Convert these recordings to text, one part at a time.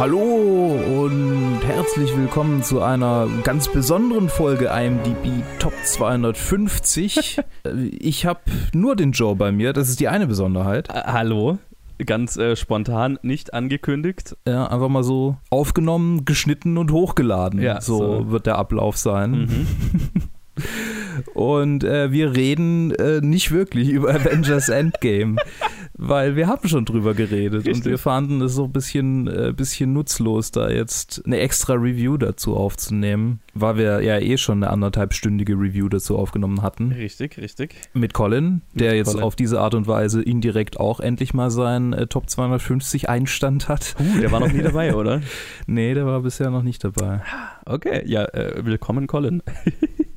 Hallo und herzlich willkommen zu einer ganz besonderen Folge IMDb Top 250. ich habe nur den Joe bei mir, das ist die eine Besonderheit. Äh, hallo, ganz äh, spontan, nicht angekündigt. Ja, einfach mal so aufgenommen, geschnitten und hochgeladen. Ja, so, so. wird der Ablauf sein. Mhm. Und äh, wir reden äh, nicht wirklich über Avengers Endgame, weil wir haben schon drüber geredet und Richtig. wir fanden es so ein bisschen, äh, bisschen nutzlos, da jetzt eine extra Review dazu aufzunehmen, weil wir ja eh schon eine anderthalbstündige Review dazu aufgenommen hatten Richtig, richtig. mit Colin, der Mit jetzt Colin. auf diese Art und Weise indirekt auch endlich mal seinen äh, Top 250 Einstand hat. Uh, der war noch nie dabei, oder? Nee, der war bisher noch nicht dabei. Okay, ja, äh, willkommen, Colin.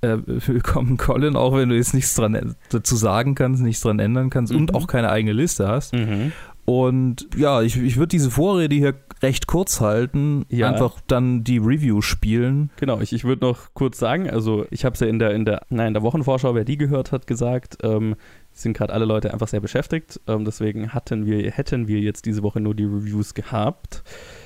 Äh, willkommen, Colin, auch wenn du jetzt nichts dran dazu sagen kannst, nichts dran ändern kannst und Mhm. auch keine eigene Liste hast. Mhm. Und ja, ich, ich würde diese Vorrede hier recht kurz halten, Ja. einfach dann die Review spielen. Genau, ich, ich würde noch kurz sagen, also ich habe es ja in der, in der, nein, in der Wochenvorschau, wer die gehört hat, gesagt, ähm, sind gerade alle Leute einfach sehr beschäftigt. Ähm, deswegen hatten wir, hätten wir jetzt diese Woche nur die Reviews gehabt.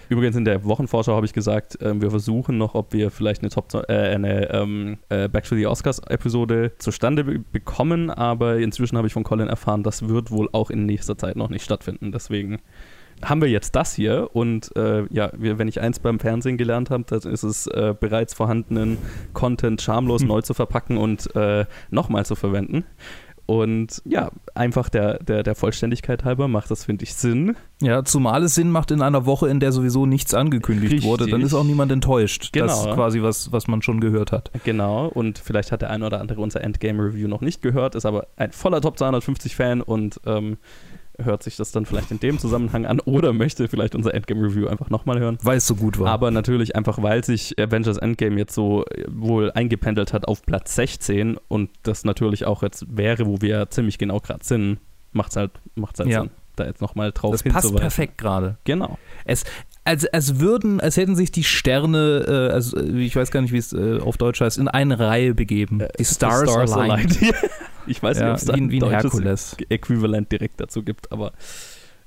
Übrigens in der Wochenvorschau habe ich gesagt, ähm, wir versuchen noch, ob wir vielleicht eine Top äh, eine ähm, äh, Back to the Oscars Episode zustande be bekommen, aber inzwischen habe ich von Colin erfahren, das wird wohl auch in nächster Zeit noch nicht stattfinden. Deswegen haben wir jetzt das hier und äh, ja, wir, wenn ich eins beim Fernsehen gelernt habe, dann ist es äh, bereits vorhandenen Content schamlos neu zu verpacken und äh, nochmal zu verwenden. Und ja, einfach der, der, der Vollständigkeit halber macht das, finde ich, Sinn. Ja, zumal es Sinn macht in einer Woche, in der sowieso nichts angekündigt Richtig. wurde, dann ist auch niemand enttäuscht. Das Genau. ist quasi was, was man schon gehört hat. Genau, und vielleicht hat der eine oder andere unser Endgame-Review noch nicht gehört, ist aber ein voller Top 250-Fan und ähm, hört sich das dann vielleicht in dem Zusammenhang an oder möchte vielleicht unser Endgame-Review einfach nochmal hören. Weil es so gut war. Aber natürlich einfach, weil sich Avengers Endgame jetzt so äh, wohl eingependelt hat auf Platz 16 und das natürlich auch jetzt wäre, wo wir ziemlich genau gerade sind, macht es halt, macht's halt Ja. Sinn, da jetzt nochmal drauf das passt hinzuweisen. perfekt gerade. Genau. Es, als, als würden, als hätten sich die Sterne, äh, also äh, ich weiß gar nicht, wie es äh, auf Deutsch heißt, in eine Reihe begeben. die Stars, aligned. ich weiß nicht, Ja, ob es da wie, ein wie ein deutsches Herkules. Äquivalent direkt dazu gibt, aber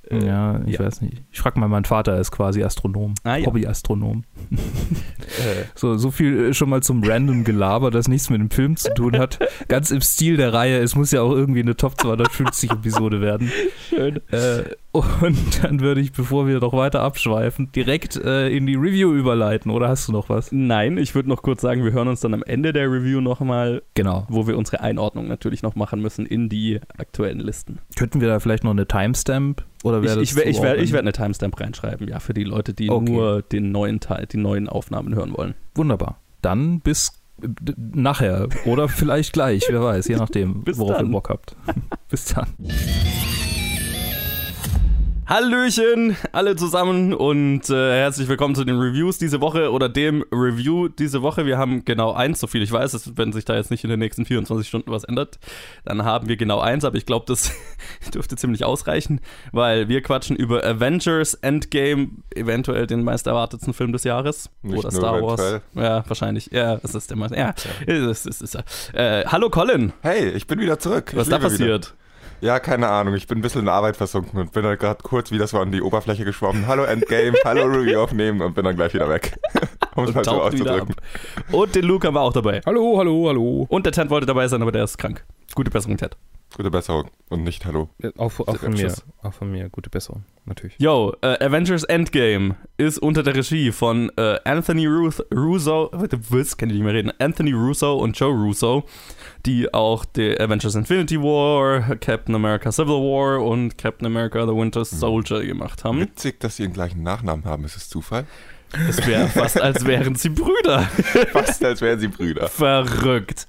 äh, Ja, ich ja. weiß nicht. Ich frage mal, mein Vater ist quasi Astronom, Ah, ja. Hobbyastronom. äh, So, so viel äh, schon mal zum random Gelaber, das nichts mit dem Film zu tun hat. Ganz im Stil der Reihe, es muss ja auch irgendwie eine Top 250 Episode werden. schön. Äh, und dann würde ich, bevor wir noch weiter abschweifen, direkt äh, in die Review überleiten. Oder hast du noch was? Nein, ich würde noch kurz sagen, wir hören uns dann am Ende der Review nochmal, Genau. wo wir unsere Einordnung natürlich noch machen müssen in die aktuellen Listen. Könnten wir da vielleicht noch eine Timestamp? Oder Ich, wäre ich, ich, werde ich aufwendig? werd eine Timestamp reinschreiben, ja, für die Leute, die Okay. nur den neuen Teil, die neuen Aufnahmen hören wollen. Wunderbar. Dann bis nachher oder vielleicht gleich, wer weiß, je nachdem, Bis worauf dann. ihr Bock habt. bis dann. Hallöchen, alle zusammen und äh, herzlich willkommen zu den Reviews diese Woche oder dem Review diese Woche. Wir haben genau eins, so viel ich weiß, es- wenn sich da jetzt nicht in den nächsten 24 Stunden was ändert, dann haben wir genau eins, aber ich glaube, das dürfte ziemlich ausreichen, weil wir quatschen über Avengers Endgame, eventuell den meist erwartetsten Film des Jahres Nicht oder Star Wars. Ja, wahrscheinlich. Ja, es ist immer. Ja, es ist, es ist, äh, hallo Colin, Hey, ich bin wieder zurück. was ich da passiert? Wieder. Ja, keine Ahnung. Ich bin ein bisschen in Arbeit versunken und bin dann gerade kurz wieder so an die Oberfläche geschwommen. Hallo Endgame, hallo Review aufnehmen und bin dann gleich wieder weg. um es Und mal so auszudrücken. Und den Luke haben wir auch dabei. Hallo, hallo, hallo. Und der Ted wollte dabei sein, aber der ist krank. Gute Besserung, Ted. Gute Besserung und nicht Hallo. Auch, auch von mir, auch von mir, gute Besserung, natürlich. Yo, äh, Avengers Endgame ist unter der Regie von äh, Anthony Ruth, Russo, warte, was, kann ich nicht mehr reden, Anthony Russo und Joe Russo, die auch die Avengers Infinity War, Captain America Civil War und Captain America The Winter Soldier gemacht haben. Witzig, dass sie den gleichen Nachnamen haben. Ist es Zufall? Es wäre fast, als wären sie Brüder. Fast, als wären sie Brüder. Verrückt.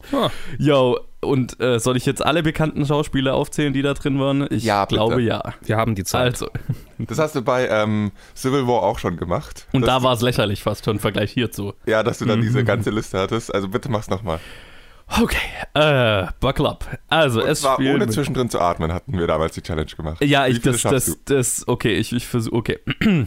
Yo, und äh, soll ich jetzt alle bekannten Schauspieler aufzählen, die da drin waren? Ich Ja, glaube ja. Wir haben die Zeit. Also, Das hast du bei ähm, Civil War auch schon gemacht. und da war es lächerlich fast schon im Vergleich hierzu. Ja, dass du dann Mhm. diese ganze Liste hattest. Also bitte mach's nochmal. Okay, äh, buckle up. Also, Und es spielen ohne mit- zwischendrin zu atmen hatten wir damals die Challenge gemacht. Ja, Wie ich, das, das, das, okay, ich, ich versuche, okay.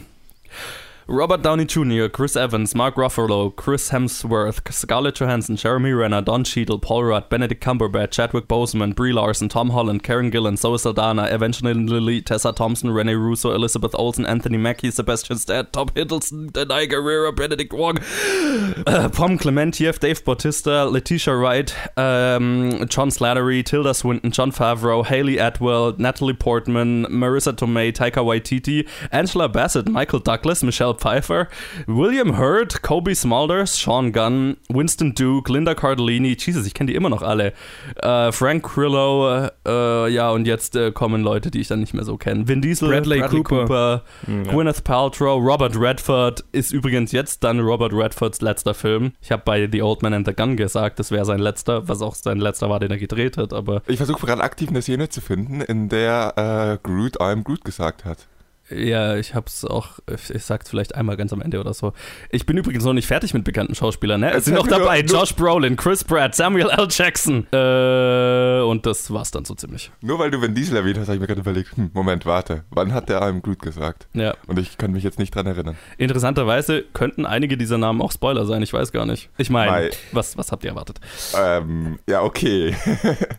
Robert Downey Jr., Chris Evans, Mark Ruffalo, Chris Hemsworth, Scarlett Johansson, Jeremy Renner, Don Cheadle, Paul Rudd, Benedict Cumberbatch, Chadwick Boseman, Brie Larson, Tom Holland, Karen Gillan, Zoe Saldana, Evangeline Lilly, Tessa Thompson, Rene Russo, Elizabeth Olsen, Anthony Mackie, Sebastian Stan, Tom Hiddleston, Denai Guerrero, Benedict Wong, äh, Pom Clementiev, Dave Bautista, Letitia Wright, ähm, John Slattery, Tilda Swinton, John Favreau, Haley Atwell, Natalie Portman, Marissa Tomei, Taika Waititi, Angela Bassett, Michael Douglas, Michelle Pfeiffer, William Hurt, Kobe Smulders, Sean Gunn, Winston Duke, Linda Cardellini, Jesus, ich kenne die immer noch alle, äh, Frank Grillo, äh, ja, und jetzt äh, kommen Leute, die ich dann nicht mehr so kenne. Vin Diesel, Bradley Cooper. Cooper Gwyneth Paltrow, Robert Redford ist übrigens jetzt dann Robert Redfords letzter Film. Ich habe bei The Old Man and the Gun gesagt, das wäre sein letzter, was auch sein letzter war, den er gedreht hat, aber Ich versuche gerade aktiv eine Szene zu finden, in der äh, Groot I'm Groot gesagt hat. Ja, ich hab's auch, ich sag's vielleicht einmal ganz am Ende oder so. Ich bin übrigens noch nicht fertig mit bekannten Schauspielern, ne? Es sind noch nur- dabei nur- Josh Brolin, Chris Pratt, Samuel L. Jackson. Äh, und das war's dann so ziemlich. Nur weil du Vin Diesel erwähnt hast, habe ich mir gerade überlegt, hm, Moment, warte, wann hat der I'm Groot gesagt? Ja. Und ich kann mich jetzt nicht dran erinnern. Interessanterweise könnten einige dieser Namen auch Spoiler sein, ich weiß gar nicht. Ich meine, was, was habt ihr erwartet? Ähm, ja, okay.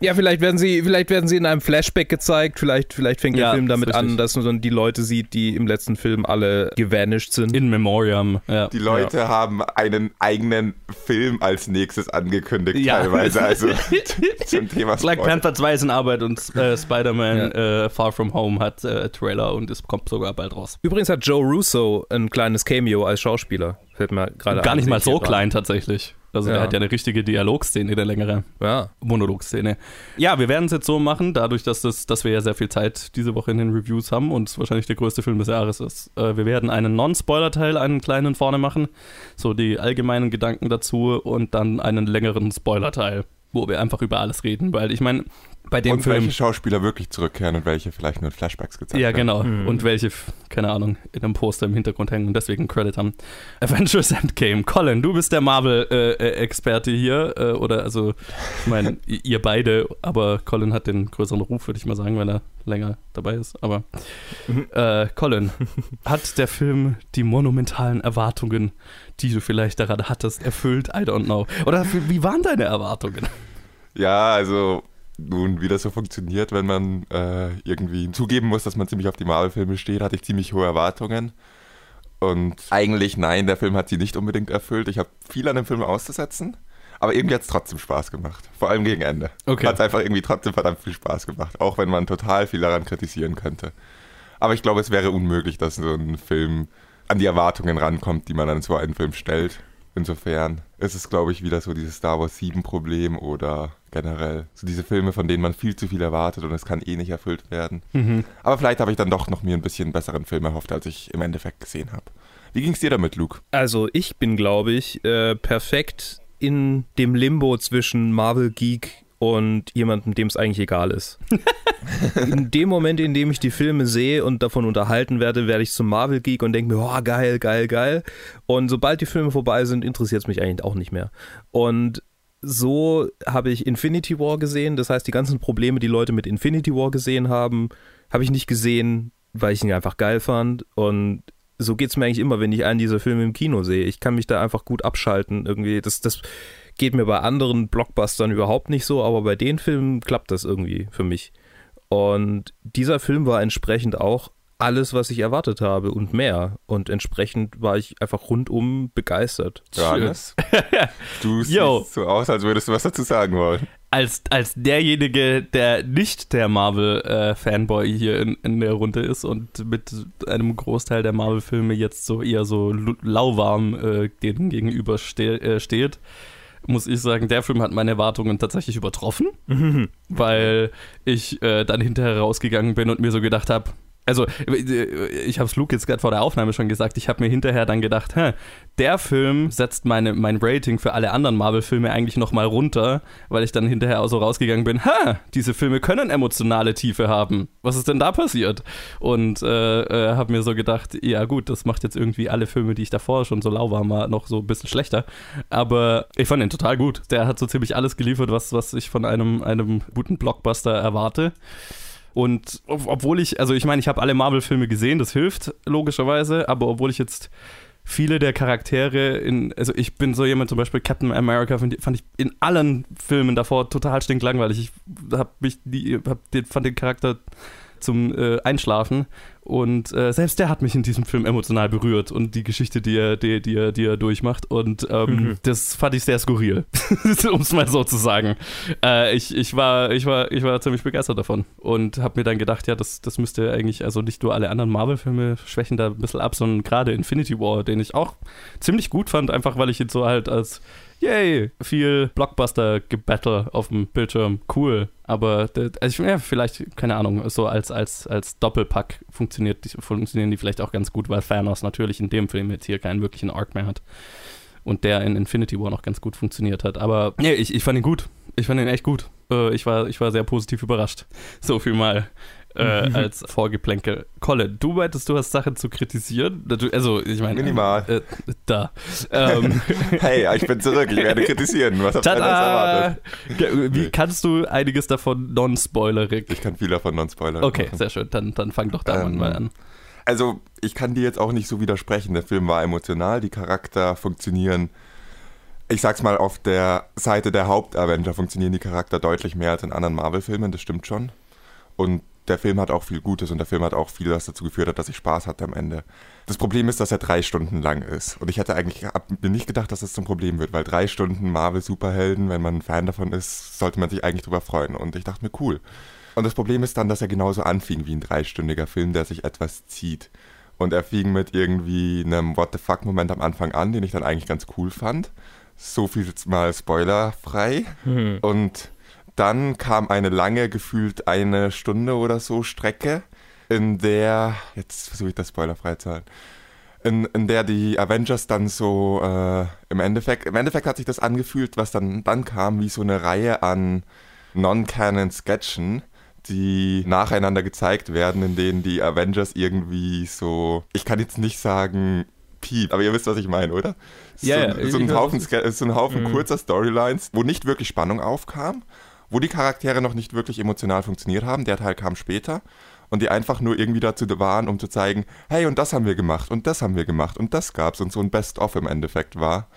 Ja, vielleicht werden sie, vielleicht werden sie in einem Flashback gezeigt, vielleicht, vielleicht fängt Ja, der Film ist damit an, dass man die Leute sieht, die im letzten Film alle gevanished sind. In Memoriam. Ja. Die Leute haben einen eigenen Film als nächstes angekündigt, Ja. teilweise. Also zum Thema Black Spoiler. Panther 2 ist in Arbeit und äh, Spider-Man äh, Far From Home hat äh, Trailer und es kommt sogar bald raus. Übrigens hat Joe Russo ein kleines Cameo als Schauspieler. Fällt mir gerade Gar nicht mal so klein tatsächlich. Also der Ja. hat ja eine richtige Dialogszene, der längere Ja. Monologszene. Ja, wir werden es jetzt so machen, dadurch, dass, das, dass wir ja sehr viel Zeit diese Woche in den Reviews haben und es wahrscheinlich der größte Film des Jahres ist. Äh, wir werden einen Non-Spoiler-Teil, einen kleinen vorne machen, so die allgemeinen Gedanken dazu und dann einen längeren Spoiler-Teil, wo wir einfach über alles reden, weil ich meine, bei dem Und Film... welche Schauspieler wirklich zurückkehren und welche vielleicht nur in Flashbacks gezeigt Ja, werden. genau. Mhm. Und welche, keine Ahnung, in einem Poster im Hintergrund hängen und deswegen einen Credit haben. Avengers Endgame. Colin, du bist der Marvel-Experte hier. Äh, oder also, ich meine, ihr beide, aber Colin hat den größeren Ruf, würde ich mal sagen, weil er länger dabei ist. Aber äh, Colin, hat der Film die monumentalen Erwartungen, die du vielleicht daran hattest, erfüllt? I don't know. Oder wie waren deine Erwartungen? Ja, also nun, wie das so funktioniert, wenn man äh, irgendwie zugeben muss, dass man ziemlich auf die Marvel-Filme steht, hatte ich ziemlich hohe Erwartungen. Und eigentlich, nein, der Film hat sie nicht unbedingt erfüllt. Ich habe viel an dem Film auszusetzen, aber irgendwie hat es trotzdem Spaß gemacht. Vor allem gegen Ende. Okay. Hat es einfach irgendwie trotzdem verdammt viel Spaß gemacht, auch wenn man total viel daran kritisieren könnte. Aber ich glaube, es wäre unmöglich, dass so ein Film an die Erwartungen rankommt, die man an so einen Film stellt. Insofern ist es, glaube ich, wieder so dieses Star Wars 7 Problem oder generell so diese Filme, von denen man viel zu viel erwartet und es kann eh nicht erfüllt werden. Aber vielleicht habe ich dann doch noch mir ein bisschen besseren Film erhofft, als ich im Endeffekt gesehen habe. Wie ging es dir damit, Luke? Also ich bin, glaube ich, äh, perfekt in dem Limbo zwischen Marvel Geek und jemandem, dem es eigentlich egal ist. in dem Moment, in dem ich die Filme sehe und davon unterhalten werde, werde ich zum Marvel Geek und denke mir, oh, geil, geil, geil. Und sobald die Filme vorbei sind, interessiert es mich eigentlich auch nicht mehr. Und so habe ich Infinity War gesehen. Das heißt, die ganzen Probleme, die Leute mit Infinity War gesehen haben, habe ich nicht gesehen, weil ich ihn einfach geil fand. Und so geht es mir eigentlich immer, wenn ich einen dieser Filme im Kino sehe. Ich kann mich da einfach gut abschalten. Irgendwie, das, das geht mir bei anderen Blockbustern überhaupt nicht so, aber bei den Filmen klappt das irgendwie für mich. Und dieser Film war entsprechend auch alles, was ich erwartet habe und mehr. Und entsprechend war ich einfach rundum begeistert. Johannes? Du Yo. siehst so aus, als würdest du was dazu sagen wollen. als, als derjenige, der nicht der Marvel-Fanboy hier in, in der Runde ist und mit einem Großteil der Marvel-Filme jetzt so eher so lauwarm äh, denen gegenüber ste äh, steht, muss ich sagen, der Film hat meine Erwartungen tatsächlich übertroffen, weil ich äh, dann hinterher rausgegangen bin und mir so gedacht habe, also ich habe es Luke jetzt gerade vor der Aufnahme schon gesagt, ich habe mir hinterher dann gedacht, hä, der Film setzt meine, mein Rating für alle anderen Marvel-Filme eigentlich nochmal runter, weil ich dann hinterher auch so rausgegangen bin, ha, diese Filme können emotionale Tiefe haben. Was ist denn da passiert? Und äh, äh, habe mir so gedacht, ja gut, das macht jetzt irgendwie alle Filme, die ich davor schon so lauwarm war, noch so ein bisschen schlechter. Aber ich fand ihn total gut. Der hat so ziemlich alles geliefert, was, was ich von einem, einem guten Blockbuster erwarte. Und ob, obwohl ich, also ich meine, ich habe alle Marvel-Filme gesehen, das hilft logischerweise, aber obwohl ich jetzt viele der Charaktere in, also ich bin so jemand, zum Beispiel Captain America, fand, ich in allen Filmen davor total stinklangweilig. Ich hab mich, die, hab den, fand den Charakter zum äh, Einschlafen. Und äh, selbst der hat mich in diesem Film emotional berührt und die Geschichte, die er, die, die er, die er durchmacht. Und ähm, mhm. das fand ich sehr skurril, um es mal so zu sagen. Äh, ich, ich, war, ich, war, ich war ziemlich begeistert davon und habe mir dann gedacht, ja, das, das müsste eigentlich, also nicht nur alle anderen Marvel-Filme schwächen da ein bisschen ab, sondern gerade Infinity War, den ich auch ziemlich gut fand, einfach weil ich ihn so halt als yay, viel Blockbuster-Gebattle auf dem Bildschirm, cool. Aber also ich, ja, vielleicht, keine Ahnung, so als, als, als Doppelpack funktioniert, funktionieren die vielleicht auch ganz gut, weil Thanos natürlich in dem Film jetzt hier keinen wirklichen Arc mehr hat. Und der in Infinity War noch ganz gut funktioniert hat. Aber nee, ich, ich fand ihn gut. Ich fand ihn echt gut. Äh, ich war, ich war sehr positiv überrascht. So viel mal äh, als Vorgeplänkel. Colin, du meintest, du hast Sachen zu kritisieren. Also, ich meine. Minimal. Äh, da. Ähm. hey, ich bin zurück, ich werde kritisieren. Was habt ihr erwartet? Wie kannst du einiges davon non-spoilerig? Ich kann viel davon non-spoilerig. Okay, machen. sehr schön. Dann, dann fang doch da ähm, mal an. Also, ich kann dir jetzt auch nicht so widersprechen. Der Film war emotional, die Charakter funktionieren ich sag's mal, auf der Seite der Haupt-Avenger funktionieren die Charakter deutlich mehr als in anderen Marvel-Filmen, das stimmt schon. Und der Film hat auch viel Gutes und der Film hat auch viel, was dazu geführt hat, dass ich Spaß hatte am Ende. Das Problem ist, dass er drei Stunden lang ist. Und ich hätte eigentlich mir nicht gedacht, dass das zum Problem wird, weil drei Stunden Marvel-Superhelden, wenn man ein Fan davon ist, sollte man sich eigentlich drüber freuen. Und ich dachte mir, cool. Und das Problem ist dann, dass er genauso anfing wie ein dreistündiger Film, der sich etwas zieht. Und er fing mit irgendwie einem What the fuck-Moment am Anfang an, den ich dann eigentlich ganz cool fand. So viel mal spoilerfrei. Hm. Und dann kam eine lange, gefühlt eine Stunde oder so Strecke, in der, jetzt versuche ich das spoilerfrei zu halten, in, in der die Avengers dann so äh, im Endeffekt, im Endeffekt hat sich das angefühlt, was dann, dann kam, wie so eine Reihe an Non-Canon-Sketchen, die nacheinander gezeigt werden, in denen die Avengers irgendwie so, ich kann jetzt nicht sagen, piep, aber ihr wisst, was ich meine, oder? Ja, so, ja, so, ein Haufen, so ein Haufen kurzer Storylines, wo nicht wirklich Spannung aufkam wo die Charaktere noch nicht wirklich emotional funktioniert haben. Der Teil kam später und die einfach nur irgendwie dazu waren, um zu zeigen, hey, und das haben wir gemacht und das haben wir gemacht und das gab's und so ein Best-of im Endeffekt war.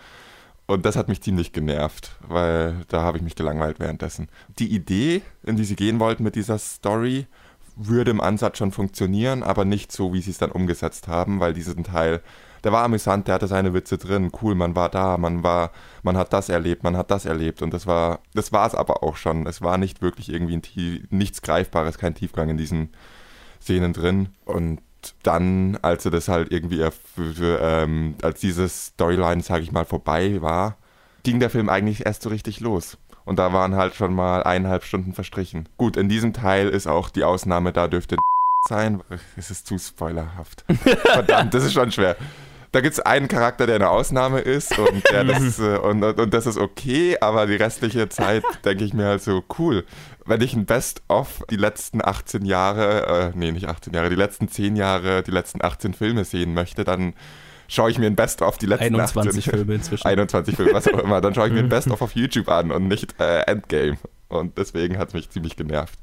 Und das hat mich ziemlich genervt, weil da habe ich mich gelangweilt währenddessen. Die Idee, in die sie gehen wollten mit dieser Story, würde im Ansatz schon funktionieren, aber nicht so, wie sie es dann umgesetzt haben, weil diesen Teil der war amüsant, der hatte seine Witze drin, cool, man war da, man war, man hat das erlebt, man hat das erlebt und das war, das war es aber auch schon. Es war nicht wirklich irgendwie ein nichts Greifbares, kein Tiefgang in diesen Szenen drin und dann, als er das halt irgendwie, ähm, als diese Storyline, sage ich mal, vorbei war, ging der Film eigentlich erst so richtig los. Und da waren halt schon mal eineinhalb Stunden verstrichen. Gut, in diesem Teil ist auch die Ausnahme, da dürfte sein. Es ist zu spoilerhaft. Verdammt, das ist schon schwer da gibt es einen Charakter, der eine Ausnahme ist und, der das, äh, und, und, und, das ist okay, aber die restliche Zeit denke ich mir halt so, cool. Wenn ich ein Best-of die letzten 18 Jahre, äh, nee, nicht 18 Jahre, die letzten 10 Jahre, die letzten 18 Filme sehen möchte, dann schaue ich mir ein Best-of die letzten 21 18, Filme inzwischen. 21 Filme, was auch immer. Dann schaue ich mir ein Best-of auf YouTube an und nicht äh, Endgame. Und deswegen hat es mich ziemlich genervt.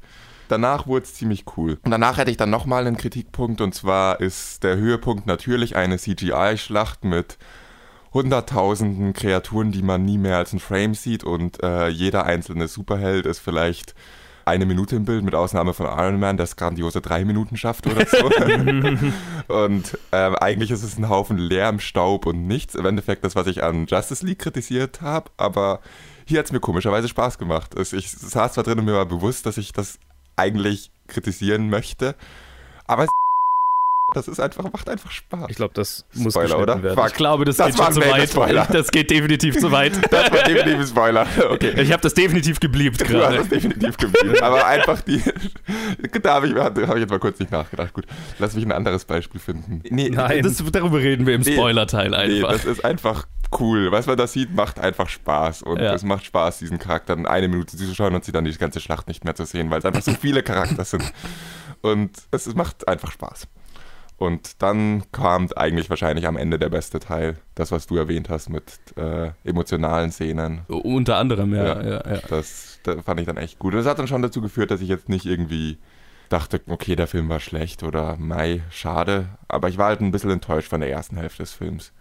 Danach wurde es ziemlich cool. Und danach hätte ich dann nochmal einen Kritikpunkt und zwar ist der Höhepunkt natürlich eine CGI-Schlacht mit hunderttausenden Kreaturen, die man nie mehr als ein Frame sieht und äh, jeder einzelne Superheld ist vielleicht eine Minute im Bild, mit Ausnahme von Iron Man, der es grandiose drei Minuten schafft oder so. und ähm, eigentlich ist es ein Haufen Lärm, Staub und nichts. Im Endeffekt das, was ich an Justice League kritisiert habe, aber hier hat es mir komischerweise Spaß gemacht. Ich saß zwar drin und mir war bewusst, dass ich das eigentlich kritisieren möchte. Aber das ist einfach, macht einfach Spaß. Ich glaube, das muss Spoiler, oder? Werden. Ich glaube, das, das geht schon zu weit. Spoiler. Das geht definitiv zu weit. Das war definitiv ein Spoiler. Okay. Ich habe das definitiv gebliebt gerade. Du hast das definitiv gebliebt. Aber einfach die. Da habe ich, hab ich jetzt mal kurz nicht nachgedacht. Gut, lass mich ein anderes Beispiel finden. Nee, Nein, das, darüber reden wir im Spoiler-Teil einfach. Nee, das ist einfach cool. Was man da sieht, macht einfach Spaß. Und ja. es macht Spaß, diesen Charakteren eine Minute zuzuschauen und sie dann die ganze Schlacht nicht mehr zu sehen, weil es einfach so viele Charakter sind. Und es macht einfach Spaß. Und dann kam eigentlich wahrscheinlich am Ende der beste Teil, das, was du erwähnt hast mit äh, emotionalen Szenen. Unter anderem, ja. ja, ja, ja. Das, das, fand ich dann echt gut. Und das hat dann schon dazu geführt, dass ich jetzt nicht irgendwie dachte, okay, der Film war schlecht oder Mai, schade. Aber ich war halt ein bisschen enttäuscht von der ersten Hälfte des Films.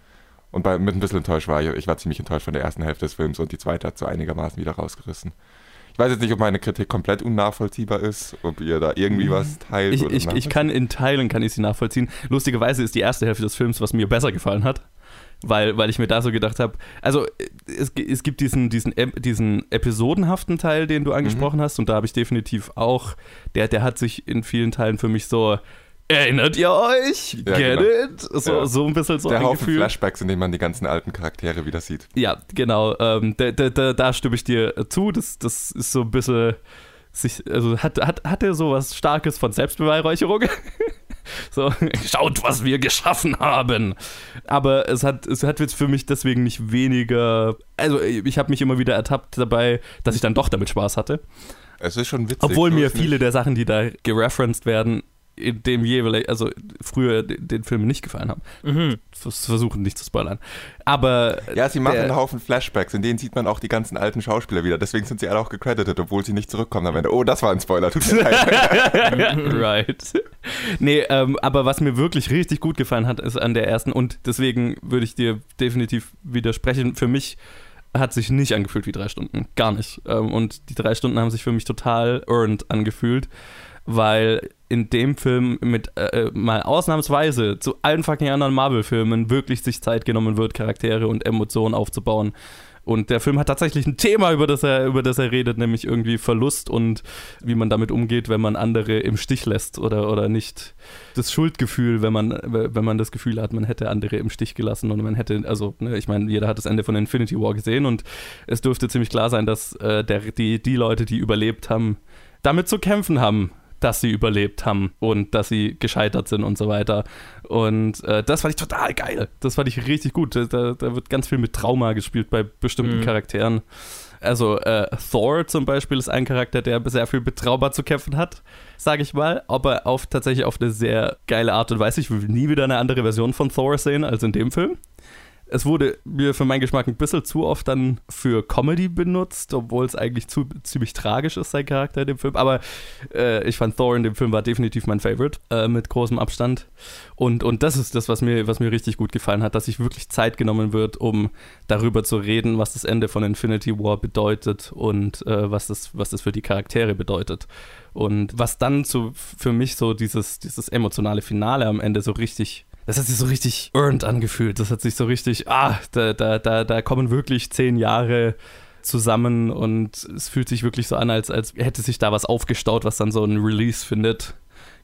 Und bei, mit ein bisschen enttäuscht war ich, ich war ziemlich enttäuscht von der ersten Hälfte des Films und die zweite hat so einigermaßen wieder rausgerissen. Ich weiß jetzt nicht, ob meine Kritik komplett unnachvollziehbar ist, ob ihr da irgendwie Mhm. was teilt. Ich, oder ich, ich kann in Teilen kann ich sie nachvollziehen. Lustigerweise ist die erste Hälfte des Films, was mir besser gefallen hat. Weil, weil ich mir da so gedacht habe, also es, es gibt diesen, diesen, diesen episodenhaften Teil, den du angesprochen hast, und da habe ich definitiv auch, der, der hat sich in vielen Teilen für mich so, erinnert ihr euch? Ja, Get genau. it? So, Ja. so ein bisschen so der ein Haufen Gefühl. Flashbacks, in denen man die ganzen alten Charaktere wieder sieht. Ja, genau. Ähm, da, da, da, stimme ich dir zu. Das, das ist so ein bisschen. Sich, also hat, hat, hat er so was Starkes von Selbstbeweihräucherung? so, schaut, was wir geschaffen haben. Aber es hat, es hat jetzt für mich deswegen nicht weniger. Also, ich habe mich immer wieder ertappt dabei, dass ich dann doch damit Spaß hatte. Es ist schon witzig. Obwohl mir viele nicht. der Sachen, die da gereferenced werden, dem jeweils, also früher den, Film nicht gefallen haben. Mhm. Vers- Versuchen nicht zu spoilern. Aber Ja, sie machen der- einen Haufen Flashbacks, in denen sieht man auch die ganzen alten Schauspieler wieder. Deswegen sind sie alle auch gecredited, obwohl sie nicht zurückkommen am Ende. Oh, das war ein Spoiler, tut mir leid. right. Nee, ähm, aber was mir wirklich richtig gut gefallen hat, ist an der ersten, und deswegen würde ich dir definitiv widersprechen, für mich hat sich nicht angefühlt wie drei Stunden. Gar nicht. Ähm, und die drei Stunden haben sich für mich total earned angefühlt, weil in dem Film mit äh, mal ausnahmsweise zu allen fucking anderen Marvel-Filmen wirklich sich Zeit genommen wird, Charaktere und Emotionen aufzubauen. Und der Film hat tatsächlich ein Thema, über das er, über das er redet, nämlich irgendwie Verlust und wie man damit umgeht, wenn man andere im Stich lässt oder, oder nicht. Das Schuldgefühl, wenn man, wenn man das Gefühl hat, man hätte andere im Stich gelassen und man hätte, also, ne, ich meine, jeder hat das Ende von Infinity War gesehen und es dürfte ziemlich klar sein, dass äh, der, die, die Leute, die überlebt haben, damit zu kämpfen haben, dass sie überlebt haben und dass sie gescheitert sind und so weiter. Und äh, das fand ich total geil. Das fand ich richtig gut. Da, da wird ganz viel mit Trauma gespielt bei bestimmten Mhm. Charakteren. Also äh, Thor zum Beispiel ist ein Charakter, der sehr viel mit Trauma zu kämpfen hat, sage ich mal, aber auf tatsächlich auf eine sehr geile Art und Weise. Ich will nie wieder eine andere Version von Thor sehen als in dem Film. Es wurde mir für meinen Geschmack ein bisschen zu oft dann für Comedy benutzt, obwohl es eigentlich zu, ziemlich tragisch ist, sein Charakter in dem Film. Aber äh, ich fand Thor in dem Film war definitiv mein Favorite, äh, mit großem Abstand. Und, und das ist das, was mir, was mir richtig gut gefallen hat, dass sich wirklich Zeit genommen wird, um darüber zu reden, was das Ende von Infinity War bedeutet und äh, was, das, was das für die Charaktere bedeutet. Und was dann so für mich so dieses, dieses emotionale Finale am Ende so richtig das hat sich so richtig earned angefühlt. Das hat sich so richtig, ah, da, da, da, da kommen wirklich zehn Jahre zusammen und es fühlt sich wirklich so an, als, als hätte sich da was aufgestaut, was dann so ein Release findet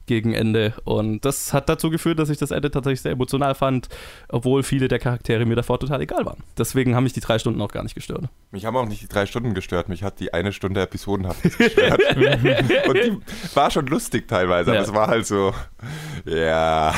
gegen Ende. Und das hat dazu geführt, dass ich das Ende tatsächlich sehr emotional fand, obwohl viele der Charaktere mir davor total egal waren. Deswegen haben mich die drei Stunden auch gar nicht gestört. Mich haben auch nicht die drei Stunden gestört, mich hat die eine Stunde Episodenhaftes gestört. Und die war schon lustig teilweise, aber Ja. es war halt so, ja,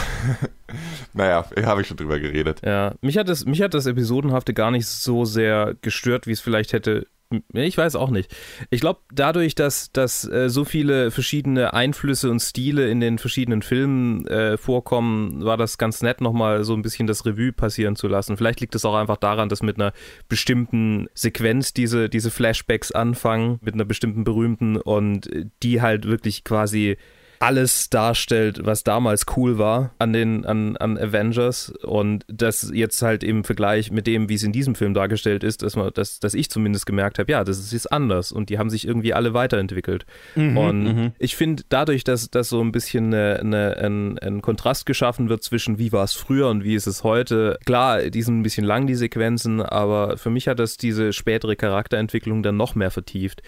naja, habe ich schon drüber geredet. Ja, mich hat, das, mich hat das Episodenhafte gar nicht so sehr gestört, wie es vielleicht hätte. Ich weiß auch nicht. Ich glaube, dadurch, dass, dass äh, so viele verschiedene Einflüsse und Stile in den verschiedenen Filmen äh, vorkommen, war das ganz nett, nochmal so ein bisschen das Revue passieren zu lassen. Vielleicht liegt es auch einfach daran, dass mit einer bestimmten Sequenz diese, diese Flashbacks anfangen, mit einer bestimmten berühmten und äh, die halt wirklich quasi alles darstellt, was damals cool war an den an, an Avengers und das jetzt halt im Vergleich mit dem, wie es in diesem Film dargestellt ist, dass man, dass, dass ich zumindest gemerkt habe, ja, das ist jetzt anders und die haben sich irgendwie alle weiterentwickelt. und mhm. ich finde dadurch, dass, dass so ein bisschen eine, eine, ein, ein Kontrast geschaffen wird zwischen wie war es früher und wie ist es heute. Klar, die sind ein bisschen lang, die Sequenzen, aber für mich hat das diese spätere Charakterentwicklung dann noch mehr vertieft.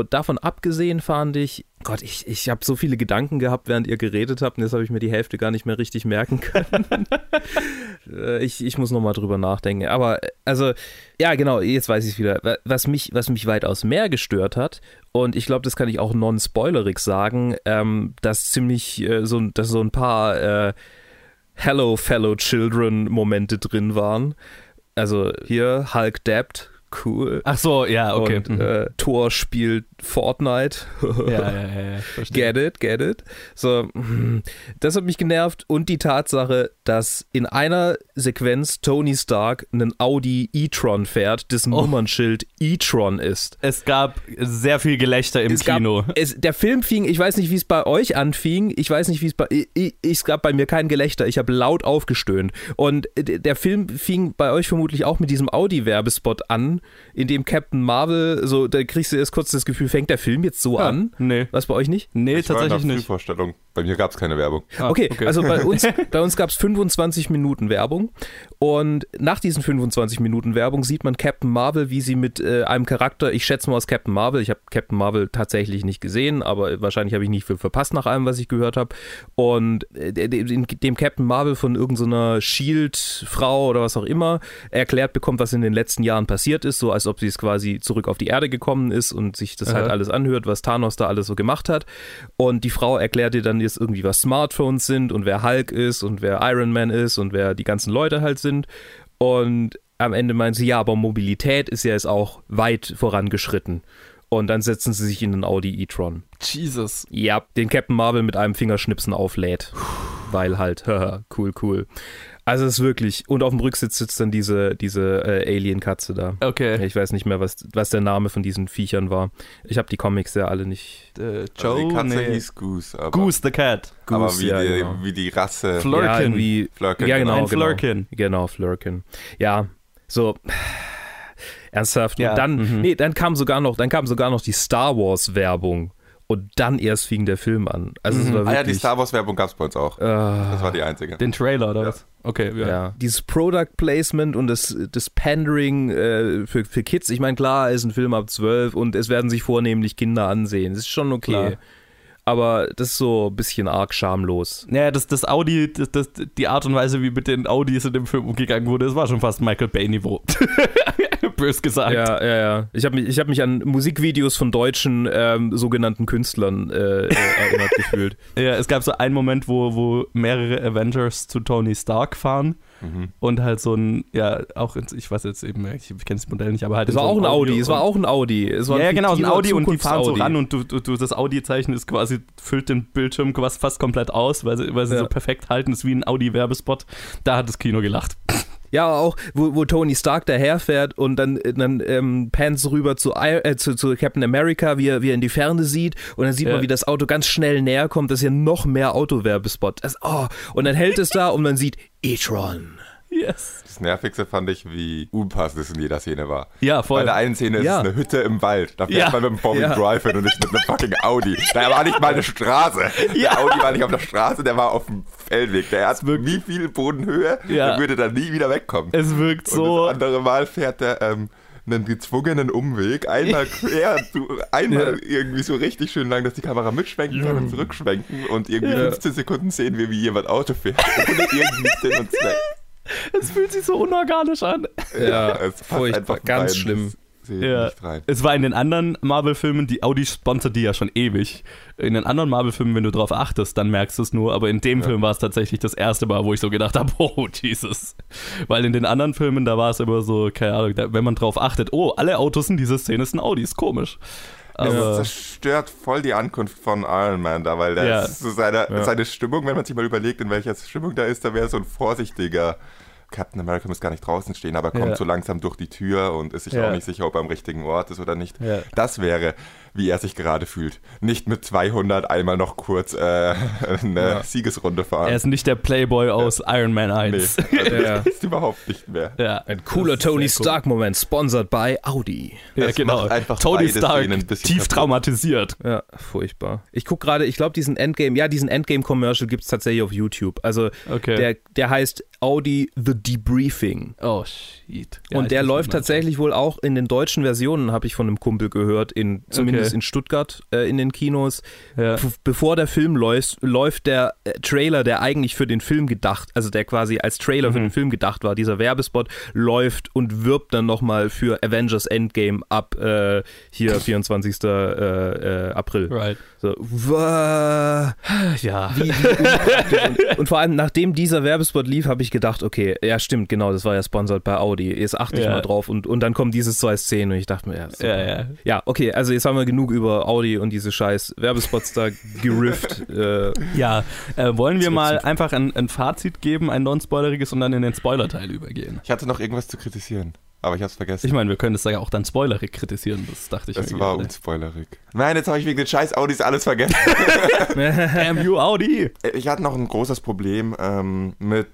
Und davon abgesehen fand ich, Gott, ich, ich habe so viele Gedanken gehabt, während ihr geredet habt, und jetzt habe ich mir die Hälfte gar nicht mehr richtig merken können. Äh, ich, ich muss nochmal drüber nachdenken. Aber, äh, also, ja, genau, jetzt weiß ich wieder. Wa- Was mich, was mich weitaus mehr gestört hat, und ich glaube, das kann ich auch non-spoilerig sagen, ähm, dass ziemlich äh, so, dass so ein paar äh, Hello, Fellow Children Momente drin waren. Also hier Hulk dabbt cool. Ach so, ja, okay. Und Mhm. äh, Thor spielt Fortnite. ja, ja, ja, ja. Verstehe. Get it, get it. So, mm, das hat mich genervt und die Tatsache, dass in einer Sequenz Tony Stark einen Audi e-tron fährt, dessen Oh. Nummernschild e-tron ist. Es gab sehr viel Gelächter im es gab, Kino. Es, der Film fing, ich weiß nicht, wie es bei euch anfing, ich weiß nicht, wie es bei, ich, ich, es gab bei mir kein Gelächter, ich habe laut aufgestöhnt. Und der Film fing bei euch vermutlich auch mit diesem Audi-Werbespot an, in dem Captain Marvel, so, da kriegst du erst kurz das Gefühl, fängt der Film jetzt so Ja, an? Nee. Was bei euch nicht? Nee, Ich war in tatsächlich der nicht. Frühvorstellung. Bei mir gab es keine Werbung. Ah, Okay, also bei uns, bei uns gab es 25 Minuten Werbung. Und nach diesen 25 Minuten Werbung sieht man Captain Marvel, wie sie mit äh, einem Charakter, ich schätze mal aus Captain Marvel, ich habe Captain Marvel tatsächlich nicht gesehen, aber wahrscheinlich habe ich nicht viel verpasst nach allem, was ich gehört habe. Und äh, dem, dem Captain Marvel von irgendeiner Shield-Frau oder was auch immer erklärt bekommt, was in den letzten Jahren passiert ist, so als ob sie es quasi zurück auf die Erde gekommen ist und sich das halt Aha. alles anhört, was Thanos da alles so gemacht hat. Und die Frau erklärt dir dann jetzt irgendwie, was Smartphones sind und wer Hulk ist und wer Iron Man ist und wer die ganzen Leute halt sind. Und am Ende meint sie, ja, aber Mobilität ist ja jetzt auch weit vorangeschritten. Und dann setzen sie sich in den Audi e-tron. Jesus. Ja, den Captain Marvel mit einem Fingerschnipsen auflädt. Weil halt, haha, cool, cool. Also es ist wirklich, und auf dem Rücksitz sitzt dann diese, diese äh, Alien-Katze da. Okay. Ich weiß nicht mehr, was, was der Name von diesen Viechern war. Ich habe die Comics ja alle nicht. Äh, Also Joe, die Katze nee. hieß Goose. Aber, Goose the Cat. aber Goose, wie, ja, die, genau. wie die Rasse. Flirkin. Ja, Flirkin, ja, genau, Ein genau. Flirkin. Genau, Flirkin. Ja, so ernsthaft. Ja, Und dann, mhm. nee, dann kam sogar noch, dann kam sogar noch die Star Wars Werbung und dann erst fing der Film an. Also es Mhm. war Ah wirklich. ja, die Star Wars Werbung gab es bei uns auch. äh, Das war die einzige. Den Trailer oder Ja. was? Okay, ja. ja. Dieses Product Placement und das, das Pandering äh, für, für Kids. Ich meine, klar, ist ein Film ab 12 und es werden sich vornehmlich Kinder ansehen. Das ist schon okay. Klar. Aber das ist so ein bisschen arg schamlos. Naja, das, das Audi, das, das, die Art und Weise, wie mit den Audis in dem Film umgegangen wurde, das war schon fast Michael Bay-Niveau. Bös gesagt. Ja, ja, ja. Ich habe mich, ich hab mich an Musikvideos von deutschen ähm, sogenannten Künstlern äh, äh, erinnert gefühlt. Ja, es gab so einen Moment, wo, wo mehrere Avengers zu Tony Stark fahren Mhm. und halt so ein, ja, auch, ich weiß jetzt eben, ich kenne das Modell nicht, aber halt Es war so auch ein Audio- Audi, es war auch ein Audi. Es war ja, ja, ein genau, ein Audi und die fahren so Zukunfts-Audi. ran und du, du, du das Audi-Zeichen ist quasi, füllt den Bildschirm quasi fast komplett aus, weil sie, weil sie Ja. so perfekt halten, ist wie ein Audi-Werbespot. Da hat das Kino gelacht. Ja, auch, wo, wo Tony Stark daherfährt und dann, dann ähm, pans rüber zu, äh, zu, zu Captain America, wie er, wie er in die Ferne sieht und dann sieht Ja. man, wie das Auto ganz schnell näher kommt. Das ist ja noch mehr Autowerbespot. Das, oh, und dann hält es da und man sieht e-tron. Yes. Das Nervigste fand ich, wie unpassend es in jeder Szene war. Ja, Bei voll. der einen Szene ist Ja. es eine Hütte im Wald. Da fährt Ja. man mit dem Four-Wheel Ja. Drive hin und nicht mit einem fucking Audi. Da war nicht mal eine Straße. Ja. Der Audi war nicht auf der Straße, der war auf dem Feldweg. Der hat wirkt- wie viel Bodenhöhe, Ja. der würde da nie wieder wegkommen. Es wirkt Und so. das andere Mal fährt er ähm, einen gezwungenen Umweg, einmal quer, einmal irgendwie so richtig schön lang, dass die Kamera mitschwenken kann und zurückschwenken und irgendwie Ja. 15 Sekunden sehen wir, wie jemand Auto fährt. Ohne irgendwie Sinn und Zweck. Es fühlt sich so unorganisch an. Ja, es furchtbar, einfach ganz rein. schlimm. Ja. Es war in den anderen Marvel-Filmen, die Audi sponsert die ja schon ewig. In den anderen Marvel-Filmen, wenn du drauf achtest, dann merkst du es nur. Aber in dem Ja. Film war es tatsächlich das erste Mal, wo ich so gedacht habe, oh Jesus. Weil in den anderen Filmen, da war es immer so, keine Ahnung, da, wenn man drauf achtet, oh, alle Autos in dieser Szene sind Audis, komisch. Es Aber zerstört voll die Ankunft von Iron Man da, weil der Ja. ist so seine, seine Stimmung, wenn man sich mal überlegt, in welcher Stimmung da ist, da wäre so ein vorsichtiger. Captain America muss gar nicht draußen stehen, aber kommt Ja. so langsam durch die Tür und ist sich Ja. auch nicht sicher, ob er am richtigen Ort ist oder nicht. Ja. Das wäre, wie er sich gerade fühlt. Nicht mit 200 einmal noch kurz äh, eine Ja. Siegesrunde fahren. er ist nicht der Playboy aus Iron Man 1. nee, also Ja. das ist überhaupt nicht mehr. Ja. Ein cooler Das Tony. Stark-Moment, sponsored by Audi. Ja, Es genau. macht einfach Tony Stark, tief kaputt. traumatisiert. Ja, furchtbar. Ich gucke gerade, ich glaube, diesen Endgame, ja, diesen Endgame-Commercial gibt es tatsächlich auf YouTube. Also Okay. der, der heißt Audi The Debriefing. oh, shit. Ja, und der läuft tatsächlich wohl auch in den deutschen Versionen, habe ich von einem Kumpel gehört, in, zumindest Okay. in Stuttgart äh, in den Kinos. Ja. Bevor der Film läuft, läuft der äh, Trailer, der eigentlich für den Film gedacht, also der quasi als Trailer für Mhm. den Film gedacht war, dieser Werbespot, läuft und wirbt dann nochmal für Avengers Endgame ab äh, hier 24. Äh, äh, April. Right. So, Ja. wie, wie und, und vor allem, nachdem dieser Werbespot lief, habe ich gedacht, okay, ja, stimmt, genau, das war ja sponsored bei Audi. Jetzt achte ich Ja. mal drauf und, und dann kommen diese zwei Szenen und ich dachte mir, ja, super. Ja, ja. Ja, okay, also jetzt haben wir genug über Audi und diese scheiß Werbespots da gerifft. äh, Ja, äh, wollen wir mal einfach ein, ein Fazit geben, ein non-spoileriges und dann in den Spoiler-Teil übergehen? Ich hatte noch irgendwas zu kritisieren, aber ich hab's vergessen. Ich meine, wir können es ja auch dann spoilerig kritisieren, das dachte ich das mir war gerade. unspoilerig. Nein, jetzt habe ich wegen den scheiß Audis alles vergessen. Damn you, Audi! Ich hatte noch ein großes Problem ähm, mit.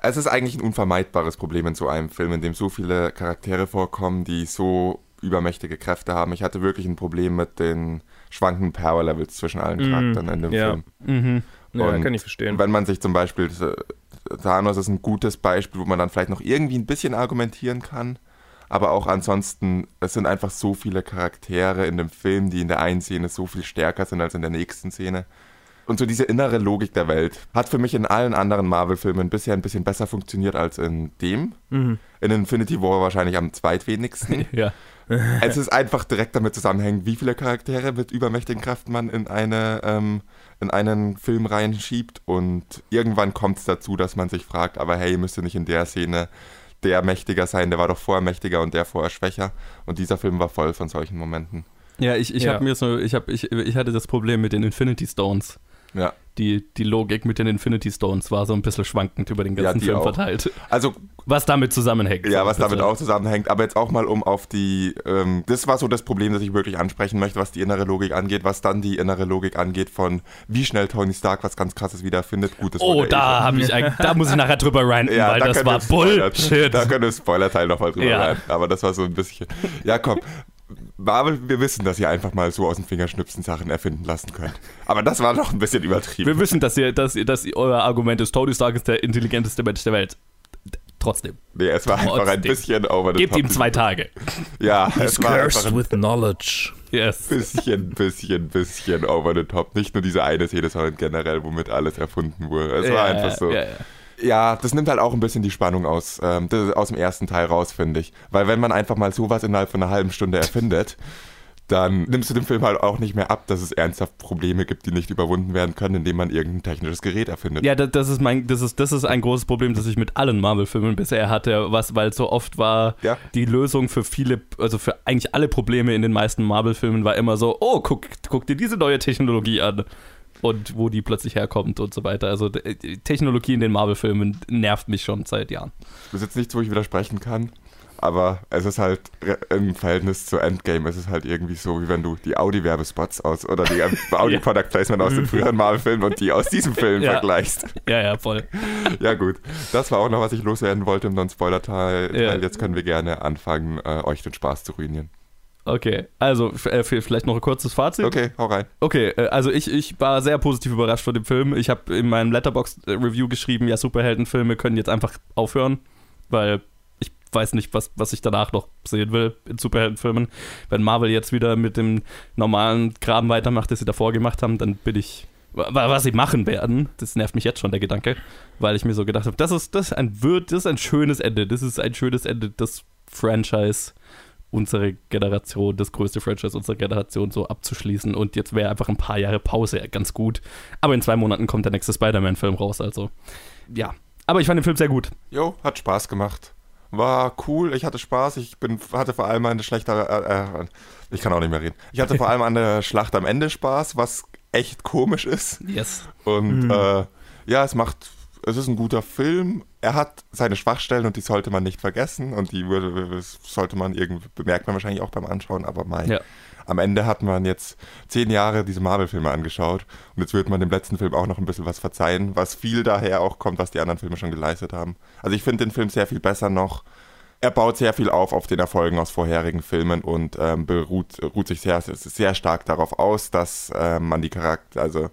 Es ist eigentlich ein unvermeidbares Problem in so einem Film, in dem so viele Charaktere vorkommen, die so übermächtige Kräfte haben. Ich hatte wirklich ein Problem mit den schwankenden Power Levels zwischen allen Mhm, Charakteren in dem ja. Film. Mhm. ja, Und kann ich verstehen. Wenn man sich zum Beispiel, äh, Thanos ist ein gutes Beispiel, wo man dann vielleicht noch irgendwie ein bisschen argumentieren kann. Aber auch ansonsten, es sind einfach so viele Charaktere in dem Film, die in der einen Szene so viel stärker sind als in der nächsten Szene. Und so diese innere Logik der Welt hat für mich in allen anderen Marvel-Filmen bisher ein bisschen besser funktioniert als in dem. Mhm. In Infinity War wahrscheinlich am zweitwenigsten. Ja. es ist einfach direkt damit zusammenhängend, wie viele Charaktere mit übermächtigen Kräften man in eine ähm, in einen Film reinschiebt und irgendwann kommt es dazu, dass man sich fragt, aber hey, müsste nicht in der Szene der mächtiger sein, der war doch vorher mächtiger und der vorher schwächer und dieser Film war voll von solchen Momenten. Ja, ich, ich Ja. habe mir so, ich, hab, ich, ich hatte das Problem mit den Infinity Stones. Ja, Die, die Logik mit den Infinity Stones war so ein bisschen schwankend über den Ja, ganzen die Film auch. verteilt. also Was damit zusammenhängt. ja, was damit auch zusammenhängt, aber jetzt auch mal um auf die, ähm, das war so das Problem, das ich wirklich ansprechen möchte, was die innere Logik angeht, was dann die innere Logik angeht von wie schnell Tony Stark was ganz krasses wiederfindet. Gut, das Oh, eh da habe ich da muss ich nachher drüber ranten, Ja, weil da das war Bullshit. Da können wir Spoiler-Teil nochmal drüber Ja. rein. Aber das war so ein bisschen. Ja, komm. Marvel, wir wissen, dass ihr einfach mal so aus dem Fingerschnipsen Sachen erfinden lassen könnt. Aber das war noch ein bisschen übertrieben. Wir wissen, dass ihr, dass ihr, dass ihr, euer Argument ist, Tony Stark ist der intelligenteste Mensch der Welt. Trotzdem. nee, es war einfach ein Trotzdem. bisschen over the Gebt top. ihm zwei Tage. Ja, He's es war einfach cursed ein with knowledge. Yes. bisschen, bisschen, bisschen over the top. Nicht nur diese eine Szene, sondern generell, womit alles erfunden wurde. Es war Ja, einfach so. Ja, ja. Ja, das nimmt halt auch ein bisschen die Spannung aus, ähm, das, aus dem ersten Teil raus, finde ich. Weil wenn man einfach mal sowas innerhalb von einer halben Stunde erfindet, dann nimmst du dem Film halt auch nicht mehr ab, dass es ernsthaft Probleme gibt, die nicht überwunden werden können, indem man irgendein technisches Gerät erfindet. Ja, das, das ist mein, das ist, das ist ein großes Problem, das ich mit allen Marvel-Filmen bisher hatte, was, weil so oft war Ja. die Lösung für viele, also für eigentlich alle Probleme in den meisten Marvel-Filmen war immer so, oh, guck, guck dir diese neue Technologie an. Und wo die plötzlich herkommt und so weiter. Also die Technologie in den Marvel-Filmen nervt mich schon seit Jahren. Das ist jetzt nichts, wo ich widersprechen kann, aber es ist halt im Verhältnis zu Endgame, es ist halt irgendwie so, wie wenn du die Audi-Werbespots aus oder die Audi-Product-Placement aus den früheren Marvel-Filmen und die aus diesem Film Ja. vergleichst. Ja, ja, voll. Ja gut, das war auch noch, was ich loswerden wollte im Non-Spoiler-Teil. Ja. Jetzt können wir gerne anfangen, äh, euch den Spaß zu ruinieren. Okay, also äh, vielleicht noch ein kurzes Fazit. Okay, hau rein. Okay, äh, also ich, ich war sehr positiv überrascht von dem Film. Ich habe in meinem Letterbox-Review geschrieben, ja, Superheldenfilme können jetzt einfach aufhören, weil ich weiß nicht, was, was ich danach noch sehen will in Superheldenfilmen. Wenn Marvel jetzt wieder mit dem normalen Kram weitermacht, das sie davor gemacht haben, dann bin ich. wa- Was sie machen werden, das nervt mich jetzt schon, der Gedanke, weil ich mir so gedacht habe, das ist, das ist ein wird, das ist ein schönes Ende. Das ist ein schönes Ende des Franchise unsere Generation, das größte Franchise unserer Generation so abzuschließen. Und jetzt wäre einfach ein paar Jahre Pause ganz gut. Aber in zwei Monaten kommt der nächste Spider-Man-Film raus, also ja. Aber ich fand den Film sehr gut. Jo, hat Spaß gemacht. War cool, ich hatte Spaß. Ich bin, hatte vor allem eine schlechte. Äh, äh, ich kann auch nicht mehr reden. Ich hatte vor allem an der Schlacht am Ende Spaß, was echt komisch ist. Yes. Und Mhm. äh, ja, es macht. Es ist ein guter Film. Er hat seine Schwachstellen und die sollte man nicht vergessen. Und die würde, sollte man irgendwie, bemerkt man wahrscheinlich auch beim Anschauen, aber mein. Ja. Am Ende hat man jetzt zehn Jahre diese Marvel-Filme angeschaut und jetzt wird man dem letzten Film auch noch ein bisschen was verzeihen, was viel daher auch kommt, was die anderen Filme schon geleistet haben. Also ich finde den Film sehr viel besser noch. Er baut sehr viel auf auf den Erfolgen aus vorherigen Filmen und ähm, beruht ruht sich sehr, sehr stark darauf aus, dass ähm, man die Charakter, also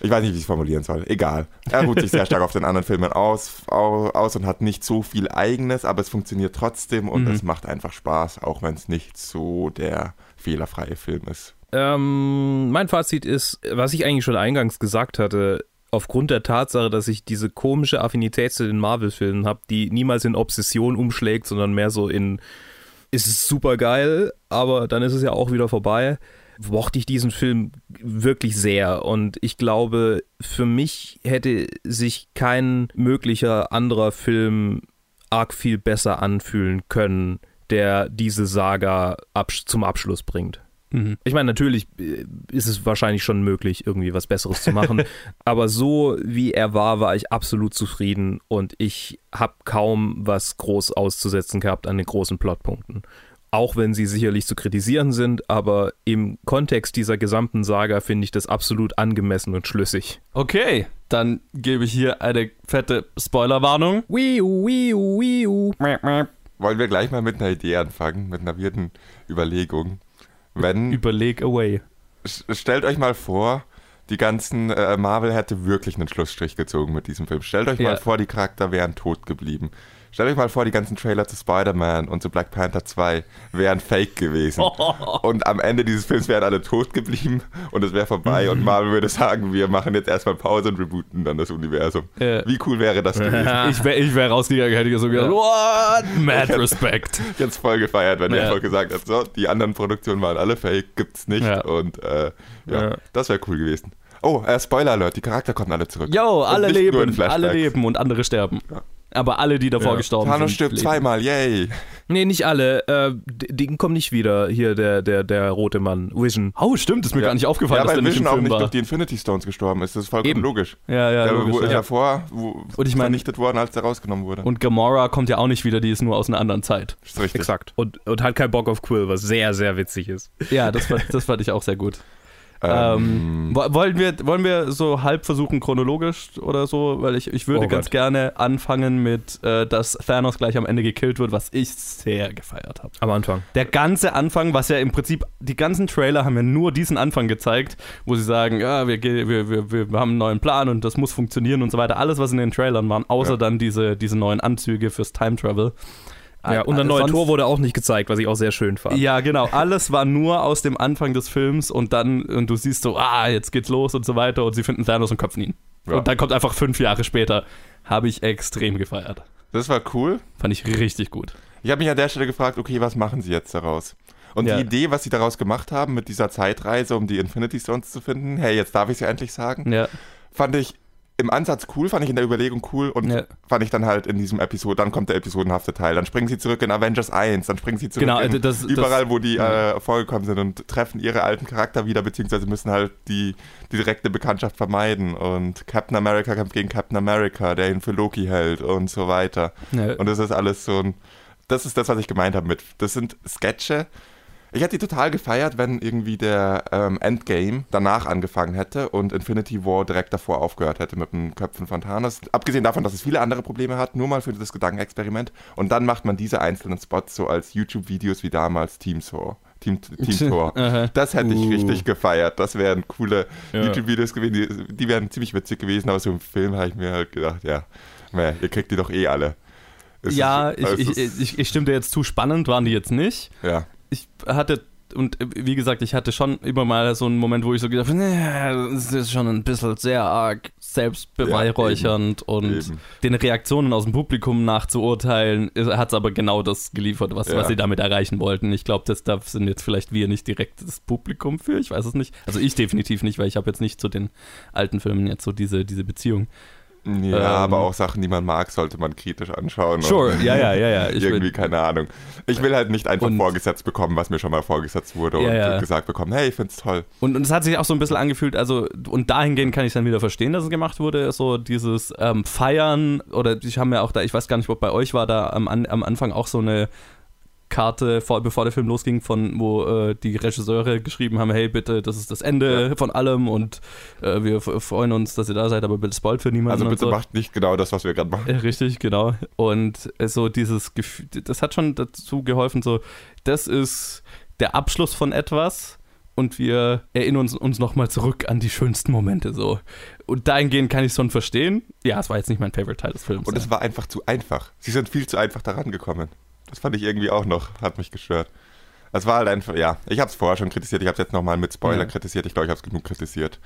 ich weiß nicht, wie ich es formulieren soll. Egal. Er ruht sich sehr stark auf den anderen Filmen aus, au, aus und hat nicht so viel Eigenes, aber es funktioniert trotzdem und Mhm. es macht einfach Spaß, auch wenn es nicht so der fehlerfreie Film ist. Ähm, mein Fazit ist, was ich eigentlich schon eingangs gesagt hatte, aufgrund der Tatsache, dass ich diese komische Affinität zu den Marvel-Filmen habe, die niemals in Obsession umschlägt, sondern mehr so in, ist es super geil, aber dann ist es ja auch wieder vorbei, mochte ich diesen Film wirklich sehr. Und ich glaube, für mich hätte sich kein möglicher anderer Film arg viel besser anfühlen können, der diese Saga abs zum Abschluss bringt. Mhm. Ich meine, natürlich äh, ist es wahrscheinlich schon möglich, irgendwie was Besseres zu machen, aber so wie er war, war ich absolut zufrieden und ich habe kaum was groß auszusetzen gehabt an den großen Plotpunkten. Auch wenn sie sicherlich zu kritisieren sind, aber im Kontext dieser gesamten Saga finde ich das absolut angemessen und schlüssig. Okay, dann gebe ich hier eine fette Spoilerwarnung. Wollen wir gleich mal mit einer Idee anfangen, mit einer wirden Überlegung. Wenn, Überleg away. stellt euch mal vor, die ganzen äh, Marvel hätte wirklich einen Schlussstrich gezogen mit diesem Film. Stellt euch Ja. mal vor, die Charakter wären tot geblieben. Stellt euch mal vor, die ganzen Trailer zu Spider-Man und zu Black Panther 2 wären fake gewesen. Und am Ende dieses Films wären alle tot geblieben und es wäre vorbei und Marvel würde sagen, wir machen jetzt erstmal Pause und rebooten dann das Universum. Ja. Wie cool wäre das gewesen? Ich wäre ich wär rausgegangen, hätte ich so gedacht, what? Mad respect. Ich hätte es voll gefeiert, wenn Ja. er einfach gesagt hat, so, die anderen Produktionen waren alle fake, gibt's nicht. Ja. Und äh, ja, das wäre cool gewesen. Oh, äh, Spoiler Alert, die Charakter kommen alle zurück. Yo, alle leben, alle leben und andere sterben. Ja. Aber alle, die davor Ja. gestorben Thanos sind. stirbt leben. zweimal, yay. Nee, nicht alle. Äh, Ding kommt nicht wieder. Hier, der, der, der rote Mann. Vision. Oh, stimmt, ist mir Ja. gar nicht aufgefallen, ja, dass weil der nicht Vision im auch Film nicht war. durch die Infinity Stones gestorben ist, das ist vollkommen Eben. logisch. Ja, ja, der logisch, wo- ist ja. ja vor, wo Und ich mein- vernichtet worden, als der rausgenommen wurde. Und Gamora kommt ja auch nicht wieder, die ist nur aus einer anderen Zeit. ist richtig. Exakt. Und, und hat keinen Bock auf Quill, was sehr, sehr witzig ist. Ja, das, fand- das fand ich auch sehr gut. Ähm, Ähm, wo- wollen, wir, wollen wir so halb versuchen, chronologisch oder so? Weil ich, ich würde Oh ganz Gott. gerne anfangen mit, äh, dass Thanos gleich am Ende gekillt wird, was ich sehr gefeiert habe. Am Anfang. Der ganze Anfang, was ja im Prinzip, die ganzen Trailer haben ja nur diesen Anfang gezeigt, wo sie sagen, ja, wir, wir, wir, wir haben einen neuen Plan und das muss funktionieren und so weiter. Alles, was in den Trailern waren, außer Ja. dann diese, diese neuen Anzüge fürs Time Travel. Ja, und ein Äh, neues Tor wurde auch nicht gezeigt, was ich auch sehr schön fand. Ja, genau. Alles war nur aus dem Anfang des Films und dann, und du siehst so, ah, jetzt geht's los und so weiter und sie finden Thanos und köpfen ihn. Ja. Und dann kommt einfach fünf Jahre später. Habe ich extrem gefeiert. das war cool. Fand ich richtig gut. Ich habe mich an der Stelle gefragt, okay, was machen sie jetzt daraus? Und Ja. die Idee, was sie daraus gemacht haben mit dieser Zeitreise, um die Infinity Stones zu finden, hey, jetzt darf ich es ja endlich sagen, Ja, fand ich im Ansatz cool, fand ich in der Überlegung cool und Ja. fand ich dann halt in diesem Episode, dann kommt der episodenhafte Teil, dann springen sie zurück in Avengers 1, dann springen sie zurück Genau, in also das- das- überall, wo die ja. äh, vorgekommen sind und treffen ihre alten Charakter wieder, beziehungsweise müssen halt die, die direkte Bekanntschaft vermeiden und Captain America kämpft gegen Captain America, der ihn für Loki hält und so weiter. ja. Und das ist alles so ein. Das ist das, was ich gemeint habe mit. Das sind Sketche. Ich hätte die total gefeiert, wenn irgendwie der ähm, Endgame danach angefangen hätte und Infinity War direkt davor aufgehört hätte mit dem Köpfen von Thanos. Abgesehen davon, dass es viele andere Probleme hat, nur mal für das Gedankenexperiment. Und dann macht man diese einzelnen Spots so als YouTube-Videos wie damals Team Thor. Team, Team Thor. Aha. Das hätte ich Uh. richtig gefeiert. Das wären coole Ja. YouTube-Videos gewesen. Die, die wären ziemlich witzig gewesen, aber so im Film habe ich mir halt gedacht, ja, meh, ihr kriegt die doch eh alle. Es Ja, ist- ich, es ich, ich, ich stimme dir jetzt zu spannend, waren die jetzt nicht. ja. Ich hatte, und äh, wie gesagt, ich hatte schon immer mal so einen Moment, wo ich so gedacht habe, nee, das ist schon ein bisschen sehr arg selbstbeweihräuchernd und Eben. den Reaktionen aus dem Publikum nachzuurteilen, hat es aber genau das geliefert, was, Ja. was sie damit erreichen wollten. Ich glaube, das da sind jetzt vielleicht wir nicht direkt das Publikum für, ich weiß es nicht. Also ich definitiv nicht, weil ich habe jetzt nicht zu den alten Filmen jetzt so diese, diese Beziehung. Ja, Ähm, aber auch Sachen, die man mag, sollte man kritisch anschauen. Sure, ja, ja, ja, ja. Irgendwie, will, keine Ahnung. Ich will halt nicht einfach Und- vorgesetzt bekommen, was mir schon mal vorgesetzt wurde Ja, und ja. gesagt bekommen, hey, ich find's toll. Und, und es hat sich auch so ein bisschen angefühlt, also, und dahingehend kann ich dann wieder verstehen, dass es gemacht wurde, so dieses ähm, Feiern, oder ich habe ja auch da, ich weiß gar nicht, ob bei euch war da am, am Anfang auch so eine Karte, vor, bevor der Film losging, von wo äh, die Regisseure geschrieben haben, hey, bitte, das ist das Ende von allem und äh, wir freuen uns, dass ihr da seid, aber bitte spoilt für niemanden Also bitte so. macht nicht genau das, was wir gerade machen. Äh, Richtig, genau. Und äh, so dieses Gefühl, das hat schon dazu geholfen, so, das ist der Abschluss von etwas und wir erinnern uns, uns nochmal zurück an die schönsten Momente, so. Und dahingehend kann ich es schon verstehen. Ja, es war jetzt nicht mein Favorite Teil des Films. Und ja. es war einfach zu einfach. Sie sind viel zu einfach daran gekommen. Das fand ich irgendwie auch noch, hat mich gestört. Es war halt einfach, ja, ich habe es vorher schon kritisiert, ich habe es jetzt nochmal mit Spoiler Ja. kritisiert, ich glaube, ich habe es genug kritisiert.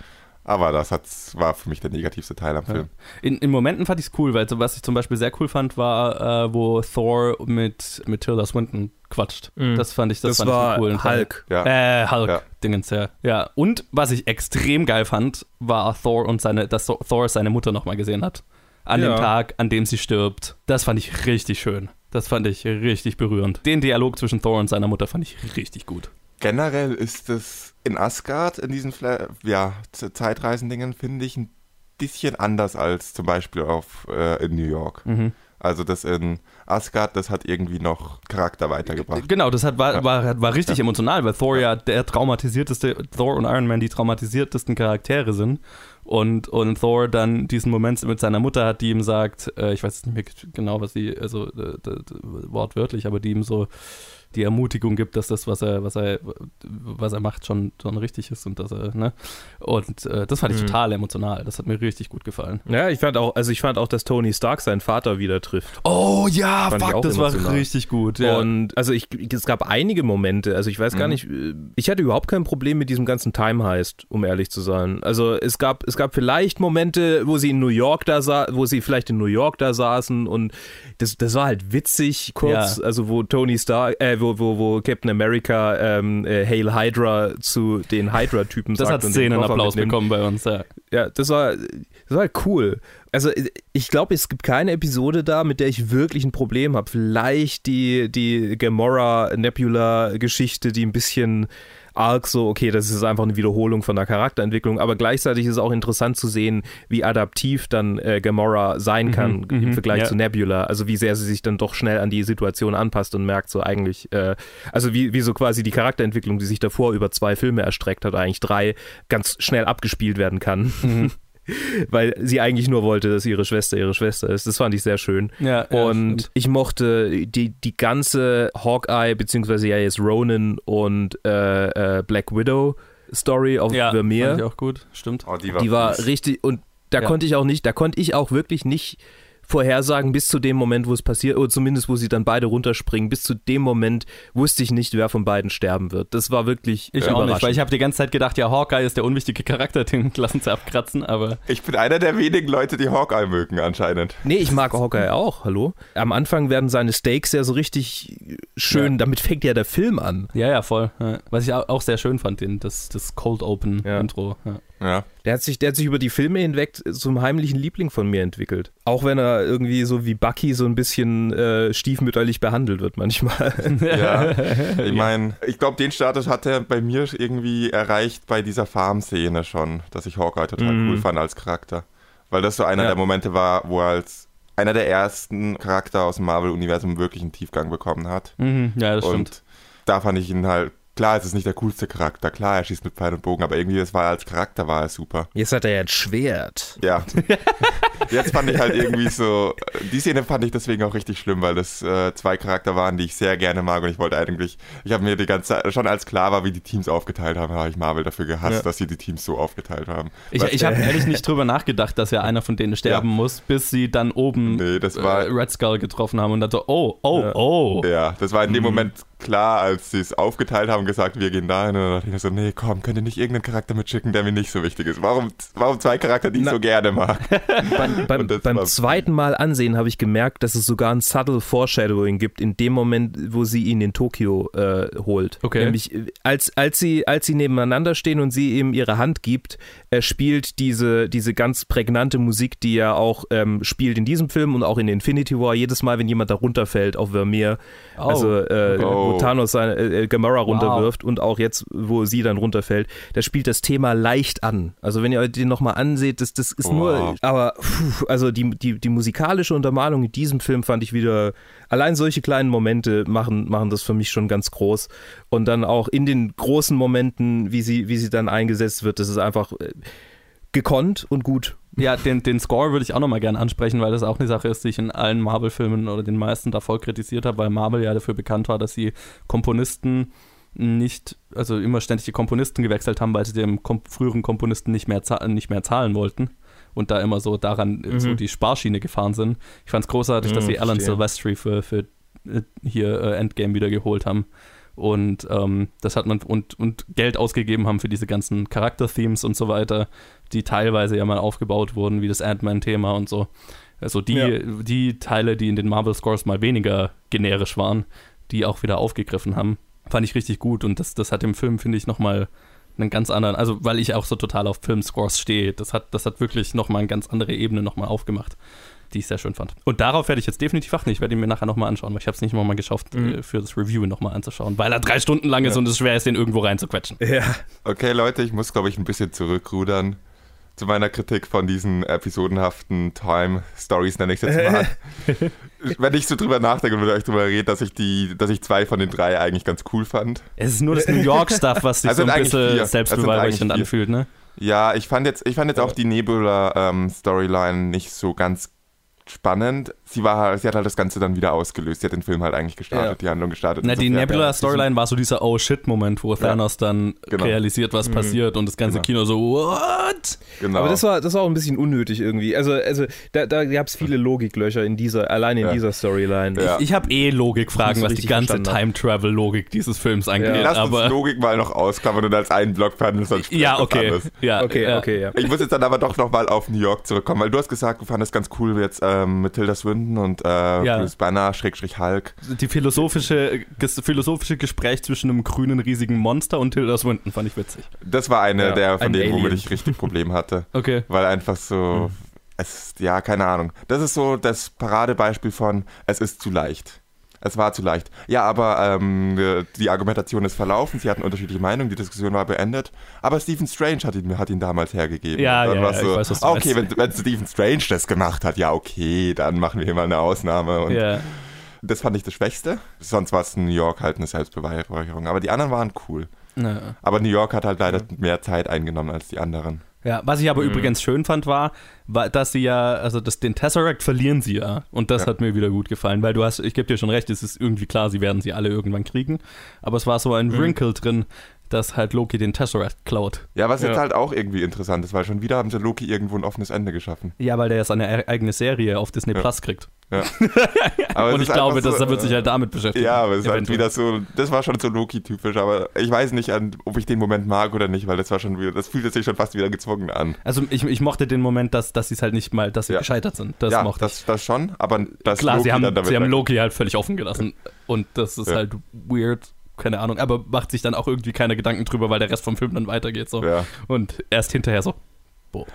Aber das hat's, war für mich der negativste Teil am Ja. Film. In, in Momenten fand ich es cool, weil so, was ich zum Beispiel sehr cool fand, war, äh, wo Thor mit, mit Tilda Swinton quatscht. Mhm. Das fand ich, das, Das, fand ich war einen coolen Teil. Hulk. Ja. Äh, Hulk, Ja. Dingens, ja. ja. Und was ich extrem geil fand, war Thor und seine, dass Thor seine Mutter nochmal gesehen hat. an Ja. dem Tag, an dem sie stirbt. Das fand ich richtig schön. Das fand ich richtig berührend. Den Dialog zwischen Thor und seiner Mutter fand ich richtig gut. Generell ist es in Asgard, in diesen Fla ja, Zeitreisendingen, finde ich ein bisschen anders als zum Beispiel auf, äh, in New York. Mhm. Also das in Asgard, das hat irgendwie noch Charakter weitergebracht. Genau, das hat, war, Ja. war, war richtig emotional, weil Thor ja der traumatisierteste, Thor und Iron Man die traumatisiertesten Charaktere sind. Und, und Thor dann diesen Moment mit seiner Mutter hat, die ihm sagt, äh, ich weiß nicht mehr genau, was sie, also äh, wortwörtlich, aber die ihm so die Ermutigung gibt, dass das, was er, was er, was er macht, schon, schon richtig ist und dass er, ne? Und äh, das fand ich Mhm. total emotional. Das hat mir richtig gut gefallen. Ja, ich fand auch, also ich fand auch, dass Tony Stark seinen Vater wieder trifft. Oh ja, Fand fuck, das war emotional. richtig gut. Ja. Und also ich, es gab einige Momente, also ich weiß gar Mhm. nicht, äh, ich hatte überhaupt kein Problem mit diesem ganzen Time Heist, um ehrlich zu sein. Also es gab, es gab vielleicht Momente, wo sie in New York da sa wo sie vielleicht in New York da saßen und das, das war halt witzig kurz, Ja. also wo Tony Stark, äh, wo, wo, wo Captain America ähm, äh, Hail Hydra zu den Hydra-Typen das sagt hat und den Koffer Szenenapplaus bekommen bei uns, ja. Ja, das war, das war cool. Also ich glaube, es gibt keine Episode da, mit der ich wirklich ein Problem habe. Vielleicht die, die Gamora-Nebula-Geschichte, die ein bisschen arg so, okay, das ist einfach eine Wiederholung von der Charakterentwicklung, aber gleichzeitig ist es auch interessant zu sehen, wie adaptiv dann äh, Gamora sein kann Mhm, im mhm, Vergleich ja. zu Nebula. Also wie sehr sie sich dann doch schnell an die Situation anpasst und merkt so eigentlich, äh, also wie, wie so quasi die Charakterentwicklung, die sich davor über zwei Filme erstreckt hat, eigentlich drei, ganz schnell abgespielt werden kann. Mhm. Weil sie eigentlich nur wollte, dass ihre Schwester ihre Schwester ist. Das fand ich sehr schön. Ja, ja, Und stimmt. ich mochte die, die ganze Hawkeye, beziehungsweise ja jetzt Ronan und äh, äh, Black Widow Story auf ja, Vermeer. fand ich auch gut, stimmt. Oh, die war, Die war richtig und da Ja. konnte ich auch nicht, da konnte ich auch wirklich nicht vorhersagen bis zu dem Moment, wo es passiert, oder zumindest wo sie dann beide runterspringen, bis zu dem Moment wusste ich nicht, wer von beiden sterben wird. Das war wirklich Ich auch nicht, weil ich habe die ganze Zeit gedacht, ja, Hawkeye ist der unwichtige Charakter, den lassen sie abkratzen, aber Ich bin einer der wenigen Leute, die Hawkeye mögen anscheinend. Nee, ich mag Hawkeye auch, hallo. Am Anfang werden seine Steaks ja so richtig schön, Ja. damit fängt ja der Film an. ja, ja, voll. Ja. Was ich au- auch sehr schön fand, den, das, das Cold Open Ja. Intro. Ja. Ja. Der hat, sich, der hat sich über die Filme hinweg zum heimlichen Liebling von mir entwickelt. Auch wenn er irgendwie so wie Bucky so ein bisschen äh, stiefmütterlich behandelt wird manchmal. Ja, ich meine, ich glaube, den Status hat er bei mir irgendwie erreicht bei dieser Farm-Szene schon, dass ich Hawkeye total Mhm. cool fand als Charakter. Weil das so einer Ja. der Momente war, wo er als einer der ersten Charakter aus dem Marvel-Universum wirklich einen Tiefgang bekommen hat. Mhm, ja, das stimmt. Und da fand ich ihn halt, klar, es ist nicht der coolste Charakter, klar, er schießt mit Pfeil und Bogen, aber irgendwie, das war als Charakter war er super. Jetzt hat er ja ein Schwert. Ja. Jetzt fand ich halt irgendwie so, die Szene fand ich deswegen auch richtig schlimm, weil das äh, zwei Charakter waren, die ich sehr gerne mag und ich wollte eigentlich, ich habe mir die ganze Zeit, schon als klar war, wie die Teams aufgeteilt haben, habe ich Marvel dafür gehasst, Ja. dass sie die Teams so aufgeteilt haben. Ich, ich habe ehrlich nicht drüber nachgedacht, dass ja einer von denen sterben Ja. muss, bis sie dann oben Nee, das war- äh, Red Skull getroffen haben und dann so, oh, oh, Ja. oh. Ja, das war in dem Mhm. Moment klar, als sie es aufgeteilt haben gesagt, wir gehen dahin. Und dann dachte ich mir so, nee, komm, könnt ihr nicht irgendeinen Charakter mitschicken, der mir nicht so wichtig ist? Warum, warum zwei Charakter, die ich Na- so gerne mag? Beim, beim, beim zweiten Mal ansehen habe ich gemerkt, dass es sogar ein subtle Foreshadowing gibt in dem Moment, wo sie ihn in Tokio äh, holt. Okay. Nämlich äh, als, als, sie, als sie nebeneinander stehen und sie ihm ihre Hand gibt, äh, spielt diese, diese ganz prägnante Musik, die er auch ähm, spielt in diesem Film und auch in Infinity War. Jedes Mal, wenn jemand da runterfällt auf Vermeer, Oh, also äh, okay. Wo. Thanos seine äh, äh, Gamora Wow. runterwirft und auch jetzt, wo sie dann runterfällt, da spielt das Thema leicht an. Also wenn ihr euch den nochmal anseht, das, das ist nur, Wow. aber puh, also die, die, die musikalische Untermalung in diesem Film fand ich wieder, allein solche kleinen Momente machen, machen das für mich schon ganz groß. Und dann auch in den großen Momenten, wie sie, wie sie dann eingesetzt wird, das ist einfach äh, gekonnt und gut. Ja, den, den Score würde ich auch nochmal gerne ansprechen, weil das auch eine Sache ist, die ich in allen Marvel-Filmen oder den meisten davor kritisiert habe, weil Marvel ja dafür bekannt war, dass sie Komponisten nicht, also immer ständig die Komponisten gewechselt haben, weil sie dem kom früheren Komponisten nicht mehr, nicht mehr zahlen wollten und da immer so daran Mhm. so die Sparschiene gefahren sind. Ich fand es großartig, dass Mhm, sie Alan verstehe. Silvestri für, für äh, hier äh, Endgame wieder geholt haben. Und ähm, das hat man und, und Geld ausgegeben haben für diese ganzen Charakter-Themes und so weiter, die teilweise ja mal aufgebaut wurden, wie das Ant-Man-Thema und so. Also die, Ja. die Teile, die in den Marvel-Scores mal weniger generisch waren, die auch wieder aufgegriffen haben, fand ich richtig gut. Und das, das hat im Film, finde ich, nochmal einen ganz anderen, also weil ich auch so total auf Filmscores stehe, das hat, das hat wirklich nochmal eine ganz andere Ebene nochmal aufgemacht. Die ich sehr schön fand. Und darauf werde ich jetzt definitiv achten. Ich werde ihn mir nachher nochmal anschauen, weil ich habe es nicht nochmal geschafft, Mhm. äh, für das Review nochmal anzuschauen, weil er drei Stunden lang ist und es schwer ist, den irgendwo reinzuquetschen. Ja. Okay, Leute, ich muss, glaube ich, ein bisschen zurückrudern zu meiner Kritik von diesen episodenhaften Time-Stories, nenne ich es jetzt mal. Wenn ich so drüber nachdenke und mit euch drüber rede, dass ich die, dass ich zwei von den drei eigentlich ganz cool fand. Es ist nur das New York-Stuff, was sich Es so ein bisschen selbstbeweihräuchernd anfühlt, ne? Ja, ich fand jetzt, ich fand jetzt auch die Nebula-Storyline nicht so ganz spannend. Sie war sie hat halt das Ganze dann wieder ausgelöst. Sie hat den Film halt eigentlich gestartet, Ja. die Handlung gestartet. Na, die ja, Nebula-Storyline war so dieser Oh-Shit-Moment, wo Thanos dann Genau. realisiert, was passiert und das ganze Genau. Kino so, what? Genau. Aber das war, das war auch ein bisschen unnötig irgendwie. Also, also da, da gab es viele Logiklöcher in dieser, allein in Ja. dieser Storyline. Ja. Ich habe eh Logikfragen, was die ganze Time-Travel-Logik dieses Films angeht. Lass aber uns Logik mal noch ausklammern und als einen Block behandeln, sonst ja, okay. Ja, Okay, ja. okay, ja. Ich muss jetzt dann aber doch nochmal auf New York zurückkommen, weil du hast gesagt, du fandest ganz cool jetzt ähm, mit Tilda Swinton und äh, Ja. Bruce Banner, Schrägstrich Hulk. Die philosophische, das philosophische Gespräch zwischen einem grünen, riesigen Monster und Tilda Swinton fand ich witzig. Das war eine Ja, der von ein denen, womit ich richtig Probleme hatte. Okay. Weil einfach so, es, ja, keine Ahnung. Das ist so das Paradebeispiel von, es ist zu leicht. Es war zu leicht. Ja, aber ähm, die Argumentation ist verlaufen, sie hatten unterschiedliche Meinungen, die Diskussion war beendet. Aber Stephen Strange hat ihn, hat ihn damals hergegeben. Ja, dann ja, ja, ich so, weiß, was du okay, wenn, wenn Stephen Strange das gemacht hat, ja, okay, dann machen wir hier mal eine Ausnahme. Und Ja. das fand ich das Schwächste. Sonst war es in New York halt eine Selbstbeweihräucherung. Aber die anderen waren cool. Ja. Aber New York hat halt leider mehr Zeit eingenommen als die anderen. Ja, was ich aber übrigens schön fand, war, war, dass sie ja, also das, den Tesseract verlieren sie ja. Und das Ja. hat mir wieder gut gefallen, weil du hast, ich gebe dir schon recht, es ist irgendwie klar, sie werden sie alle irgendwann kriegen. Aber es war so ein Wrinkle drin, dass halt Loki den Tesseract klaut. Ja, was jetzt Ja. halt auch irgendwie interessant ist, weil schon wieder haben sie Loki irgendwo ein offenes Ende geschaffen. Ja, weil der jetzt eine e- eigene Serie auf Disney Ja. Plus kriegt. Ja. Und ich glaube, einfach dass so, er wird sich halt damit beschäftigen. Ja, aber es ist halt wieder so, das war schon so Loki-typisch, aber ich weiß nicht, an, ob ich den Moment mag oder nicht, weil das war schon wieder, das fühlte sich schon fast wieder gezwungen an. Also ich, ich mochte den Moment, dass, dass sie es halt nicht mal, dass sie Ja. gescheitert sind. Das ja, mochte ich. das, das schon, aber das Klar, sie haben, dann damit sie haben Loki halt völlig offen gelassen. Und das ist Ja. halt weird. Keine Ahnung, aber macht sich dann auch irgendwie keine Gedanken drüber, weil der Rest vom Film dann weitergeht. So. Ja. Und erst hinterher so,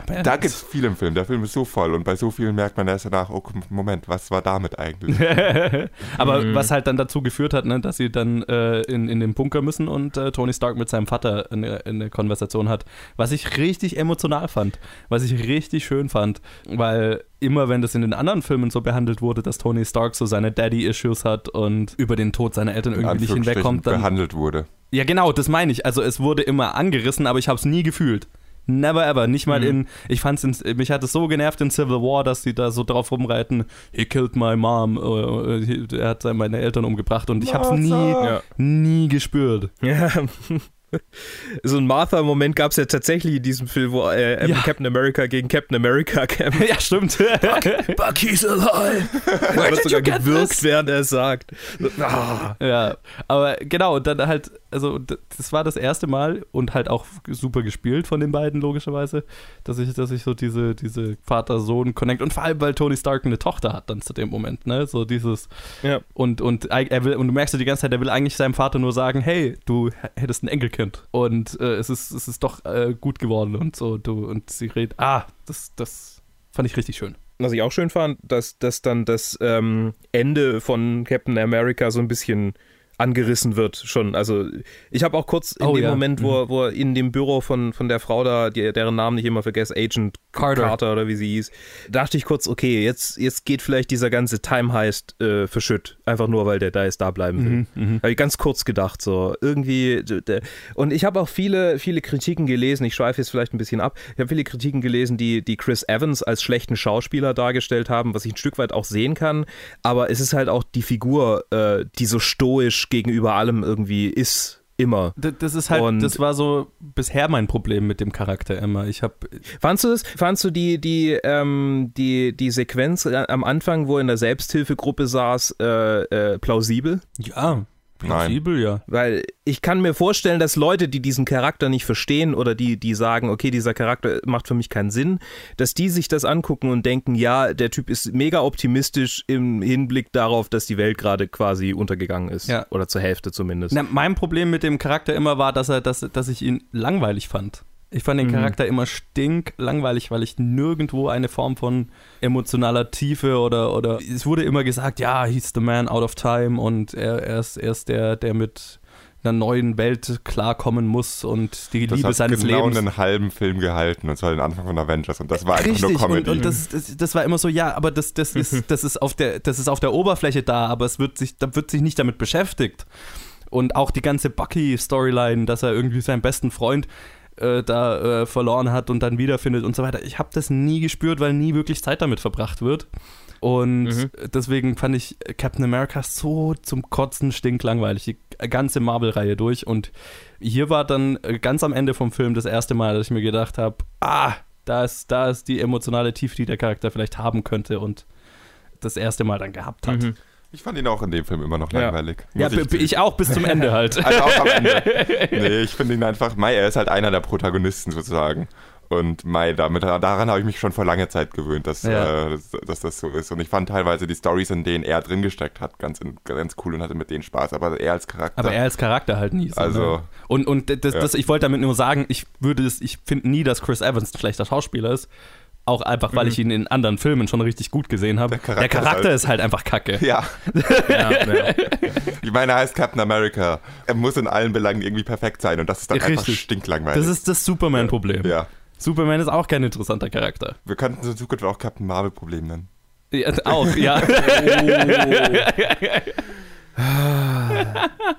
man. Da gibt es viel im Film, der Film ist so voll und bei so vielen merkt man erst danach, oh Moment, was war damit eigentlich? Aber Mhm. was halt dann dazu geführt hat, ne, dass sie dann äh, in, in den Bunker müssen und äh, Tony Stark mit seinem Vater eine, eine Konversation hat. Was ich richtig emotional fand. Was ich richtig schön fand. Weil immer, wenn das in den anderen Filmen so behandelt wurde, dass Tony Stark so seine Daddy-Issues hat und über den Tod seiner Eltern irgendwie nicht hinwegkommt, dann. behandelt wurde. Ja, genau, das meine ich. Also es wurde immer angerissen, aber ich habe es nie gefühlt. Never ever. Nicht mal Mhm. in. Ich fand's in, mich hat es so genervt in Civil War, dass sie da so drauf rumreiten. He killed my mom. äh, äh, Er hat meine Eltern umgebracht und ich habe es nie, Ja. nie gespürt. Ja. So ein Martha-Moment gab es ja tatsächlich in diesem Film, wo äh, Ja. Captain America gegen Captain America kämpft. ja, stimmt. Buck, he's alive. Er wird sogar gewirkt, während er es sagt. Ah. ja, aber genau, und dann halt, also das war das erste Mal und halt auch super gespielt von den beiden, logischerweise, dass ich, dass ich so diese, diese Vater-Sohn-Connect und vor allem, weil Tony Stark eine Tochter hat dann zu dem Moment, ne? So dieses, Ja. Und, und, er will, und du merkst ja die ganze Zeit, er will eigentlich seinem Vater nur sagen, hey, du hättest ein Enkelkind. Und äh, es, ist, es ist doch äh, gut geworden und so. Du, und sie redet, ah, das, das fand ich richtig schön. Was ich auch schön fand, dass, dass dann das ähm, Ende von Captain America so ein bisschen angerissen wird schon. Also ich habe auch kurz in Oh, dem ja. Moment, wo, er- wo er in dem Büro von, von der Frau da, die, deren Namen ich immer vergesse, Agent Carter. Carter oder wie sie hieß, dachte ich kurz, okay, jetzt, jetzt geht vielleicht dieser ganze Time-Heist äh, für Schütt. Einfach nur, weil der da jetzt da bleiben will. Mhm, Habe ich ganz kurz gedacht, so irgendwie. Und ich habe auch viele, viele Kritiken gelesen. Ich schweife jetzt vielleicht ein bisschen ab. Ich habe viele Kritiken gelesen, die, die Chris Evans als schlechten Schauspieler dargestellt haben, was ich ein Stück weit auch sehen kann. Aber es ist halt auch die Figur, äh, die so stoisch gegenüber allem irgendwie ist. Immer. Das ist halt, Und- das war so bisher mein Problem mit dem Charakter immer. Ich habe Fandst du es? Fandst du die, die, ähm, die, die Sequenz äh, am Anfang, wo er in der Selbsthilfegruppe saß, äh, äh, plausibel? ja, Nein. plausibel, ja. Weil ich kann mir vorstellen, dass Leute, die diesen Charakter nicht verstehen oder die, die sagen, okay, dieser Charakter macht für mich keinen Sinn, dass die sich das angucken und denken, ja, der Typ ist mega optimistisch im Hinblick darauf, dass die Welt gerade quasi untergegangen ist. Ja. Oder zur Hälfte zumindest. Na, mein Problem mit dem Charakter immer war, dass er, dass, dass ich ihn langweilig fand. Ich fand den Mhm. Charakter immer stinklangweilig, weil ich nirgendwo eine Form von emotionaler Tiefe oder, oder es wurde immer gesagt, ja, he's the man out of time und er, er, ist, er ist der, der mit einer neuen Welt klarkommen muss und die Das Liebe hat seines genau Lebens. einen halben Film gehalten, und zwar den Anfang von Avengers. Und das war einfach Richtig, nur Comedy. und, und das, das, das war immer so, ja, aber das, das, ist, das, ist auf der, das ist auf der Oberfläche da, aber es wird sich, da wird sich nicht damit beschäftigt. Und auch die ganze Bucky-Storyline, dass er irgendwie seinen besten Freund äh, da äh, verloren hat und dann wiederfindet und so weiter. Ich habe das nie gespürt, weil nie wirklich Zeit damit verbracht wird. Und Mhm. deswegen fand ich Captain America so zum Kotzen stinklangweilig, die ganze Marvel-Reihe durch. Und hier war dann äh, ganz am Ende vom Film das erste Mal, dass ich mir gedacht habe, ah, da ist, da ist die emotionale Tiefe, die der Charakter vielleicht haben könnte und das erste Mal dann gehabt hat. Mhm. Ich fand ihn auch in dem Film immer noch Ja. langweilig. Ja, b- b- ich auch bis zum Ende halt. Also auch am Ende. Nee, ich finde ihn einfach, Mai, er ist halt einer der Protagonisten sozusagen. Und Mai, damit, daran habe ich mich schon vor langer Zeit gewöhnt, dass, Ja. äh, dass, dass das so ist. Und ich fand teilweise die Stories, in denen er drin gesteckt hat, ganz, ganz cool und hatte mit denen Spaß. Aber er als Charakter. Aber er als Charakter halt nie. So, Also- ne? Und, und das, Ja. das, ich wollte damit nur sagen, ich würde es, ich finde nie, dass Chris Evans ein schlechter Schauspieler ist. Auch einfach, weil Mhm. ich ihn in anderen Filmen schon richtig gut gesehen habe. Der Charakter Der Charakter ist ist halt einfach kacke. ja, Ja, ja. ich meine, er heißt Captain America. Er muss in allen Belangen irgendwie perfekt sein und das ist dann einfach Richtig. stinklangweilig. Das ist das Superman-Problem. ja. Superman ist auch kein interessanter Charakter. Wir könnten in Zukunft auch Captain Marvel-Problem nennen. Ja, auch, ja.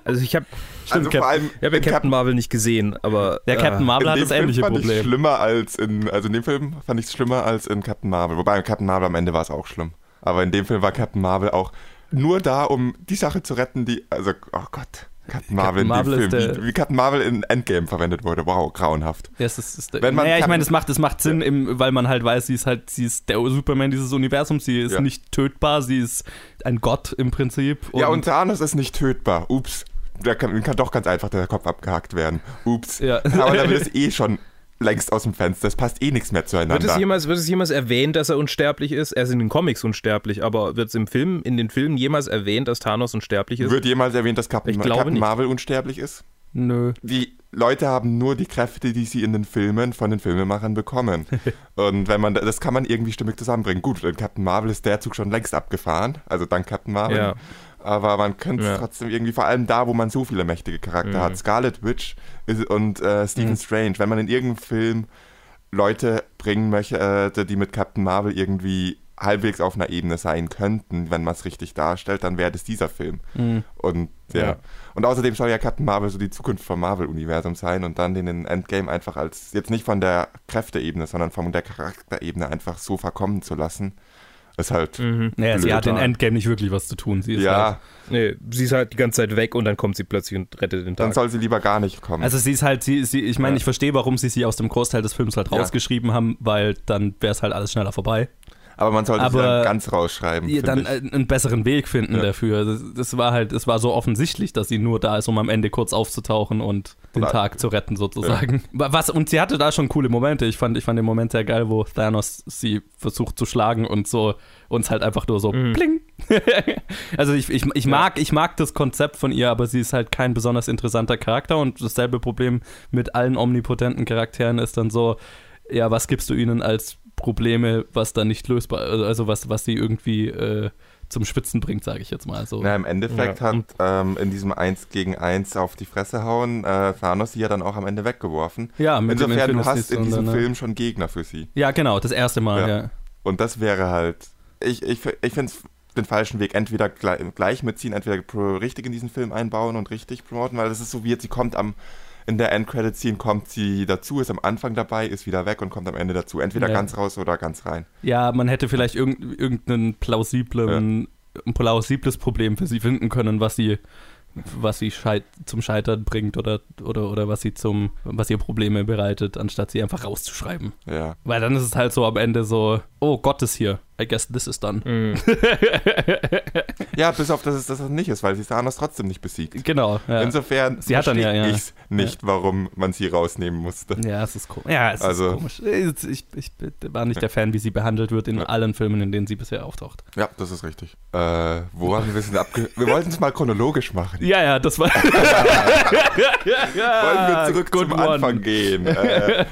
Also ich habe Stimmt, also Cap- vor allem ich hab ja in Captain Marvel nicht gesehen, aber Der Captain äh, Marvel in hat dem das Film ähnliche fand ich Problem. schlimmer als in, also in dem Film fand ich es schlimmer als in Captain Marvel. Wobei in Captain Marvel am Ende war es auch schlimm. Aber in dem Film war Captain Marvel auch nur da, um die Sache zu retten, die, also, oh Gott, Captain Marvel Marvel in ist dem Film, der- wie, wie Captain Marvel in Endgame verwendet wurde. Wow, grauenhaft. Ja, es ist, ist, Wenn man naja, ich meine, es macht, es macht Sinn, im, weil man halt weiß, sie ist halt, sie ist der Superman dieses Universums, sie ist Ja. nicht tötbar, sie ist ein Gott im Prinzip. ja, und Thanos ist nicht tötbar. Ups. Da kann, kann doch ganz einfach der Kopf abgehackt werden. Ups. Ja. Aber damit ist eh schon längst aus dem Fenster. Es passt eh nichts mehr zueinander. Wird es, jemals, wird es jemals erwähnt, dass er unsterblich ist? Er ist in den Comics unsterblich, aber wird es im Film, in den Filmen jemals erwähnt, dass Thanos unsterblich ist? Wird jemals erwähnt, dass Captain, Captain. Marvel unsterblich ist? Nö. die Leute haben nur die Kräfte, die sie in den Filmen von den Filmemachern bekommen. Und wenn man das kann man irgendwie stimmig zusammenbringen. Gut, in Captain Marvel ist der Zug schon längst abgefahren, also dank Captain Marvel. Ja. Aber man könnte es Ja. trotzdem irgendwie, vor allem da, wo man so viele mächtige Charakter Mhm. hat, Scarlet Witch und äh, Stephen Mhm. Strange, wenn man in irgendeinem Film Leute bringen möchte, äh, die mit Captain Marvel irgendwie halbwegs auf einer Ebene sein könnten, wenn man es richtig darstellt, dann wäre das dieser Film. Mhm. Und ja. Ja. Und außerdem soll ja Captain Marvel so die Zukunft vom Marvel-Universum sein und dann den in Endgame einfach als, jetzt nicht von der Kräfteebene, sondern von der Charakterebene einfach so verkommen zu lassen, ist halt. Mhm. Naja, sie hat in Endgame nicht wirklich was zu tun. Sie ist halt, Ja, Nee, sie ist halt die ganze Zeit weg und dann kommt sie plötzlich und rettet den dann Tag. soll sie lieber gar nicht kommen. also sie ist halt, sie, sie ich meine, Ja. ich verstehe, warum sie sie aus dem Großteil des Films halt Ja. rausgeschrieben haben, weil dann wäre es halt alles schneller vorbei. Aber man sollte sie aber- dann ganz rausschreiben. Dann ich. äh, einen besseren Weg finden Ja. dafür. Das, das war halt, es war so offensichtlich, dass sie nur da ist, um am Ende kurz aufzutauchen und den Oder- Tag zu retten, sozusagen. Was, und sie hatte da schon coole Momente. Ich fand, ich fand den Moment sehr geil, wo Thanos sie versucht zu schlagen und so uns halt einfach nur so Mhm. pling. also ich, ich, ich, mag, ich mag das Konzept von ihr, aber sie ist halt kein besonders interessanter Charakter und dasselbe Problem mit allen omnipotenten Charakteren ist dann so, ja, was gibst du ihnen als Probleme, was dann nicht lösbar, also was, was sie irgendwie äh, zum Schwitzen bringt, sage ich jetzt mal. So. Na, im Endeffekt Ja, hat ähm, in diesem 1 gegen 1 auf die Fresse hauen äh, Thanos sie ja dann auch am Ende weggeworfen. Ja, mit dem Insofern, du Infinity hast in diesem dann? Film schon Gegner für sie. Ja, genau, das erste Mal, Ja. ja. Und das wäre halt. Ich, ich, ich finde es den falschen Weg. Entweder gleich, gleich mitziehen, entweder richtig in diesen Film einbauen und richtig promoten, weil das ist so weird. Sie kommt am. In der Endcredit-Scene kommt sie dazu, ist am Anfang dabei, ist wieder weg und kommt am Ende dazu. Entweder Ja. ganz raus oder ganz rein. Ja, man hätte vielleicht irgend, irgendeinen plausiblen, ein plausibles Problem für sie finden können, was sie, was sie scheit, zum Scheitern bringt oder, oder, oder was sie zum, was ihr Probleme bereitet, anstatt sie einfach rauszuschreiben. Ja. Weil dann ist es halt so am Ende so, oh Gott ist hier. I guess this is done. Mhm. Ja, bis auf, dass es das nicht ist, weil sie Thanos trotzdem nicht besiegt. Genau. Ja. Insofern Sie hat dann ja- ja. ich nicht, warum man sie rausnehmen musste. Ja, es ist komisch. Ja, es Also- ist komisch. Ich, ich war nicht der Fan, wie sie behandelt wird in Ja. allen Filmen, in denen sie bisher auftaucht. Ja, das ist richtig. Äh, wo haben wir es abge... Wir wollten es mal chronologisch machen. Ja, ja, das war. Wollen wir zurück good zum one. Anfang gehen, äh,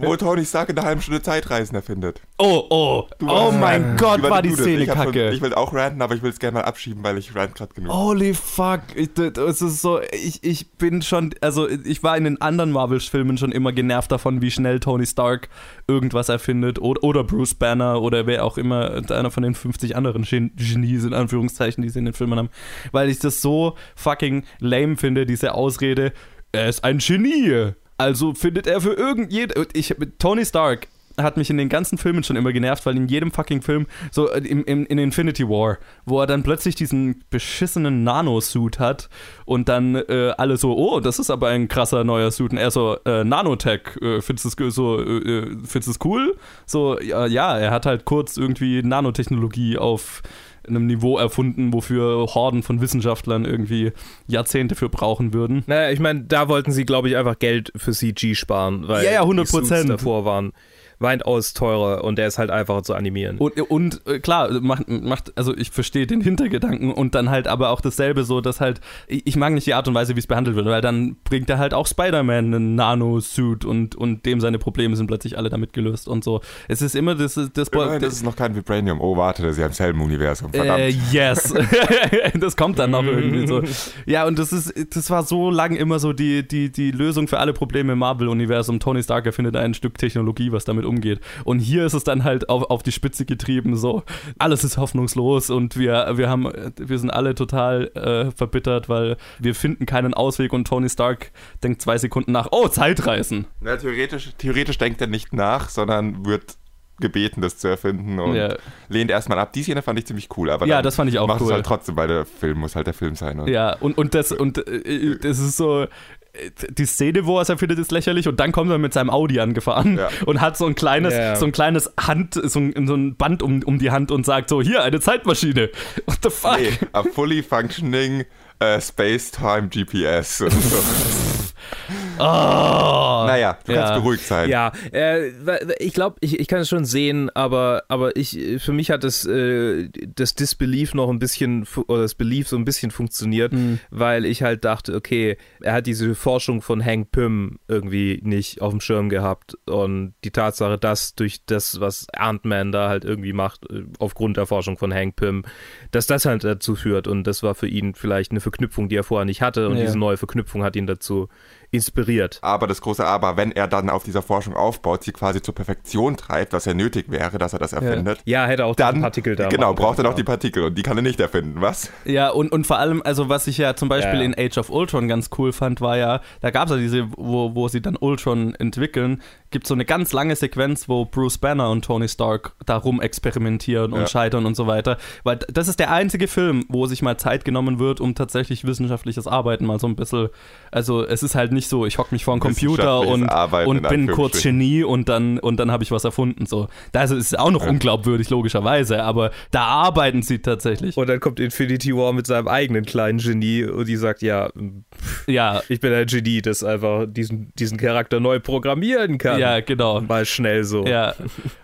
wo Tony Stark in einer halben Stunde Zeitreisen erfindet. Oh, oh, Du oh warst- mein Gott, war die? Szene ich hab schon- kacke. Ich will auch ranten, aber ich will es gerne mal abschieben, weil ich rant gerade genug. Holy fuck, ich, das ist so, ich, ich bin schon, also ich war in den anderen Marvel-Filmen schon immer genervt davon, wie schnell Tony Stark irgendwas erfindet oder, oder Bruce Banner oder wer auch immer, einer von den 50 anderen Gen Genies in Anführungszeichen, die sie in den Filmen haben, weil ich das so fucking lame finde, diese Ausrede, er ist ein Genie. Also findet er für irgendjede, ich, Tony Stark hat mich in den ganzen Filmen schon immer genervt, weil in jedem fucking Film, so äh, im, im, in Infinity War, wo er dann plötzlich diesen beschissenen Nano-Suit hat und dann äh, alle so, oh, das ist aber ein krasser neuer Suit. Und er so, äh, Nanotech, äh, findest du es so, äh, äh, findest cool? So, ja, ja, er hat halt kurz irgendwie Nanotechnologie auf einem Niveau erfunden, wofür Horden von Wissenschaftlern irgendwie Jahrzehnte für brauchen würden. Naja, ich meine, da wollten sie, glaube ich, einfach Geld für CG sparen, weil Ja, ja, 100%. die Suits davor waren weitaus teurer und der ist halt einfacher zu animieren. Und, und äh, klar, macht, macht, also ich verstehe den Hintergedanken und dann halt aber auch dasselbe so, dass halt, ich mag nicht die Art und Weise, wie es behandelt wird, weil dann bringt er halt auch Spider-Man einen Nano-Suit und, und dem seine Probleme sind plötzlich alle damit gelöst und so. Es ist immer das, das, Immerhin, das ist noch kein Vibranium. Oh, warte, sie haben selben Universum. Verdammt. äh, yes. das kommt dann noch irgendwie so. Ja, und das ist, das war so lang immer so die, die, die Lösung für alle Probleme im Marvel-Universum. Tony Stark erfindet ein Stück Technologie, was damit umgeht. Und hier ist es dann halt auf, auf die Spitze getrieben, so. Alles ist hoffnungslos und wir, wir haben, wir sind alle total äh, verbittert, weil wir finden keinen Ausweg und Tony Stark denkt zwei Sekunden nach, oh, Zeitreisen. Na, theoretisch, theoretisch denkt er nicht nach, sondern wird gebeten, das zu erfinden und Ja. lehnt erstmal ab. Die Szene fand ich ziemlich cool, aber Ja, das fand ich auch macht cool. es halt trotzdem, weil der Film muss halt der Film sein. Und Ja, und, und das, und äh, das ist so. Die Szene, wo er es erfindet, ist lächerlich und dann kommt er mit seinem Audi angefahren Ja. und hat so ein kleines, Ja. so ein kleines Hand, so ein, so ein Band um, um die Hand und sagt so, hier, eine Zeitmaschine. What the fuck? Nee, a fully functioning äh, Space-Time GPS. Oh. naja, du Ja. kannst beruhigt sein. Ja, äh, ich glaube, ich, ich kann es schon sehen, aber, aber ich, für mich hat das, äh, das Disbelief noch ein bisschen, oder das Belief so ein bisschen funktioniert, Mhm. weil ich halt dachte, okay, er hat diese Forschung von Hank Pym irgendwie nicht auf dem Schirm gehabt und die Tatsache, dass durch das, was Ant-Man da halt irgendwie macht, äh, aufgrund der Forschung von Hank Pym, dass das halt dazu führt und das war für ihn vielleicht eine Verknüpfung, die er vorher nicht hatte und Ja. diese neue Verknüpfung hat ihn dazu inspiriert. Aber das große Aber, wenn er dann auf dieser Forschung aufbaut, sie quasi zur Perfektion treibt, was ja nötig wäre, dass er das erfindet, Ja, hätte auch dann die Partikel da genau, braucht er noch die Partikel und die kann er nicht erfinden, was? Ja, und, und vor allem, also was ich ja zum Beispiel Ja. in Age of Ultron ganz cool fand, war ja, da gab es ja diese, wo, wo sie dann Ultron entwickeln, gibt so eine ganz lange Sequenz, wo Bruce Banner und Tony Stark darum experimentieren und Ja. scheitern und so weiter. Weil das ist der einzige Film, wo sich mal Zeit genommen wird, um tatsächlich wissenschaftliches Arbeiten mal so ein bisschen, also es ist halt nicht so, ich hock mich vor einen Computer und, Arbeiten und in bin kurz. Genie und dann, und dann habe ich was erfunden. So. Das ist auch noch Ja. unglaubwürdig, logischerweise, aber da arbeiten sie tatsächlich. Und dann kommt Infinity War mit seinem eigenen kleinen Genie und die sagt, ja, ja, ich bin ein Genie, das einfach diesen, diesen Charakter neu programmieren kann. Ja, genau. Mal schnell so. Ja,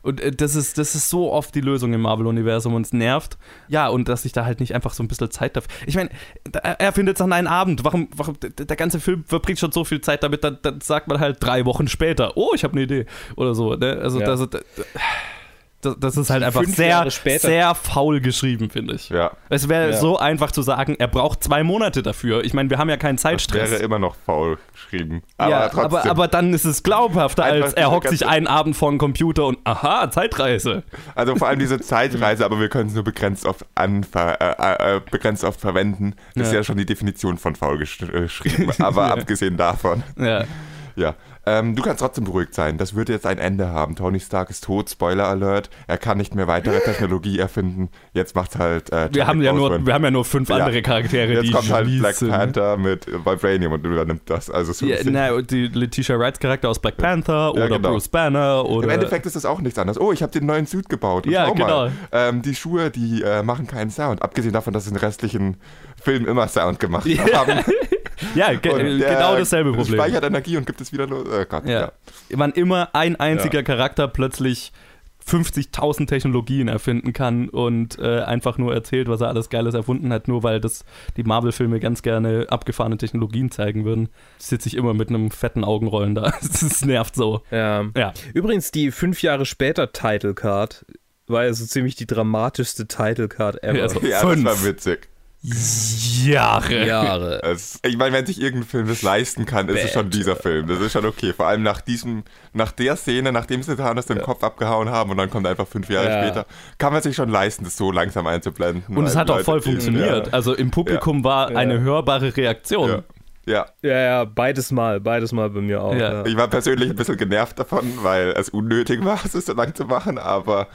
und äh, das ist, das ist so oft die Lösung im Marvel-Universum und es nervt. Ja, und dass ich da halt nicht einfach so ein bisschen Zeit dafür. Ich meine, er findet es an einen Abend. Warum, warum, der der ganze Film verbringt schon so viel Zeit damit, dann, dann sagt man halt drei Wochen später, oh, ich habe eine Idee. Oder so. Ne? Also, Ja. das, das, das ist halt einfach sehr, sehr faul geschrieben, finde ich. Ja, Es wäre Ja. so einfach zu sagen, er braucht zwei Monate dafür. Ich meine, wir haben ja keinen das Zeitstress. wäre immer noch faul geschrieben. Aber ja, trotzdem. aber, aber dann ist es glaubhafter, Einfach als er hockt sich einen Abend vor den Computer und aha, Zeitreise. Also vor allem diese Zeitreise, aber wir können es nur begrenzt oft, anver äh, äh, begrenzt oft verwenden, ist Ja. ja schon die Definition von faul äh, geschrieben. Aber abgesehen davon, Ja. ja. Ähm, du kannst trotzdem beruhigt sein. Das wird jetzt ein Ende haben. Tony Stark ist tot. Spoiler Alert. Er kann nicht mehr weitere Technologie erfinden. Jetzt macht's halt. Äh, Wir haben, ja nur, wir haben ja nur fünf Ja. andere Charaktere, Jetzt die kommt halt Black. Panther mit Vibranium und übernimmt das. Also so ein Ja, na, die Letitia Wrights Charakter aus Black Panther oder genau. Bruce Banner oder Im Endeffekt ist das auch nichts anderes. Oh, ich habe den neuen Suit gebaut. Und Ja, genau. ähm, die Schuhe, die äh, machen keinen Sound. Abgesehen davon, dass sie den restlichen Filmen immer Sound gemacht Ja, haben. ja ge genau dasselbe Problem. Speichert Energie und gibt es wieder los. Oh Gott, Ja. ja. Wann immer ein einziger Ja. Charakter plötzlich 50.000 Technologien erfinden kann und äh, einfach nur erzählt, was er alles Geiles erfunden hat, nur weil das die Marvel-Filme ganz gerne abgefahrene Technologien zeigen würden, sitze ich immer mit einem fetten Augenrollen da. Das nervt so. Ja. Ja. Übrigens, die fünf Jahre später Title Card war ja so ziemlich die dramatischste Title Card ever. Ja, so. Ja, Fünf. das war witzig. Jahre. Jahre. Es, ich meine, wenn sich irgendein Film das leisten kann, ist es schon dieser Film. Das ist schon okay. Vor allem nach diesem, nach der Szene, nachdem sie Thanos den Kopf abgehauen haben und dann kommt einfach fünf Jahre Ja. später, kann man sich schon leisten, das so langsam einzublenden. Und es hat auch Leute voll funktioniert. Also im Publikum war Ja. eine hörbare Reaktion. Ja. ja. Ja, ja, beides mal, beides mal bei mir auch. Ja. Ja. Ich war persönlich ein bisschen genervt davon, weil es unnötig war, es so lang zu machen, aber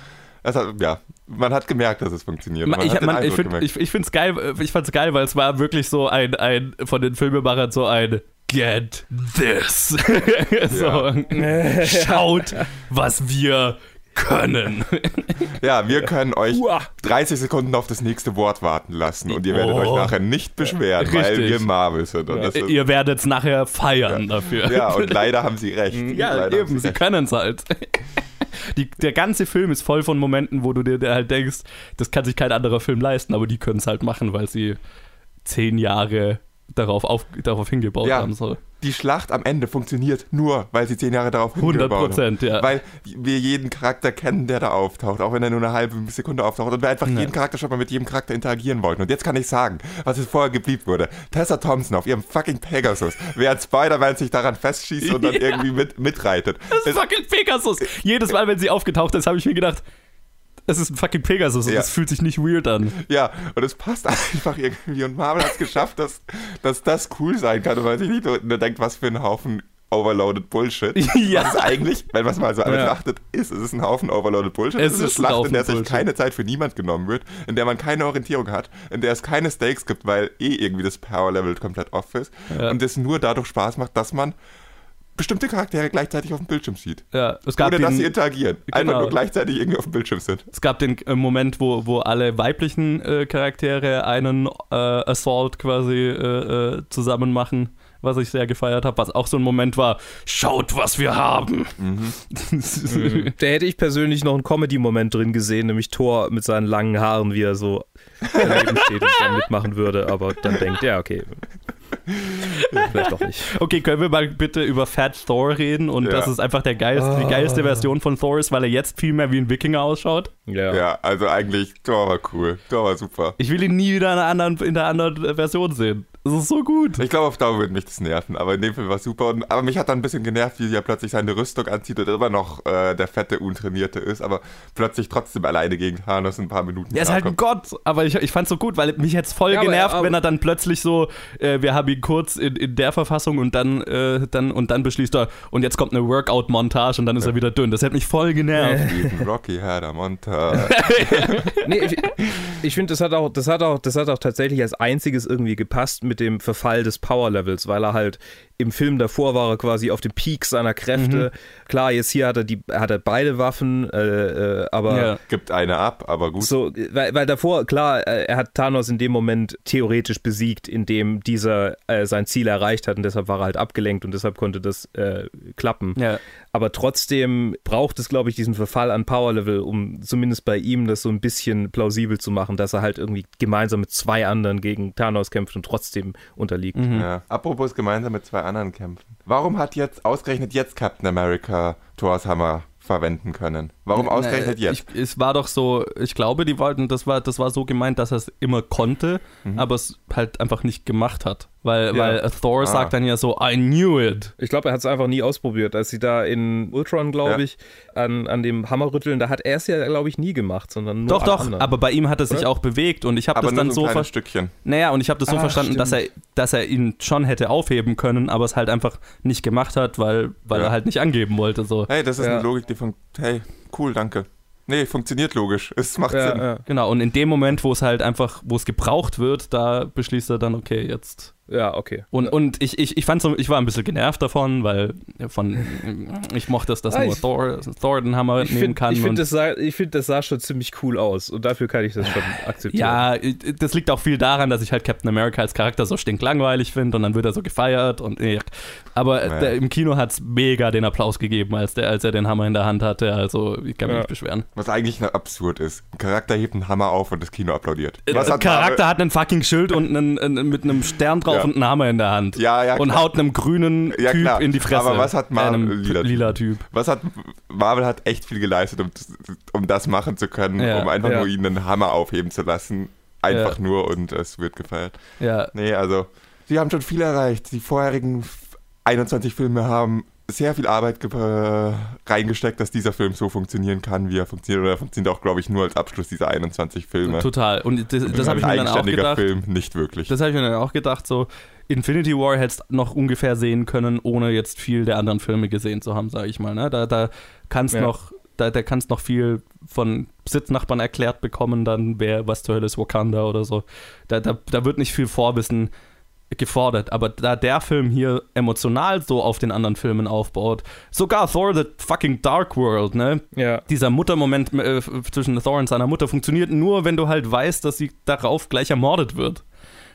es hat, ja, man hat gemerkt, dass es funktioniert. Man, ich man, ich finde find's geil, äh, ich fand's geil, weil es war wirklich so ein, ein von den Filmemachern so ein Get this. so, schaut, was wir können. ja, wir können euch Uah. 30 Sekunden auf das nächste Wort warten lassen und ihr werdet Oh. euch nachher nicht beschweren, weil Richtig. wir Marvel sind. Ist, Ihr werdet's nachher feiern dafür. ja, und leider haben sie recht. Ja, leider eben, sie recht. können's halt. Die, der ganze Film ist voll von Momenten, wo du dir halt denkst, das kann sich kein anderer Film leisten, aber die können es halt machen, weil sie zehn Jahre darauf, auf, darauf hingebaut Ja. haben. So. Die Schlacht am Ende funktioniert nur, weil sie zehn Jahre darauf 100 hingebaut haben. Prozent, ja. Weil wir jeden Charakter kennen, der da auftaucht, auch wenn er nur eine halbe Sekunde auftaucht und wir einfach Ja. jeden Charakter schon mal mit jedem Charakter interagieren wollten. Und jetzt kann ich sagen, was es vorher geblieben wurde. Tessa Thompson auf ihrem fucking Pegasus, während Spider-Man sich daran festschießt und dann Ja. irgendwie mit, mitreitet. Das ist fucking Pegasus. Jedes Mal, wenn sie aufgetaucht ist, habe ich mir gedacht, es ist ein fucking Pegasus und Ja. es fühlt sich nicht weird an. Ja, und es passt einfach irgendwie. Und Marvel hat es geschafft, dass, dass das cool sein kann und man sich nicht nur denkt, was für ein Haufen overloaded Bullshit. Ja. Was eigentlich, wenn man es mal so Ja. betrachtet, ist. Es ist ein Haufen overloaded Bullshit. Es Es ist eine ein Schlacht, Haufen in der sich Bullshit. keine Zeit für niemand genommen wird, in der man keine Orientierung hat, in der es keine Stakes gibt, weil eh irgendwie das Power-Level komplett off ist. Ja. Und es nur dadurch Spaß macht, dass man bestimmte Charaktere gleichzeitig auf dem Bildschirm sieht. Ja, es gab Ohne dass sie den, interagieren. Einfach Genau. nur gleichzeitig irgendwie auf dem Bildschirm sind. es gab den äh, Moment, wo, wo alle weiblichen äh, Charaktere einen äh, Assault quasi äh, äh, zusammen machen, was ich sehr gefeiert habe, was auch so ein Moment war, schaut, was wir haben. Mhm. Da hätte ich persönlich noch einen Comedy-Moment drin gesehen, nämlich Thor mit seinen langen Haaren, wie er so daneben steht und dann mitmachen würde, aber dann denkt, ja, okay. Vielleicht doch nicht. Okay, können wir mal bitte über Fat Thor reden und Ja. dass es einfach der geilste, die Ah. geilste Version von Thor ist, weil er jetzt viel mehr wie ein Wikinger ausschaut? Ja. Ja, also eigentlich, Thor war cool. Thor war super. Ich will ihn nie wieder in einer anderen, in einer anderen Version sehen. Das ist so gut. Ich glaube, auf Dauer würde mich das nerven, aber in dem Film war es super. Und, aber mich hat dann ein bisschen genervt, wie er plötzlich seine Rüstung anzieht und immer noch äh, der fette, untrainierte ist, aber plötzlich trotzdem alleine gegen Thanos ein paar Minuten Er ist halt ein. Gott, aber ich, ich fand's so gut, weil mich jetzt voll Ja, aber- genervt, aber- wenn er dann plötzlich so, äh, wir haben ihn kurz in, in der Verfassung und dann, äh, dann und dann beschließt er, und jetzt kommt eine Workout-Montage und dann ist er wieder dünn. Das hat mich voll genervt. Rocky Herder Monta. Nee, ich, ich finde, das hat auch, das hat auch, das hat auch tatsächlich als einziges irgendwie gepasst mit dem Verfall des Power Levels, weil er halt im Film davor war er quasi auf dem Peak seiner Kräfte. Klar, jetzt hier hat er die, hat er beide Waffen, äh, äh, aber Ja. Gibt eine ab, aber gut. so, weil, weil davor, klar, äh, er hat Thanos in dem Moment theoretisch besiegt, indem dieser äh, sein Ziel erreicht hat und deshalb war er halt abgelenkt und deshalb konnte das äh, klappen. Ja. Aber trotzdem braucht es, glaube ich, diesen Verfall an Power Level, um zumindest bei ihm das so ein bisschen plausibel zu machen, dass er halt irgendwie gemeinsam mit zwei anderen gegen Thanos kämpft und trotzdem unterliegt. Ja. Apropos gemeinsam mit zwei anderen kämpfen. Warum hat jetzt ausgerechnet jetzt Captain America Thors Hammer verwenden können? Warum ausgerechnet Na, jetzt? Ich, es war doch so, ich glaube, die wollten, das war, das war so gemeint, dass er es immer konnte, Mhm. aber es halt einfach nicht gemacht hat. Weil, Ja. weil Thor Ah. sagt dann ja so, I knew it. Ich glaube, er hat es einfach nie ausprobiert. Als sie da in Ultron, glaube Ja. ich, an, an dem Hammer rütteln, da hat er es ja, glaube ich, nie gemacht, sondern nur Doch, doch, anderen. aber bei ihm hat er sich auch bewegt und ich habe das nur dann so ein Stückchen. Naja, und ich habe das so Ah, verstanden, dass er, dass er ihn schon hätte aufheben können, aber es halt einfach nicht gemacht hat, weil, weil Ja. er halt nicht angeben wollte. So. Hey, das ist Ja. eine Logik, die von. Hey, cool, danke. Nee, funktioniert logisch. Es macht ja, Sinn. ja. Genau, und in dem Moment, wo es halt einfach, wo es gebraucht wird, da beschließt er dann, okay, jetzt. Ja, okay. Und, und ich, ich, ich fand so, ich war ein bisschen genervt davon, weil von ich mochte es, dass Ah, nur ich- Thor, Thor den Hammer Ich nehmen finde, kann. ich und- find, das, sah, ich find, das sah schon ziemlich cool aus und dafür kann ich das schon akzeptieren. Ja, das liegt auch viel daran, dass ich halt Captain America als Charakter so stinklangweilig finde und dann wird er so gefeiert und äh, aber Ja. der, im Kino hat es mega den Applaus gegeben, als, der, als er den Hammer in der Hand hatte. Also ich kann mich Ja. nicht beschweren. Was eigentlich noch absurd ist. Ein Charakter hebt einen Hammer auf und das Kino applaudiert. Der Was hat Charakter Marvel- hat einen fucking Schild und einen, einen, mit einem Stern drauf Ja. Und einen Hammer in der Hand. Ja, ja, und haut einem grünen Ja, Typ klar. in die Fresse. Aber was hat Marvel- lila Typ. lila Typ? Was hat Marvel hat echt viel geleistet, um, um das machen zu können, Ja, um einfach ja. nur ihn einen Hammer aufheben zu lassen. Einfach Ja. nur und es wird gefeiert. Ja, Nee, also, sie haben schon viel erreicht. Die vorherigen 21 Filme haben sehr viel Arbeit äh, reingesteckt, dass dieser Film so funktionieren kann, wie er funktioniert. Oder er funktioniert auch, glaube ich, nur als Abschluss dieser 21 Filme. total. Und das, das habe ich mir dann auch gedacht. Film nicht wirklich. Das habe ich mir dann auch gedacht, so Infinity War hättest noch ungefähr sehen können, ohne jetzt viel der anderen Filme gesehen zu haben, sage ich mal. Ne? Da, da kannst Ja. noch, da, da kannst noch viel von Sitznachbarn erklärt bekommen, dann wer was zur Hölle ist Wakanda oder so. Da, da, da wird nicht viel Vorwissen gefordert, aber da der Film hier emotional so auf den anderen Filmen aufbaut, sogar Thor the fucking Dark World, ne? Ja. dieser Muttermoment äh, zwischen Thor und seiner Mutter funktioniert nur, wenn du halt weißt, dass sie darauf gleich ermordet wird.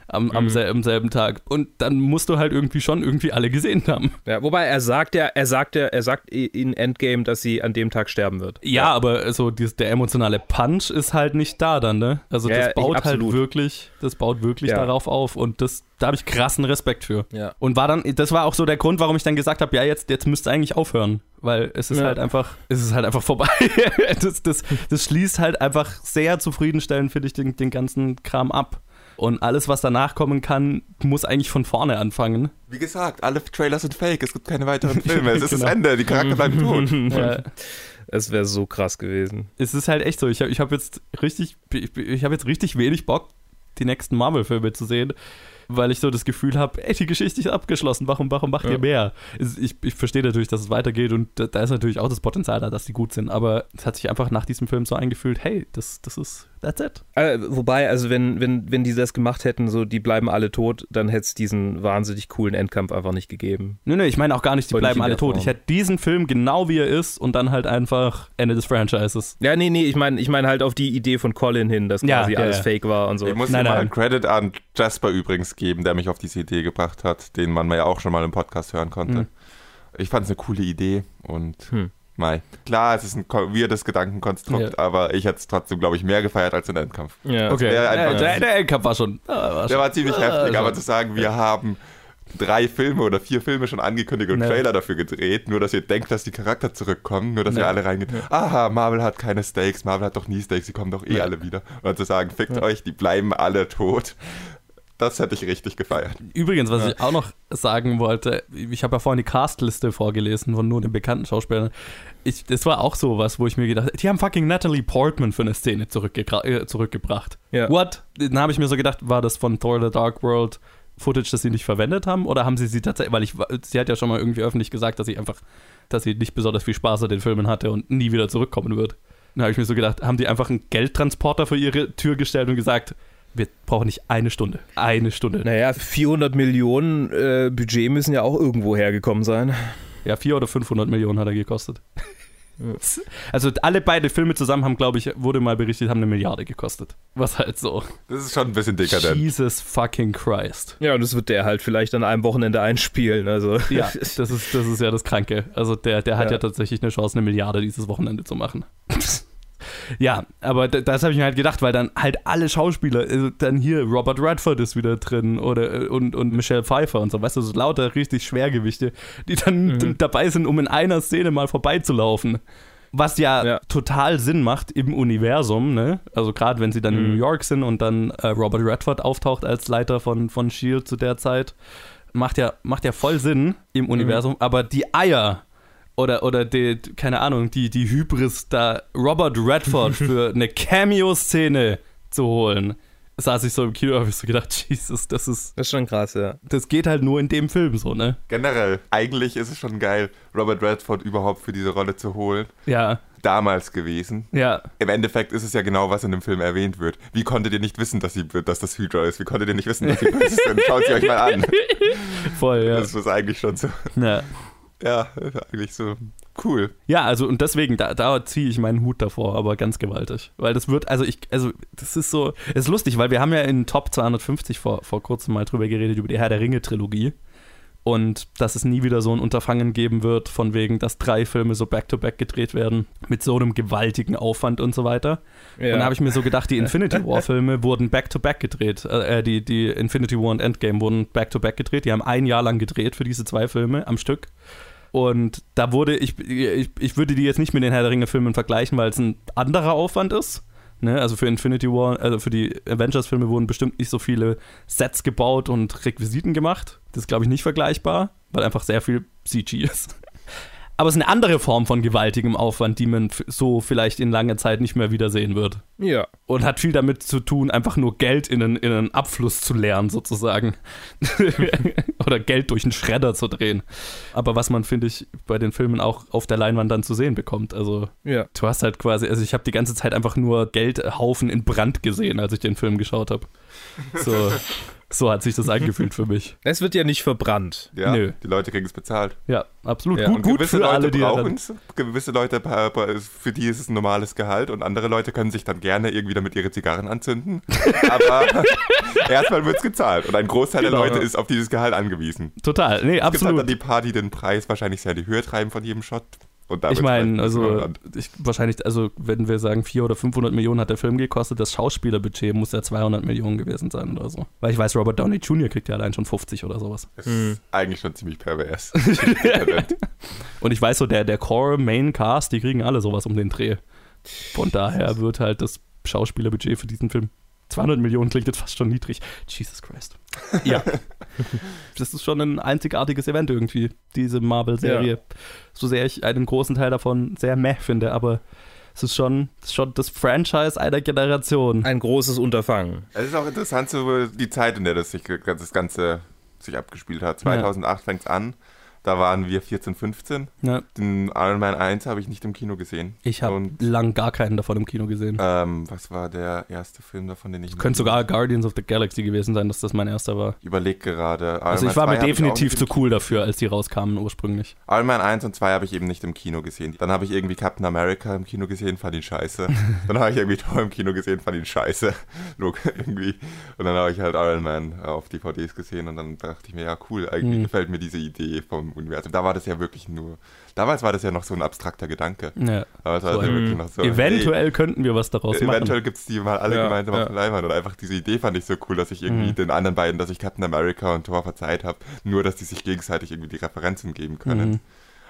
Am, am, Mhm. sel am selben Tag. Und dann musst du halt irgendwie schon irgendwie alle gesehen haben. ja. Wobei er sagt ja, er sagt ja, er sagt in Endgame, dass sie an dem Tag sterben wird. Ja, aber so dieses, der emotionale Punch ist halt nicht da dann, ne? Also Ja, das ja, ich- baut halt wirklich, das baut wirklich Ja. darauf auf. Und das, da habe ich krassen Respekt für. Ja. Und war dann, das war auch so der Grund, warum ich dann gesagt habe, ja, jetzt, jetzt müsst ihr eigentlich aufhören. Weil es ist Ja. halt einfach, es ist halt einfach vorbei. das, das, das schließt halt einfach sehr zufriedenstellend, finde ich, den, den ganzen Kram ab. Und alles, was danach kommen kann, muss eigentlich von vorne anfangen. Wie gesagt, alle Trailer sind fake. Es gibt keine weiteren Filme. Es ist Genau. das Ende. Die Charakter bleiben tot. Ja, Es wäre so krass gewesen. es ist halt echt so. Ich habe ich hab jetzt richtig, ich, ich habe jetzt richtig wenig Bock, die nächsten Marvel-Filme zu sehen, weil ich so das Gefühl habe, ey, die Geschichte ist abgeschlossen. Warum, warum macht Ja. ihr mehr? Es- Ich, ich verstehe natürlich, dass es weitergeht und da, da ist natürlich auch das Potenzial da, dass die gut sind. Aber es hat sich einfach nach diesem Film so eingefühlt, hey, das, das ist, that's it. Äh, wobei, also wenn, wenn, wenn die das gemacht hätten, so die bleiben alle tot, dann hätte es diesen wahnsinnig coolen Endkampf einfach nicht gegeben. Nö, nö, ich meine auch gar nicht, die bleiben alle tot. Form. Ich hätte diesen Film genau wie er ist und dann halt einfach Ende des Franchises. Ja, nee, nee, ich meine ich mein halt auf die Idee von Colin hin, dass Ja, quasi ja, alles ja. fake war und so. Ich muss Nein, mal nein. Credit an Jasper übrigens geben, der mich auf diese Idee gebracht hat, den man ja auch schon mal im Podcast hören konnte. Hm. Ich fand es eine coole Idee und Hm. Mai. Klar, es ist ein weirdes Gedankenkonstrukt, Ja. aber ich hätte es trotzdem, glaube ich, mehr gefeiert als den Endkampf. Ja. Okay, wäre einfach- ja, der, der Endkampf war schon. ah, war Der schon war ziemlich ah, heftig, schon. aber zu sagen, wir haben drei Filme oder vier Filme schon angekündigt und Ja. Trailer dafür gedreht, nur dass ihr denkt, dass die Charakter zurückkommen, nur dass Ja. ihr alle reingehen. Aha, Marvel hat keine Stakes, Marvel hat doch nie Stakes, sie kommen doch eh alle wieder. Und zu sagen, fickt euch, die bleiben alle tot. Das hätte ich richtig gefeiert. Übrigens, was Ja. ich auch noch sagen wollte, ich habe ja vorhin die Castliste vorgelesen von nur den bekannten Schauspielern. Ich, das war auch so was, wo ich mir gedacht habe, die haben fucking Natalie Portman für eine Szene zurückgebra äh, zurückgebracht. Ja. What? Dann habe ich mir so gedacht, war das von Thor the Dark World Footage, das sie nicht verwendet haben? Oder haben sie sie tatsächlich, weil ich, sie hat ja schon mal irgendwie öffentlich gesagt, dass sie einfach, dass sie nicht besonders viel Spaß an den Filmen hatte und nie wieder zurückkommen wird. Dann habe ich mir so gedacht, haben die einfach einen Geldtransporter vor ihre Tür gestellt und gesagt, wir brauchen nicht eine Stunde. Eine Stunde. Naja, 400 Millionen äh, Budget müssen ja auch irgendwo hergekommen sein. Ja, 400 oder 500 Millionen hat er gekostet. Ja. Also alle beide Filme zusammen haben, glaube ich, wurde mal berichtet, haben eine Milliarde gekostet. Was halt so. Das ist schon ein bisschen dekadent. Jesus fucking Christ. Ja, und das wird der halt vielleicht an einem Wochenende einspielen. Also. Ja, das ist, das ist ja das Kranke. Also der, der hat ja. Ja. tatsächlich eine Chance, eine Milliarde dieses Wochenende zu machen. ja, aber das habe ich mir halt gedacht, weil dann halt alle Schauspieler, also dann hier Robert Redford ist wieder drin oder äh, und, und Michelle Pfeiffer und so, weißt du, so lauter richtig Schwergewichte, die dann Mhm. dabei sind, um in einer Szene mal vorbeizulaufen. Was ja, Ja. total Sinn macht im Universum, ne? Also gerade wenn sie dann in Mhm. New York sind und dann äh, Robert Redford auftaucht als Leiter von, von Shield zu der Zeit, macht ja, macht ja voll Sinn im Universum, aber die Eier oder, oder die, keine Ahnung, die, die Hybris, da Robert Redford für eine Cameo-Szene zu holen, saß ich so im Kino, habe ich so gedacht, Jesus, das ist, Das ist schon krass, ja. das geht halt nur in dem Film so, ne? Generell, eigentlich ist es schon geil, Robert Redford überhaupt für diese Rolle zu holen. Ja, Damals gewesen. ja, Im Endeffekt ist es ja genau, was in dem Film erwähnt wird. Wie konntet ihr nicht wissen, dass, sie, dass das Hydra ist? Wie konntet ihr nicht wissen, dass sie böse sind? Schaut sie euch mal an. voll, ja. Das ist eigentlich schon so, ja. Ja, eigentlich so cool. Ja, also und deswegen, da, da ziehe ich meinen Hut davor, aber ganz gewaltig. Weil das wird, also ich, also das ist so, es ist lustig, weil wir haben ja in Top 250 vor, vor kurzem mal drüber geredet, über die Herr der Ringe-Trilogie. Und dass es nie wieder so ein Unterfangen geben wird, von wegen, dass drei Filme so back-to-back gedreht werden, mit so einem gewaltigen Aufwand und so weiter. ja. Und dann habe ich mir so gedacht, die Infinity War-Filme wurden back-to-back gedreht. Äh, die, die Infinity War und Endgame wurden back-to-back gedreht. Die haben ein Jahr lang gedreht für diese zwei Filme am Stück. Und da wurde, ich, ich, ich würde die jetzt nicht mit den Herr der Ringe-Filmen vergleichen, weil es ein anderer Aufwand ist. Ne? Also für Infinity War, also für die Avengers-Filme wurden bestimmt nicht so viele Sets gebaut und Requisiten gemacht. Das ist, glaube ich, nicht vergleichbar, weil einfach sehr viel CG ist. Aber es ist eine andere Form von gewaltigem Aufwand, die man so vielleicht in langer Zeit nicht mehr wiedersehen wird. ja. Und hat viel damit zu tun, einfach nur Geld in einen, in einen Abfluss zu leeren, sozusagen. Oder Geld durch einen Schredder zu drehen. Aber was man, finde ich, bei den Filmen auch auf der Leinwand dann zu sehen bekommt. Also, Ja. du hast halt quasi, also ich habe die ganze Zeit einfach nur Geldhaufen in Brand gesehen, als ich den Film geschaut habe. So, so hat sich das angefühlt für mich. Es wird ja nicht verbrannt. Ja, Nö. die Leute kriegen es bezahlt. Ja, absolut. Ja, gut Und gut gewisse für Leute alle, die brauchen es. Gewisse Leute, für die ist es ein normales Gehalt und andere Leute können sich dann gerne irgendwie damit ihre Zigarren anzünden. Aber erstmal wird es gezahlt und ein Großteil Genau. der Leute ist auf dieses Gehalt angewiesen. Total, nee, Es gibt halt absolut. dann die paar, die den Preis wahrscheinlich sehr in die Höhe treiben von jedem Shot. Und da Ich meine, also ich, wahrscheinlich, also wenn wir sagen 400 oder 500 Millionen hat der Film gekostet, das Schauspielerbudget muss ja 200 Millionen gewesen sein oder so. Weil ich weiß, Robert Downey Jr. kriegt ja allein schon 50 oder sowas. Das Hm. ist eigentlich schon ziemlich pervers. Und ich weiß so, der, der Core Main Cast, die kriegen alle sowas um den Dreh. Von daher wird halt das Schauspielerbudget für diesen Film 200 Millionen klingt jetzt fast schon niedrig. Jesus Christ. Ja. das ist schon ein einzigartiges Event irgendwie, diese Marvel-Serie. So sehr ich einen großen Teil davon sehr meh finde, aber es ist schon, es ist schon das Franchise einer Generation. Ein großes Unterfangen. Es ist auch interessant, so die Zeit, in der das, sich, das Ganze sich abgespielt hat. 2008 fängt es an. Da waren wir 14, 15. Ja, Den Iron Man 1 habe ich nicht im Kino gesehen. ich habe lang gar keinen davon im Kino gesehen. ähm, was war der erste Film davon, den ich Könnte sogar Guardians of the Galaxy gewesen sein, dass das mein erster war. überlegt gerade. Iron Also ich war 2 mir definitiv zu cool dafür, als die rauskamen ursprünglich. Iron Man 1 und 2 habe ich eben nicht im Kino gesehen. Dann habe ich irgendwie Captain America im Kino gesehen, fand ihn scheiße. Dann habe ich irgendwie Thor im Kino gesehen, fand ihn scheiße. Look, irgendwie. Und dann habe ich halt Iron Man auf DVDs gesehen und dann dachte ich mir, ja cool, eigentlich Mhm. gefällt mir diese Idee vom Universum. Da war das ja wirklich nur, damals war das ja noch so ein abstrakter Gedanke. Ja. Damals war So das ja wirklich noch so, Eventuell könnten wir was daraus hey, machen. eventuell gibt es die mal alle Ja, gemeinsam ja. auf der Leinwand und einfach diese Idee fand ich so cool, dass ich irgendwie Mhm. den anderen beiden, dass ich Captain America und Thor verzeiht habe, nur dass die sich gegenseitig irgendwie die Referenzen geben können. Mhm.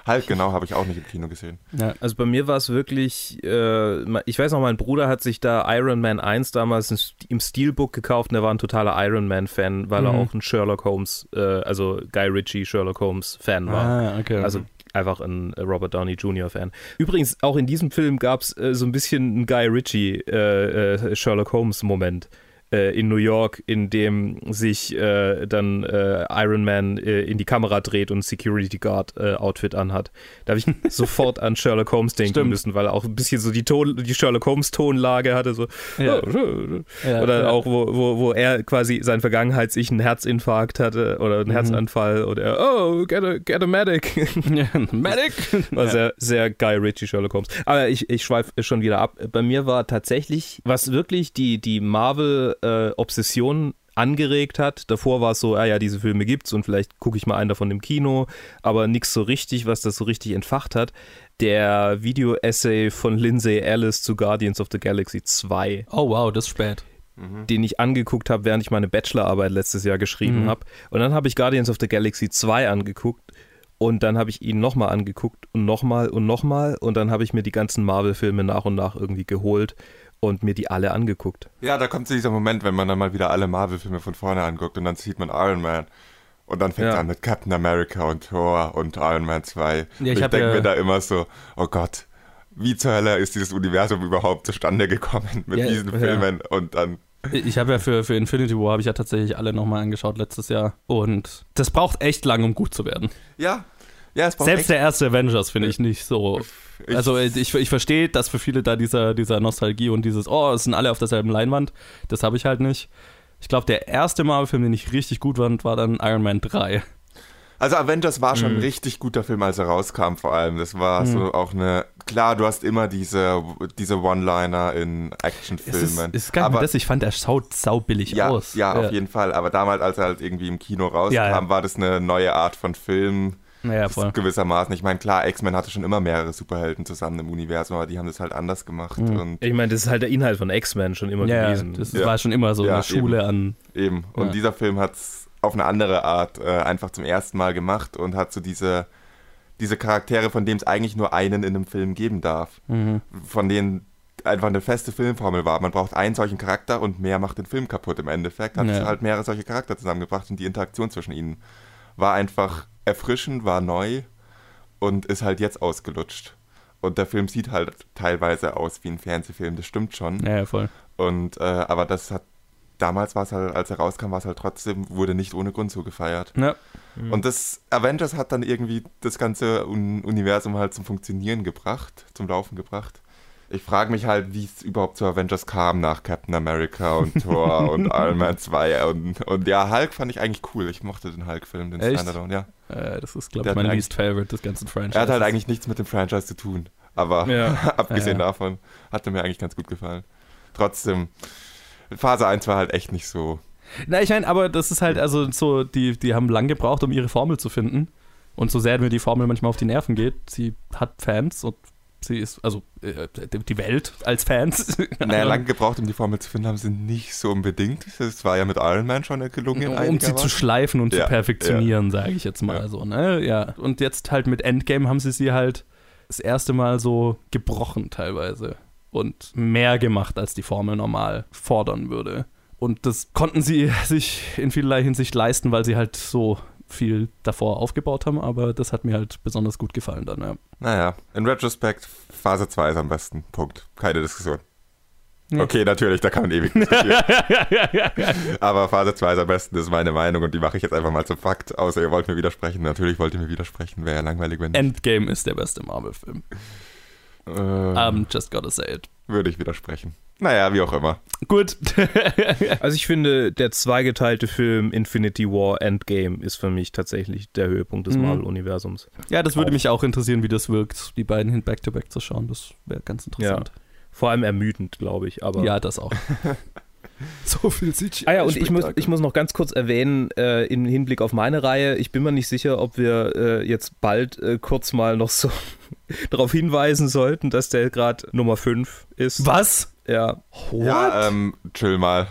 Halt, genau, habe ich auch nicht im Kino gesehen. Ja. Also bei mir war es wirklich, äh, ich weiß noch, mein Bruder hat sich da Iron Man 1 damals im St- im Steelbook gekauft und er war ein totaler Iron Man-Fan, weil er Mhm. auch ein Sherlock Holmes, äh, also Guy Ritchie Sherlock Holmes-Fan war. Ah, okay. Also einfach ein äh, Robert Downey Jr. Fan. Übrigens, auch in diesem Film gab es äh, so ein bisschen einen Guy Ritchie äh, äh, Sherlock Holmes Moment äh, in New York, in dem sich äh, dann äh, Iron Man äh, in die Kamera dreht und ein Security Guard äh, Outfit anhat. Da habe ich sofort an Sherlock Holmes denken Stimmt. müssen, weil er auch ein bisschen so die, Ton, die Sherlock Holmes Tonlage hatte, so ja. oh, Ja, oder ja. auch, wo, wo, wo er quasi sein Vergangenheits-Ich einen Herzinfarkt hatte oder einen Mhm. Herzanfall oder er, oh, get a, get a medic. Ja, Medic. War sehr, sehr Guy Ritchie Sherlock Holmes. Aber ich, ich schweife schon wieder ab. Bei mir war tatsächlich, was wirklich die, die Marvel-Obsession angeregt hat. Davor war es so, ah ja, diese Filme gibt's und vielleicht gucke ich mal einen davon im Kino, aber nichts so richtig, was das so richtig entfacht hat. Der Video-Essay von Lindsay Ellis zu Guardians of the Galaxy 2 Oh wow, das ist spät. den ich angeguckt habe, während ich meine Bachelorarbeit letztes Jahr geschrieben Mhm. habe. Und dann habe ich Guardians of the Galaxy 2 angeguckt Und dann habe ich ihn nochmal angeguckt und nochmal und nochmal. Und dann habe ich mir die ganzen Marvel-Filme nach und nach irgendwie geholt und mir die alle angeguckt. Ja, da kommt so dieser Moment, wenn man dann mal wieder alle Marvel-Filme von vorne anguckt und dann sieht man Iron Man. Und dann fängt Ja. er an mit Captain America und Thor und Iron Man 2. Ja, ich ich denke ja- mir da immer so, oh Gott, wie zur Hölle ist dieses Universum überhaupt zustande gekommen mit Ja, diesen ja. Filmen? Und dann, Ich habe ja für, für Infinity War habe ich ja tatsächlich alle nochmal angeschaut letztes Jahr. Und das braucht echt lang, um gut zu werden. ja, ja, Selbst der erste Avengers finde ich nicht so. ich, Also ich, ich verstehe, dass für viele da dieser, dieser Nostalgie und dieses, oh, es sind alle auf derselben Leinwand, das habe ich halt nicht. Ich glaube, der erste Marvel-Film, den ich richtig gut fand, war dann Iron Man 3. Also Avengers war schon Mhm. ein richtig guter Film, als er rauskam vor allem. Das war Mhm. so auch eine, klar, du hast immer diese, diese One-Liner in ist, Actionfilmen. es ist gar nicht das, ich fand, der schaut saubillig ja, aus. ja, auf jeden Fall. Aber damals, als er halt irgendwie im Kino rauskam, Ja, ja. war das eine neue Art von Film. Naja, voll. Gewissermaßen. Ich meine, klar, X-Men hatte schon immer mehrere Superhelden zusammen im Universum, aber die haben das halt anders gemacht. Mhm. Und Ich meine, das ist halt der Inhalt von X-Men schon immer Ja, ja, gewesen. das Ja. war schon immer so Ja, eine Schule an. eben. Und Ja. dieser Film hat es auf eine andere Art äh, einfach zum ersten Mal gemacht und hat so diese, diese Charaktere, von denen es eigentlich nur einen in einem Film geben darf. Mhm. von denen einfach eine feste Filmformel war. Man braucht einen solchen Charakter und mehr macht den Film kaputt. Im Endeffekt hat Ja. es halt mehrere solche Charakter zusammengebracht und die Interaktion zwischen ihnen war einfach erfrischend, war neu und ist halt jetzt ausgelutscht. Und der Film sieht halt teilweise aus wie ein Fernsehfilm, das stimmt schon. Ja, ja, voll. Und äh, aber das hat damals war es halt, als er rauskam, war es halt trotzdem, wurde nicht ohne Grund so gefeiert. Ja. Mhm. Und das Avengers hat dann irgendwie das ganze Un Universum halt zum Funktionieren gebracht, zum Laufen gebracht. Ich frage mich halt, wie es überhaupt zu Avengers kam nach Captain America und Thor und Iron Man 2 und, und ja, Hulk fand ich eigentlich cool. Ich mochte den Hulk-Film, den Echt? Standalone, ja. Äh, das ist, glaube ich, mein least favorite des ganzen Franchises. Er hat halt eigentlich nichts mit dem Franchise zu tun, aber Ja. abgesehen Ja. davon hat er mir eigentlich ganz gut gefallen. Trotzdem, Phase 1 war halt echt nicht so. Na, ich meine, aber das ist halt, also so, die, die haben lang gebraucht, um ihre Formel zu finden. Und so sehr mir die Formel manchmal auf die Nerven geht, sie hat Fans und sie ist, also äh, die Welt als Fans. Naja, lange gebraucht, um die Formel zu finden, haben sie nicht so unbedingt. Das war ja mit Iron Man schon gelungen. um sie zu schleifen und Ja, zu perfektionieren, sage ich jetzt mal Ja. so. Ne? Ja. Und jetzt halt mit Endgame haben sie sie halt das erste Mal so gebrochen teilweise und mehr gemacht, als die Formel normal fordern würde. Und das konnten sie sich in vielerlei Hinsicht leisten, weil sie halt so viel davor aufgebaut haben, aber das hat mir halt besonders gut gefallen dann, ja. Naja, in Retrospect, Phase 2 ist am besten. Punkt. Keine Diskussion. Ja. Okay, natürlich, da kann man ewig diskutieren. Aber Phase 2 ist am besten, das ist meine Meinung und die mache ich jetzt einfach mal zum Fakt. Außer ihr wollt mir widersprechen. Natürlich wollt ihr mir widersprechen. Wäre ja langweilig, wenn nicht. Endgame ist der beste Marvel-Film. Äh, Um, just gotta say it. Würde ich widersprechen. Naja, wie auch immer. Gut. Also ich finde, der zweigeteilte Film Infinity War Endgame ist für mich tatsächlich der Höhepunkt des Mhm. Marvel-Universums. ja, das würde Auch. mich auch interessieren, wie das wirkt, die beiden hin back-to-back zu schauen. Das wäre ganz interessant. Vor allem ermüdend, glaube ich. Aber Ja, das auch. so viel CGI. Ah ja, und ich muss, ich muss noch ganz kurz erwähnen, äh, im Hinblick auf meine Reihe, ich bin mir nicht sicher, ob wir äh, jetzt bald äh, kurz mal noch so darauf hinweisen sollten, dass der gerade Nummer 5 ist. Was? Ja, Ja, ähm, chill mal.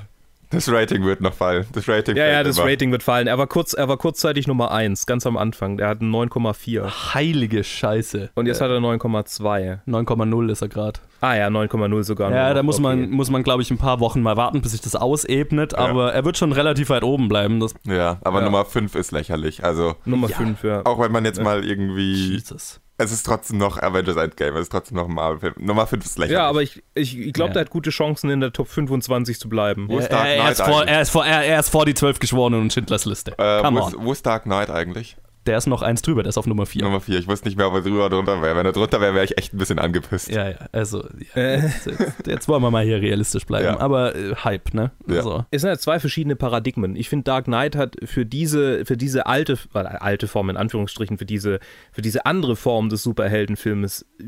Das Rating wird noch fallen. Das Rating ja, ja das immer. Rating wird fallen. Er war, kurz, er war kurzzeitig Nummer 1, ganz am Anfang. Der hat einen 9,4. Heilige Scheiße. Und jetzt Äh, hat er 9,2. 9,0 ist er gerade. Ah ja, 9,0 sogar. Ja, noch. da muss man, Okay. muss man glaube ich, ein paar Wochen mal warten, bis sich das ausebnet. Aber er wird schon relativ weit oben bleiben. Das, Ja, aber Ja. Nummer 5 ist lächerlich. Also, Nummer Ja. 5, ja. auch wenn man jetzt Ja. mal irgendwie. Jesus. Es ist trotzdem noch Avengers Endgame, es ist trotzdem noch ein Marvel-Film. Nummer 5 ist lächerlich. Ja, aber ich, ich, ich glaube, Ja. der hat gute Chancen, in der Top 25 zu bleiben. Wo ist Er, Dark er, Knight ist vor, er, ist vor, er, er ist vor die 12 Geschworenen und Schindlers Liste. Äh, Come wo, on. ist, wo ist Dark Knight eigentlich? Der ist noch eins drüber, der ist auf Nummer 4. Nummer 4. Ich wusste nicht mehr, ob er drüber oder drunter wäre. Wenn er drunter wäre, wäre ich echt ein bisschen angepisst. Ja, ja, also ja, Äh. jetzt, jetzt, jetzt wollen wir mal hier realistisch bleiben. Ja. Aber äh, Hype, ne? Ja. Also, Es sind ja zwei verschiedene Paradigmen. Ich finde, Dark Knight hat für diese, für diese alte, äh, alte Form in Anführungsstrichen, für diese, für diese andere Form des Superheldenfilmes äh,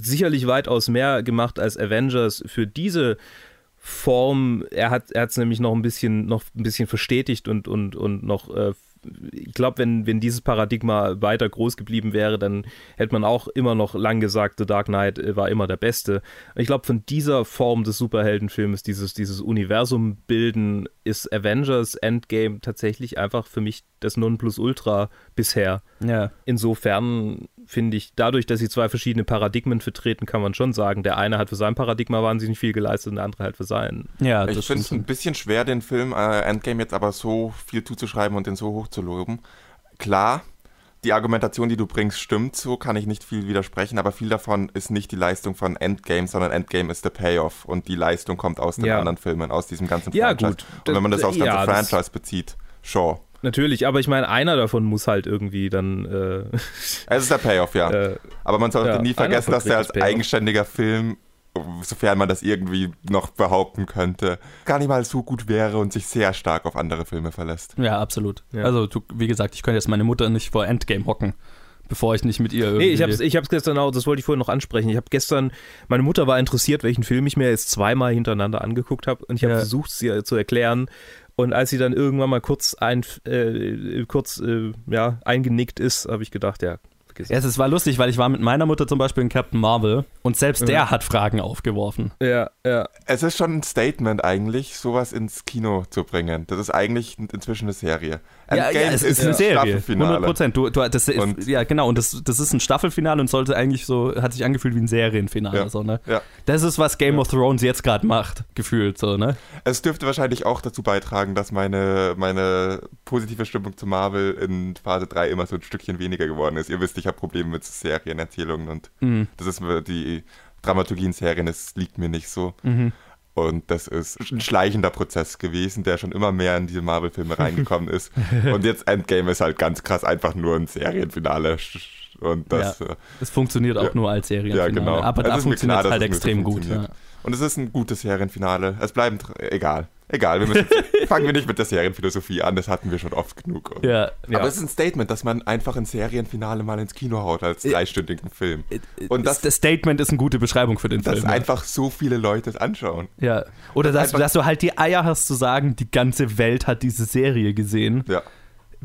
sicherlich weitaus mehr gemacht als Avengers für diese Form. Er hat er es nämlich noch ein bisschen, noch ein bisschen verstetigt und, und, und noch äh, ich glaube, wenn, wenn dieses Paradigma weiter groß geblieben wäre, dann hätte man auch immer noch lang gesagt, The Dark Knight äh, war immer der Beste. Ich glaube, von dieser Form des Superheldenfilms, dieses, dieses Universum bilden, ist Avengers Endgame tatsächlich einfach für mich das Nonplusultra bisher. Ja. Insofern finde ich, dadurch, dass sie zwei verschiedene Paradigmen vertreten, kann man schon sagen, der eine hat für sein Paradigma wahnsinnig viel geleistet und der andere halt für seinen. Ja, ich finde es ein bisschen schwer, den Film äh, Endgame jetzt aber so viel zuzuschreiben und den so hoch zu loben. Klar, die Argumentation, die du bringst, stimmt so, kann ich nicht viel widersprechen, aber viel davon ist nicht die Leistung von Endgame, sondern Endgame ist der Payoff und die Leistung kommt aus den Ja. anderen Filmen, aus diesem ganzen Ja, Franchise. gut. Und wenn man das aufs ganze Ja, Franchise bezieht, sure. Natürlich, aber ich meine, einer davon muss halt irgendwie dann. Äh, Es ist der Payoff, ja. äh, aber man sollte ja, nie vergessen, dass der als Payoff. eigenständiger Film, sofern man das irgendwie noch behaupten könnte, gar nicht mal so gut wäre und sich sehr stark auf andere Filme verlässt. Ja, absolut. Ja. Also, du, wie gesagt, ich könnte jetzt meine Mutter nicht vor Endgame hocken, bevor ich nicht mit ihr irgendwie. Nee, ich hab's, ich hab's gestern auch, das wollte ich vorhin noch ansprechen. Ich habe gestern, meine Mutter war interessiert, welchen Film ich mir jetzt zweimal hintereinander angeguckt habe und ich habe Ja. versucht, sie zu erklären. Und als sie dann irgendwann mal kurz, ein, äh, kurz äh, ja, eingenickt ist, habe ich gedacht, ja, vergiss Ja, es war lustig, weil ich war mit meiner Mutter zum Beispiel in Captain Marvel und selbst Ja. der hat Fragen aufgeworfen. Ja, ja. Es ist schon ein Statement eigentlich, sowas ins Kino zu bringen. Das ist eigentlich inzwischen eine Serie. Ja, ja, es ist eine das Serie. Staffelfinale. 100 Prozent. Du, du, das ist, Und- ja, genau. Und das, das ist ein Staffelfinale und sollte eigentlich so, hat sich angefühlt wie ein Serienfinale. Ja. So, ne? Ja. Das ist, was Game of Thrones jetzt gerade macht, gefühlt. So, ne? Es dürfte wahrscheinlich auch dazu beitragen, dass meine, meine positive Stimmung zu Marvel in Phase 3 immer so ein Stückchen weniger geworden ist. Ihr wisst, ich habe Probleme mit Serienerzählungen und Mhm. das ist mir die Dramaturgie in Serien, das liegt mir nicht so. Mhm. Und das ist ein schleichender Prozess gewesen, der schon immer mehr in diese Marvel-Filme reingekommen ist. Und jetzt Endgame ist halt ganz krass einfach nur ein Serienfinale. Und das, äh, Es funktioniert auch Ja. nur als Serienfinale. Ja, genau. Aber Es da funktioniert es dass halt extrem gut. Ja. und es ist ein gutes Serienfinale. Es bleiben, tr- egal. Egal, wir müssen, fangen wir nicht mit der Serienphilosophie an, das hatten wir schon oft genug. Ja. Ja. Aber es ist ein Statement, dass man einfach ein Serienfinale mal ins Kino haut als dreistündigen Film. Und das, das Statement ist eine gute Beschreibung für den dass Film. ja. einfach so viele Leute es anschauen. Ja. Oder dass, einfach- dass du halt die Eier hast zu sagen, die ganze Welt hat diese Serie gesehen. Ja.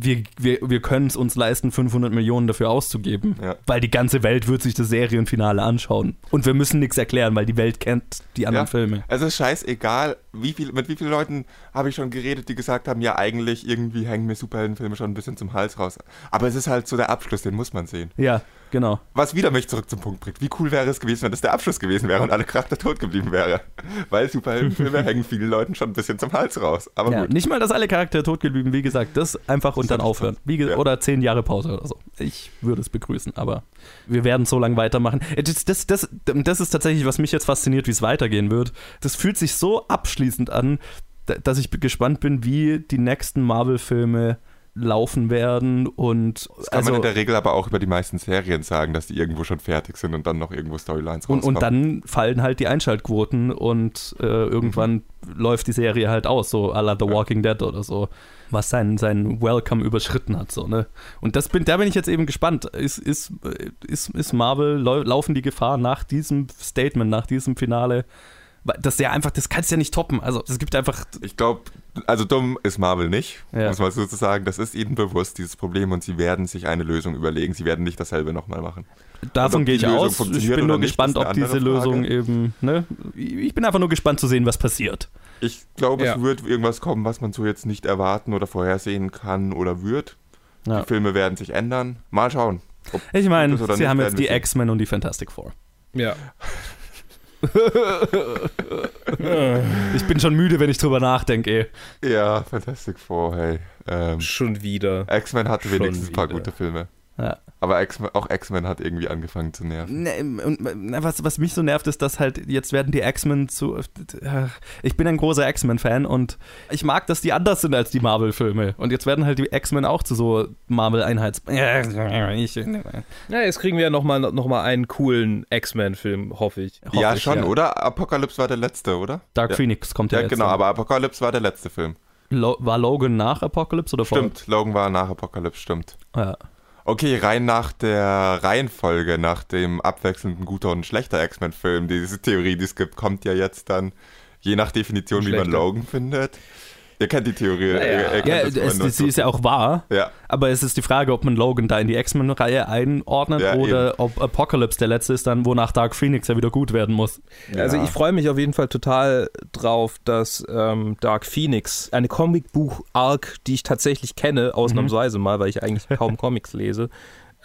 Wir, wir, wir können es uns leisten, 500 Millionen dafür auszugeben, Ja. weil die ganze Welt wird sich das Serienfinale anschauen. Und wir müssen nichts erklären, weil die Welt kennt die anderen Ja. Filme. Es ist scheißegal, wie viel, mit wie vielen Leuten habe ich schon geredet, die gesagt haben, ja, eigentlich irgendwie hängen mir Superheldenfilme schon ein bisschen zum Hals raus. Aber es ist halt so der Abschluss, den muss man sehen. Ja, genau. Was wieder mich zurück zum Punkt bringt. Wie cool wäre es gewesen, wenn das der Abschluss gewesen wäre und alle Charakter tot geblieben wäre? Weil Superheldenfilme hängen vielen Leuten schon ein bisschen zum Hals raus. Aber Ja, gut. nicht mal, dass alle Charaktere tot geblieben, wie gesagt, das einfach und Das dann aufhören. Ja. Oder zehn Jahre Pause oder so. Ich würde es begrüßen, aber wir werden so lange weitermachen. Äh, Das, das, das, das ist tatsächlich, was mich jetzt fasziniert, wie es weitergehen wird. Das fühlt sich so abschließend an, da- dass ich gespannt bin, wie die nächsten Marvel-Filme laufen werden und Das kann also man in der Regel aber auch über die meisten Serien sagen, dass die irgendwo schon fertig sind und dann noch irgendwo Storylines und, rauskommen. und dann fallen halt die Einschaltquoten und äh, irgendwann läuft die Serie halt aus, so à la The Ja. Walking Dead oder so, was seinen, seinen Welcome überschritten hat, so, ne? Und das bin, da bin ich jetzt eben gespannt. Ist, ist, äh, ist, ist Marvel, lau- laufen die Gefahr nach diesem Statement, nach diesem Finale, das ja einfach, das kannst du ja nicht toppen. Also, es gibt einfach, Ich glaube, also dumm ist Marvel nicht, Ja. muss man so zu sagen. Das ist ihnen bewusst, dieses Problem, und sie werden sich eine Lösung überlegen. Sie werden nicht dasselbe nochmal machen. davon ob gehe ich Lösung aus. Ich bin nur nicht, gespannt, ist ob diese Frage. Lösung eben, ne? Ich bin einfach nur gespannt zu sehen, was passiert. Ich glaube, Ja. es wird irgendwas kommen, was man so jetzt nicht erwarten oder vorhersehen kann oder wird. Ja. Die Filme werden sich ändern. Mal schauen. Ich meine, ist sie haben jetzt die. X-Men und die Fantastic Four. Ja. Ich bin schon müde, wenn ich drüber nachdenke. Ja, Fantastic Four, hey. Ähm, Schon wieder. X-Men hatte Schon wenigstens ein paar gute Filme. Ja. Aber X auch X-Men hat irgendwie angefangen zu nerven. Ne, was, was mich so nervt, ist, dass halt jetzt werden die X-Men zu. Ich bin ein großer X-Men-Fan und ich mag, dass die anders sind als die Marvel-Filme. Und jetzt werden halt die X-Men auch zu so Marvel-Einheits. Ja, jetzt kriegen wir ja nochmal noch mal einen coolen X-Men-Film, hoffe ich. hoffe ja, ich, schon, oder? Apocalypse war der letzte, oder? Dark ja. Phoenix kommt ja, Ja, jetzt. genau, dann. aber Apocalypse war der letzte Film. Lo war Logan nach Apocalypse oder vor? Stimmt, Logan war nach Apocalypse, stimmt. Ja. Okay, rein nach der Reihenfolge, nach dem abwechselnden guter und schlechter X-Men-Film, diese Theorie, die es gibt, kommt ja jetzt dann, je nach Definition, wie man. Logan findet. Ihr kennt die Theorie. Ja, ihr, ihr kennt Ja, es, sie ist ja auch wahr. ja. Aber es ist die Frage, ob man Logan da in die X-Men-Reihe einordnet Ja, oder ob Apocalypse der letzte ist, dann wonach Dark Phoenix ja wieder gut werden muss. Also Ja. ich freue mich auf jeden Fall total drauf, dass ähm, Dark Phoenix, eine Comicbuch-Arc, die ich tatsächlich kenne, ausnahmsweise mal, weil ich eigentlich kaum Comics lese,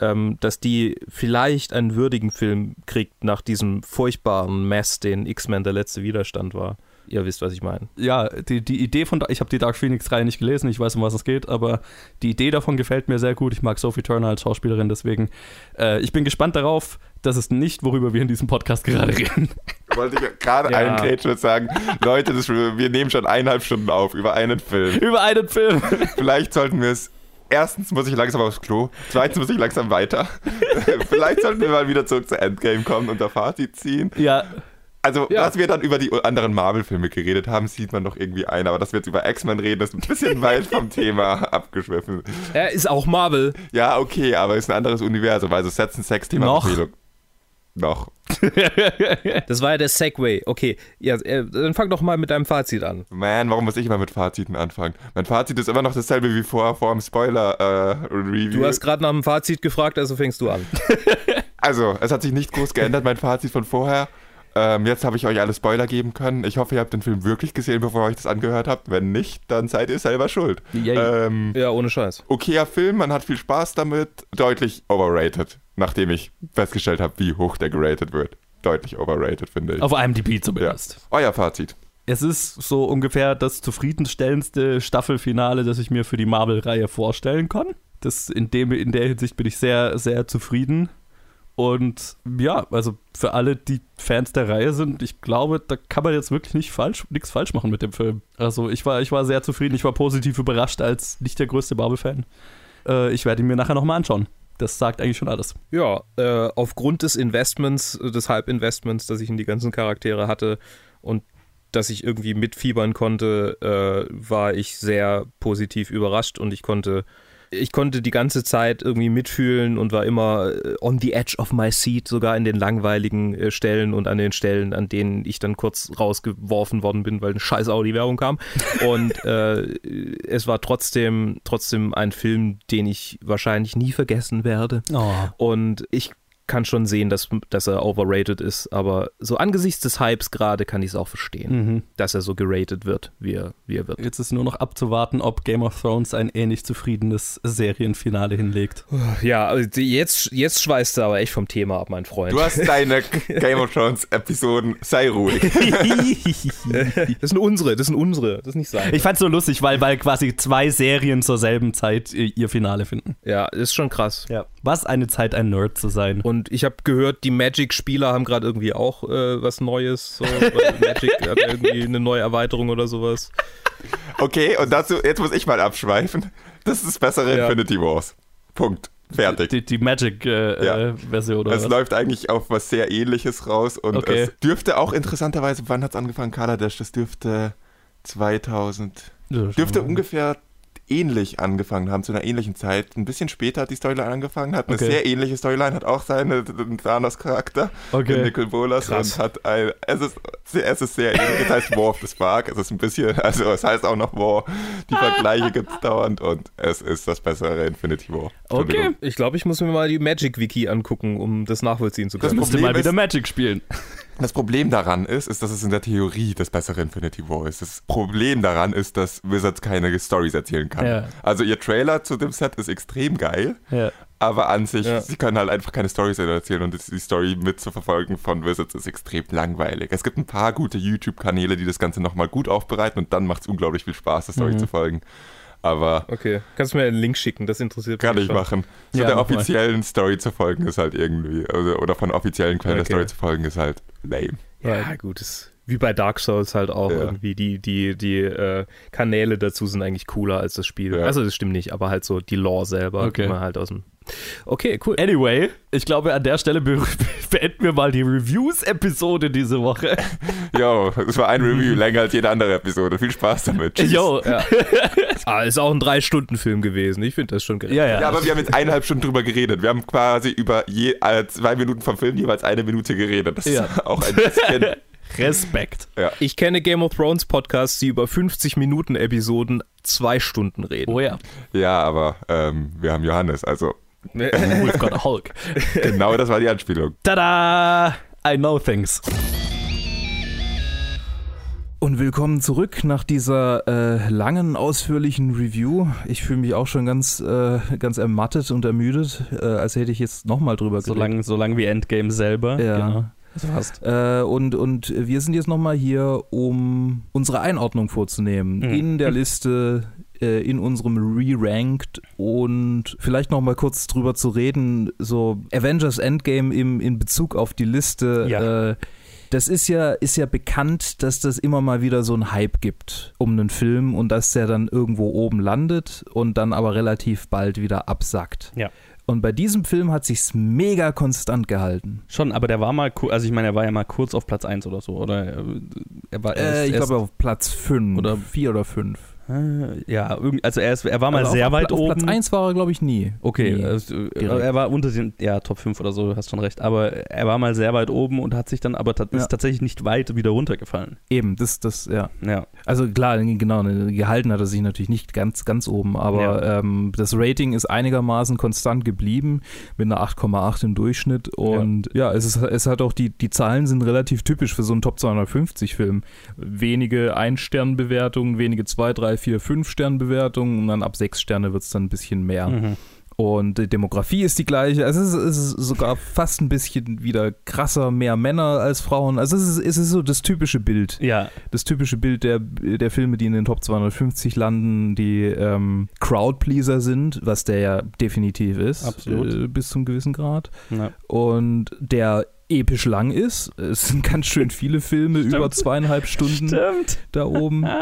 ähm, dass die vielleicht einen würdigen Film kriegt nach diesem furchtbaren Mess, den X-Men der letzte Widerstand war. Ihr wisst, was ich meine. Ja, die, die Idee von, ich habe die Dark Phoenix-Reihe nicht gelesen, ich weiß, um was es geht, aber die Idee davon gefällt mir sehr gut. Ich mag Sophie Turner als Schauspielerin, deswegen, äh, ich bin gespannt darauf, das ist nicht, worüber wir in diesem Podcast gerade reden. Wollte ich gerade Ja. einen und sagen, Leute, das, wir nehmen schon eineinhalb Stunden auf über einen Film. Über einen Film. Vielleicht sollten wir es. Erstens muss ich langsam aufs Klo. Zweitens muss ich langsam weiter. Vielleicht sollten wir mal wieder zurück zu Endgame kommen und da Fazit ziehen. Ja, Also, Ja. dass wir dann über die anderen Marvel-Filme geredet haben, sieht man doch irgendwie ein. Aber dass wir jetzt über X-Men reden, ist ein bisschen weit vom Thema abgeschwiffen. Er ist auch Marvel. Ja, okay, aber ist ein anderes Universum. Also, setzen Sex-Thema Noch? Noch. Noch. Das war ja der Segway. Okay, ja, äh, dann fang doch mal mit deinem Fazit an. Man, warum muss ich immer mit Faziten anfangen? Mein Fazit ist immer noch dasselbe wie vor, vor dem Spoiler-Review. Du hast gerade nach dem Fazit gefragt, also fängst du an. Also, es hat sich nicht groß geändert, mein Fazit von vorher. Ähm, jetzt habe ich euch alle Spoiler geben können. Ich hoffe, ihr habt den Film wirklich gesehen, bevor ihr euch das angehört habt. Wenn nicht, dann seid ihr selber schuld. Ähm, Ja, ohne Scheiß. okayer Film, man hat viel Spaß damit. Deutlich overrated, nachdem ich festgestellt habe, wie hoch der geratet wird. Deutlich overrated, finde ich. auf IMDb ja. zumindest. Euer Fazit. Es ist so ungefähr das zufriedenstellendste Staffelfinale, das ich mir für die Marvel-Reihe vorstellen kann. Das in, dem, in der Hinsicht bin ich sehr, sehr zufrieden. Und ja, also für alle, die Fans der Reihe sind, ich glaube, da kann man jetzt wirklich nicht falsch, nichts falsch machen mit dem Film. Also ich war, ich war sehr zufrieden, ich war positiv überrascht als nicht der größte Marvel-Fan. Äh, ich werde ihn mir nachher nochmal anschauen. Das sagt eigentlich schon alles. Ja, äh, aufgrund des Investments, des Halbinvestments, das ich in die ganzen Charaktere hatte und dass ich irgendwie mitfiebern konnte, äh, war ich sehr positiv überrascht und ich konnte, ich konnte die ganze Zeit irgendwie mitfühlen und war immer äh, on the edge of my seat, sogar in den langweiligen äh, Stellen und an den Stellen, an denen ich dann kurz rausgeworfen worden bin, weil eine scheiß Audi-Werbung kam. Und äh, es war trotzdem, trotzdem ein Film, den ich wahrscheinlich nie vergessen werde. Oh. Und ich kann schon sehen, dass, dass er overrated ist, aber so angesichts des Hypes gerade kann ich es auch verstehen, Mhm. dass er so geratet wird, wie er, wie er wird. Jetzt ist nur noch abzuwarten, ob Game of Thrones ein ähnlich zufriedenes Serienfinale hinlegt. Ja, also jetzt, jetzt schweißt er aber echt vom Thema ab, mein Freund. Du hast deine Game of Thrones Episoden, sei ruhig. das sind unsere, das sind unsere, das ist nicht sein. Ich fand's so lustig, weil, weil quasi zwei Serien zur selben Zeit äh, ihr Finale finden. ja, ist schon krass. Ja. Was eine Zeit, ein Nerd zu sein. Und ich habe gehört, die Magic-Spieler haben gerade irgendwie auch äh, was Neues. So, Magic hat irgendwie eine neue Erweiterung oder sowas. Okay, und dazu, jetzt muss ich mal abschweifen. Das ist das bessere Ja. Infinity Wars. Punkt. Fertig. Die, die Magic-Version Ja. äh, oder Es was? läuft eigentlich auf was sehr ähnliches raus und Okay. es dürfte auch interessanterweise, wann hat es angefangen, Kaladesh? Das dürfte 2000, dürfte ungefähr ähnlich angefangen haben, zu einer ähnlichen Zeit. Ein bisschen später hat die Storyline angefangen, hat eine Okay. sehr ähnliche Storyline, hat auch seinen Thanos-Charakter, Okay. den Nicol Bolas und hat ein, es ist, es ist sehr ähnlich, es heißt War of the Spark, es ist ein bisschen, also es heißt auch noch War, die Vergleiche gibt es dauernd und es ist das bessere Infinity War. Okay. Ich glaube, ich muss mir mal die Magic-Wiki angucken, um das nachvollziehen zu Das können. muss- Musste mal wieder Magic spielen. Das Problem daran ist, ist, dass es in der Theorie das bessere Infinity War ist. Das Problem daran ist, dass Wizards keine Stories erzählen kann. Ja. Also ihr Trailer zu dem Set ist extrem geil, Ja. aber an sich, Ja. sie können halt einfach keine Stories erzählen und die Story mitzuverfolgen von Wizards ist extrem langweilig. Es gibt ein paar gute YouTube-Kanäle, die das Ganze nochmal gut aufbereiten und dann macht es unglaublich viel Spaß, der Story Mhm. zu folgen. Aber Okay, kannst du mir einen Link schicken, das interessiert kann mich ich schon. machen. So Ja, der mach mal. offiziellen Story zu folgen ist halt irgendwie, also, oder von offiziellen Quellen Okay. der Story zu folgen ist halt lame. Ja, gut, ist wie bei Dark Souls halt auch Ja. irgendwie. Die, die, die äh, Kanäle dazu sind eigentlich cooler als das Spiel. Ja. Also das stimmt nicht, aber halt so die Lore selber. Okay. die man halt aus dem. Okay, cool. Anyway, ich glaube, an der Stelle be beenden wir mal die Reviews-Episode diese Woche. Jo, es war ein Review länger als jede andere Episode. Viel Spaß damit. Tschüss. Yo. Ja. ah, ist auch ein Drei-Stunden-Film gewesen. Ich finde das schon gerecht. Ja, ja. Ja, aber wir haben jetzt eineinhalb Stunden drüber geredet. Wir haben quasi über je, äh, zwei Minuten vom Film jeweils eine Minute geredet. Das Ja. ist auch ein bisschen Respekt. Ich kenne Game of Thrones Podcasts, die über 50 Minuten Episoden zwei Stunden reden. Oh ja. Ja, aber ähm, wir haben Johannes, also We've got a Hulk. genau das war die Anspielung. Tada! I know things. Und willkommen zurück nach dieser äh, langen, ausführlichen Review. Ich fühle mich auch schon ganz, äh, ganz ermattet und ermüdet, äh, als hätte ich jetzt nochmal drüber So geredet. lang, so lang wie Endgame selber. Ja. Genau. Fast. Äh, und, und wir sind jetzt nochmal hier, um unsere Einordnung vorzunehmen. Mhm. In der Liste, äh, in unserem Re-Ranked und vielleicht nochmal kurz drüber zu reden, so Avengers Endgame im, in Bezug auf die Liste. Ja. Äh, das ist ja, ist ja bekannt, dass das immer mal wieder so einen Hype gibt um einen Film und dass der dann irgendwo oben landet und dann aber relativ bald wieder absackt. Ja. Und bei diesem Film hat sich's mega konstant gehalten. Schon, aber der war mal, also ich meine, er war ja mal kurz auf Platz 1 oder so, oder? äh, Er war Äh, erst- ich glaube auf Platz 5 Oder- oder 4 oder 5. Äh, Ja, also er, ist, er war mal Also sehr auf, weit auf oben. Platz 1 war er, glaube ich, nie. Okay, Nie. also, äh, er war unter den, ja, Top 5 oder so, du hast schon recht. Aber er war mal sehr weit oben und hat sich dann aber Ja. ist tatsächlich nicht weit wieder runtergefallen. Eben, das, das, ja. Ja, Also klar, genau, ne, gehalten hat er sich natürlich nicht ganz, ganz oben, aber ähm, das Rating ist einigermaßen konstant geblieben mit einer 8,8 im Durchschnitt und ja, es, ist, es hat auch die, die Zahlen sind relativ typisch für so einen Top 250 Film. Wenige Ein-Stern-Bewertungen, wenige 2, 3, 4, 5 Stern-Bewertungen und dann ab 6 Sterne wird es dann ein bisschen mehr. mhm. Und die Demografie ist die gleiche. Also es ist, es ist sogar fast ein bisschen wieder krasser, mehr Männer als Frauen. Also es ist, es ist so das typische Bild. ja, Das typische Bild der, der Filme, die in den Top 250 landen, die ähm, Crowdpleaser sind, was der ja definitiv ist. Absolut. Äh, bis zum gewissen Grad. ja. Und der episch lang ist. Es sind ganz schön viele Filme, Stimmt. über zweieinhalb Stunden Stimmt. da oben.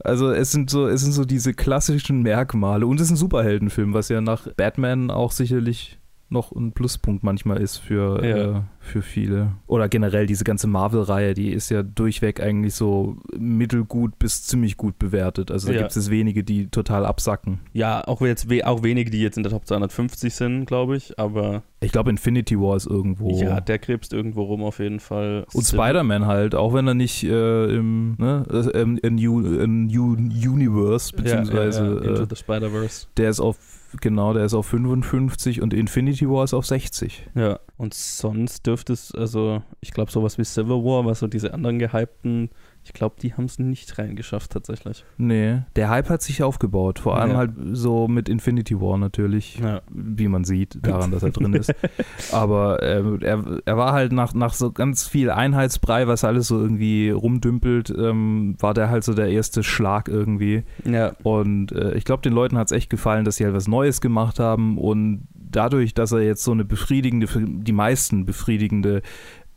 Also es sind so, es sind so diese klassischen Merkmale und es ist ein Superheldenfilm, was ja nach Batman auch sicherlich noch ein Pluspunkt manchmal ist für, Ja. äh, für viele. Oder generell diese ganze Marvel-Reihe, die ist ja durchweg eigentlich so mittelgut bis ziemlich gut bewertet. Also da Ja. gibt es wenige, die total absacken. Ja, auch jetzt auch wenige, die jetzt in der Top 250 sind, glaube ich, aber Ich glaube Infinity War ist irgendwo. ja, der krebst irgendwo rum auf jeden Fall. und Spider-Man halt, auch wenn er nicht äh, im ne, äh, im, im, New, im New Universe, beziehungsweise ja. Into äh, the Spider-Verse. der ist auf, genau, der ist auf 55 und Infinity War ist auf 60. Ja, und sonst dürfte es, also ich glaube sowas wie Civil War, was so diese anderen gehypten, ich glaube, die haben es nicht reingeschafft tatsächlich. Nee, der Hype hat sich aufgebaut, vor allem Ja. halt so mit Infinity War natürlich, Ja. wie man sieht, daran, dass er drin ist. Aber äh, er, er war halt nach, nach so ganz viel Einheitsbrei, was alles so irgendwie rumdümpelt, ähm, war der halt so der erste Schlag irgendwie. Ja, Und äh, ich glaube, den Leuten hat es echt gefallen, dass sie halt was Neues gemacht haben und dadurch, dass er jetzt so eine befriedigende, für die meisten befriedigende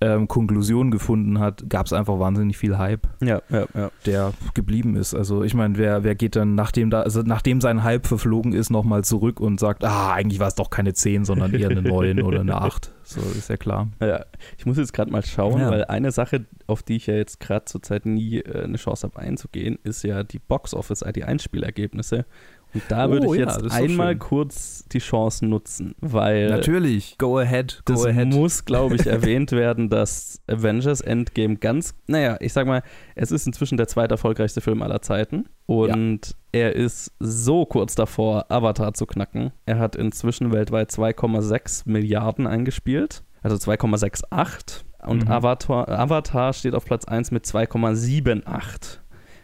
ähm, Konklusion gefunden hat, gab es einfach wahnsinnig viel Hype, ja, ja, ja. der geblieben ist. Also ich meine, wer, wer geht dann, nachdem da, also nachdem sein Hype verflogen ist, nochmal zurück und sagt, ah, eigentlich war es doch keine 10, sondern eher eine 9 oder eine 8. So ist ja klar. Ja, ich muss jetzt gerade mal schauen, weil eine Sache, auf die ich ja jetzt gerade zurzeit nie äh, eine Chance habe einzugehen, ist ja die Box Office, die Einspielergebnisse. Und da Oh, würde ich ja, jetzt doch einmal schön. kurz die Chance nutzen, weil Natürlich, go ahead, go das ahead. muss, glaube ich, erwähnt werden, dass Avengers Endgame ganz, naja, ich sag mal, es ist inzwischen der zweiterfolgreichste Film aller Zeiten und er ist so kurz davor, Avatar zu knacken. Er hat inzwischen weltweit 2,6 Milliarden eingespielt, also 2,68 und Mhm. Avatar, Avatar steht auf Platz 1 mit 2,78.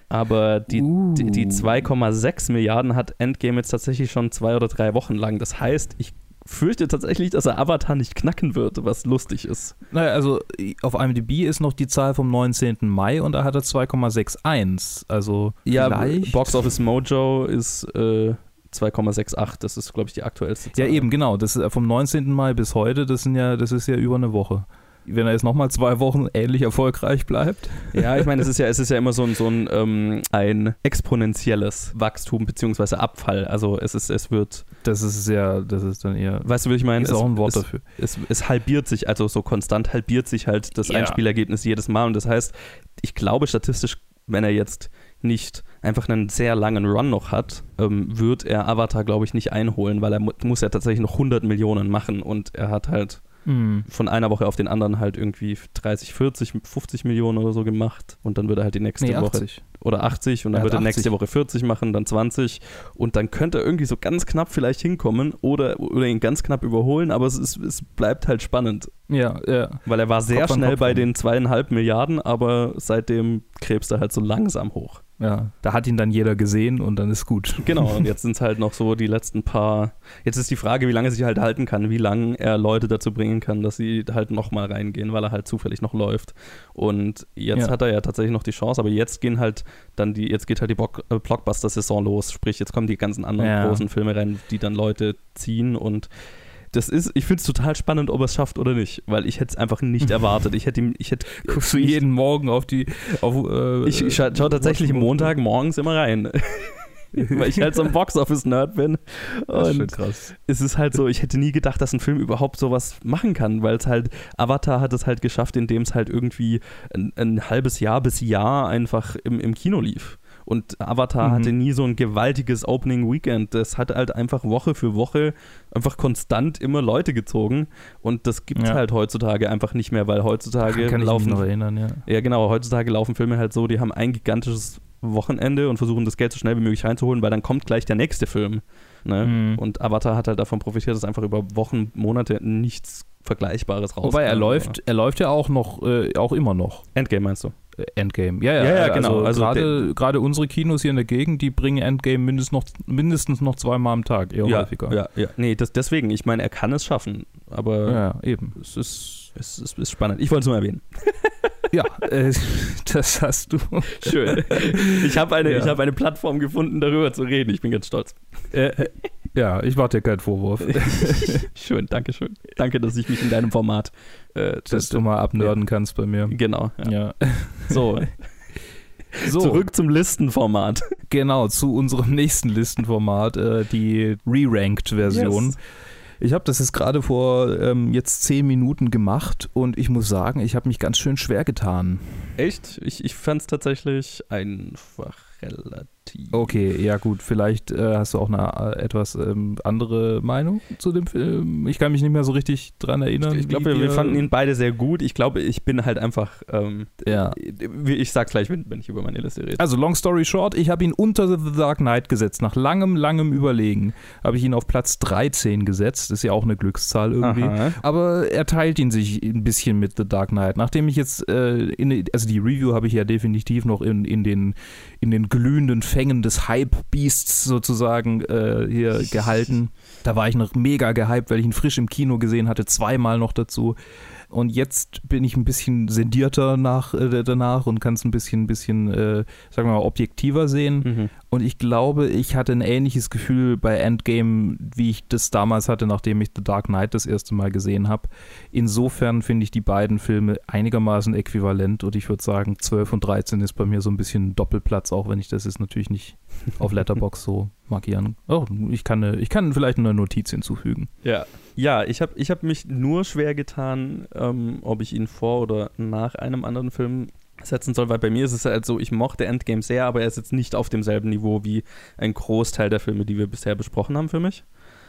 Aber die, Uh. die, die 2,6 Milliarden hat Endgame jetzt tatsächlich schon zwei oder drei Wochen lang. Das heißt, ich fürchte tatsächlich, dass er Avatar nicht knacken wird, was lustig ist. Naja, also auf IMDb ist noch die Zahl vom 19. Mai und da hat er 2,61. Also Ja, vielleicht. Box Office Mojo ist äh, 2,68. Das ist, glaube ich, die aktuellste Zahl. Ja, eben, genau. Das ist vom 19. Mai bis heute, das sind ja, das ist ja über eine Woche. Wenn er jetzt nochmal zwei Wochen ähnlich erfolgreich bleibt. Ja, ich meine, es ist ja, es ist ja immer so ein, so ein, ähm, ein exponentielles Wachstum bzw. Abfall. Also es ist, es wird, Das ist ja, das ist dann eher. weißt du, wie ich meine? ist es, auch ein Wort es, dafür. es, es halbiert sich, also so konstant halbiert sich halt das Ja. Einspielergebnis jedes Mal. Und das heißt, ich glaube statistisch, wenn er jetzt nicht einfach einen sehr langen Run noch hat, ähm, wird er Avatar, glaube ich, nicht einholen, weil er mu muss ja tatsächlich noch 100 Millionen machen und er hat halt mhm. von einer Woche auf den anderen halt irgendwie 30, 40, 50 Millionen oder so gemacht und dann würde er halt die nächste nee, Woche oder 80 und dann wird er nächste Woche 40 machen, dann 20 und dann könnte er irgendwie so ganz knapp vielleicht hinkommen oder, oder ihn ganz knapp überholen, aber es, ist, es bleibt halt spannend. Ja, ja. Weil er war sehr Kopf schnell bei den zweieinhalb Milliarden, aber seitdem krebst er halt so langsam hoch. Ja, da hat ihn dann jeder gesehen und dann ist gut. Genau, und jetzt sind es halt noch so die letzten paar. Jetzt ist die Frage, wie lange er sich halt halten kann, wie lange er Leute dazu bringen kann, dass sie halt nochmal reingehen, weil er halt zufällig noch läuft. Und jetzt ja. hat er ja tatsächlich noch die Chance, aber jetzt gehen halt dann die, jetzt geht halt die äh, Blockbuster-Saison los, sprich, jetzt kommen die ganzen anderen ja. großen Filme rein, die dann Leute ziehen und das ist, ich finde es total spannend, ob er es schafft oder nicht, weil ich hätte es einfach nicht erwartet. Ich hätte ihm, ich hätte. Guckst du jeden Morgen auf die. Auf, äh, ich, ich schaue schau tatsächlich Montag morgens immer rein. weil ich halt so ein Box-Office-Nerd bin. Und das krass. es ist halt so, ich hätte nie gedacht, dass ein Film überhaupt sowas machen kann, weil es halt, Avatar hat es halt geschafft, indem es halt irgendwie ein, ein halbes Jahr bis Jahr einfach im, im Kino lief. Und Avatar mhm. hatte nie so ein gewaltiges Opening Weekend. Das hat halt einfach Woche für Woche einfach konstant immer Leute gezogen. Und das gibt es ja. halt heutzutage einfach nicht mehr, weil heutzutage Ach, kann laufen. Ich mich noch erinnern, ja. Ja, genau. Heutzutage laufen Filme halt so, die haben ein gigantisches Wochenende und versuchen das Geld so schnell wie möglich reinzuholen, weil dann kommt gleich der nächste Film. Ne? Mhm. Und Avatar hat halt davon profitiert, dass einfach über Wochen, Monate nichts Vergleichbares raus. Wobei er läuft, er läuft ja auch noch, äh, auch immer noch. Endgame meinst du? Endgame. Ja, ja, ja, ja genau. Also, also gerade, unsere Kinos hier in der Gegend, die bringen Endgame mindestens noch, mindestens noch zweimal am Tag, eher ja, häufiger. Ja, ja. Nee, das, deswegen, ich meine, er kann es schaffen, aber ja, eben. es ist, es ist, ist spannend. Ich wollte es nur erwähnen. ja, äh, das hast du. Schön. Ich habe eine, ja. hab eine Plattform gefunden, darüber zu reden. Ich bin ganz stolz. Äh, äh ja, ich mache dir keinen Vorwurf. schön, danke schön. Danke, dass ich mich in deinem Format. Äh, dass du mal abnörden ja. kannst bei mir. Genau. Ja. ja. So. so. Zurück zum Listenformat. Genau, zu unserem nächsten Listenformat, äh, die Re-Ranked-Version. Yes. Ich habe das jetzt gerade vor ähm, jetzt zehn Minuten gemacht und ich muss sagen, ich habe mich ganz schön schwer getan. Echt? Ich, ich fand es tatsächlich einfach relativ Okay, ja gut, vielleicht äh, hast du auch eine äh, etwas ähm, andere Meinung zu dem Film. Ich kann mich nicht mehr so richtig dran erinnern. Ich, ich glaube, wir, wir, fanden ihn beide sehr gut. Ich glaube, ich bin halt einfach, ähm, ja. ich sag's gleich, wenn, wenn ich über meine Liste rede. Also, long story short, ich habe ihn unter The Dark Knight gesetzt. Nach langem, langem Überlegen habe ich ihn auf Platz 13 gesetzt. Das ist ja auch eine Glückszahl irgendwie. Aha. Aber er teilt ihn sich ein bisschen mit The Dark Knight. Nachdem ich jetzt, äh, in, also die Review habe ich ja definitiv noch in, in, den, in den glühenden Fängen des Hype-Beasts sozusagen äh, hier gehalten. Da war ich noch mega gehypt, weil ich ihn frisch im Kino gesehen hatte, zweimal noch dazu. Und jetzt bin ich ein bisschen sendierter nach, äh, danach und kann es ein bisschen, bisschen äh, sagen wir mal, objektiver sehen. Mhm. Und ich glaube, ich hatte ein ähnliches Gefühl bei Endgame, wie ich das damals hatte, nachdem ich The Dark Knight das erste Mal gesehen habe. Insofern finde ich die beiden Filme einigermaßen äquivalent und ich würde sagen, 12 und 13 ist bei mir so ein bisschen Doppelplatz, auch wenn ich das jetzt natürlich nicht auf Letterbox so markieren. Oh, ich kann, ich kann vielleicht eine Notiz hinzufügen. Ja. Ja, ich habe ich hab mich nur schwer getan, ähm, ob ich ihn vor oder nach einem anderen Film setzen soll, weil bei mir ist es halt so, ich mochte Endgame sehr, aber er ist jetzt nicht auf demselben Niveau wie ein Großteil der Filme, die wir bisher besprochen haben für mich.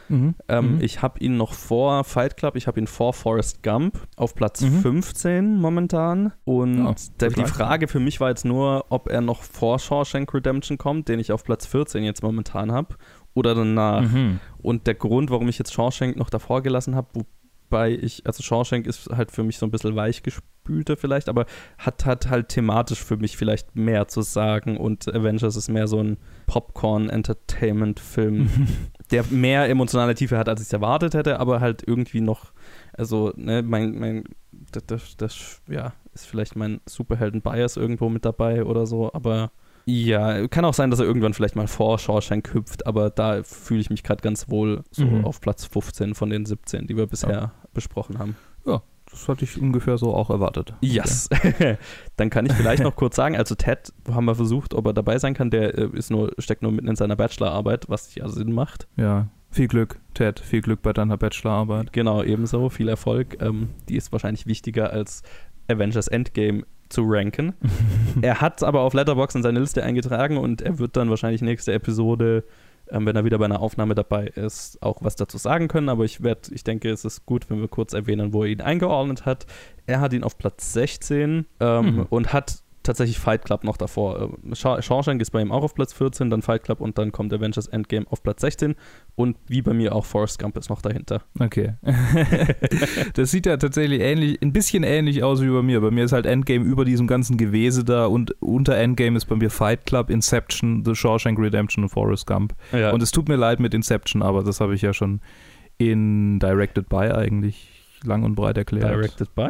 Mhm. Ähm, mhm. Ich habe ihn noch vor Fight Club, ich habe ihn vor Forrest Gump auf Platz mhm. 15 momentan. Und ja, der, die Frage für mich war jetzt nur, ob er noch vor Shawshank Redemption kommt, den ich auf Platz 14 jetzt momentan habe, oder danach. Mhm. Und der Grund, warum ich jetzt Shawshank noch davor gelassen habe, wobei ich, also Shawshank ist halt für mich so ein bisschen weichgespülter vielleicht, aber hat, hat halt thematisch für mich vielleicht mehr zu sagen und Avengers ist mehr so ein Popcorn-Entertainment-Film, der mehr emotionale Tiefe hat, als ich es erwartet hätte, aber halt irgendwie noch, also, ne, mein, mein, das, das, das ja, ist vielleicht mein Superhelden-Bias irgendwo mit dabei oder so, aber ja, kann auch sein, dass er irgendwann vielleicht mal vor Shawshank hüpft, aber da fühle ich mich gerade ganz wohl so mhm. auf Platz 15 von den 17, die wir bisher ja. besprochen haben. Ja, das hatte ich ungefähr so auch erwartet. Yes. Okay. Dann kann ich vielleicht noch kurz sagen, also Ted haben wir versucht, ob er dabei sein kann, der äh, ist nur, steckt nur mitten in seiner Bachelorarbeit, was ja Sinn macht. Ja, viel Glück, Ted, viel Glück bei deiner Bachelorarbeit. Genau, ebenso, viel Erfolg. Ähm, die ist wahrscheinlich wichtiger als Avengers Endgame zu ranken. er hat aber auf Letterboxd in seine Liste eingetragen und er wird dann wahrscheinlich nächste Episode ähm, wenn er wieder bei einer Aufnahme dabei ist, auch was dazu sagen können. Aber ich werde, ich denke, es ist gut, wenn wir kurz erwähnen, wo er ihn eingeordnet hat. Er hat ihn auf Platz 16 ähm, mhm. und hat tatsächlich Fight Club noch davor. Äh, Shawshank ist bei ihm auch auf Platz 14, dann Fight Club und dann kommt Avengers Endgame auf Platz 16 und wie bei mir auch Forrest Gump ist noch dahinter. Okay. das sieht ja tatsächlich ähnlich, ein bisschen ähnlich aus wie bei mir. Bei mir ist halt Endgame über diesem ganzen Gewese da und unter Endgame ist bei mir Fight Club, Inception, The Shawshank Redemption und Forrest Gump. Ja. Und es tut mir leid mit Inception, aber das habe ich ja schon in Directed By eigentlich lang und breit erklärt. Directed By?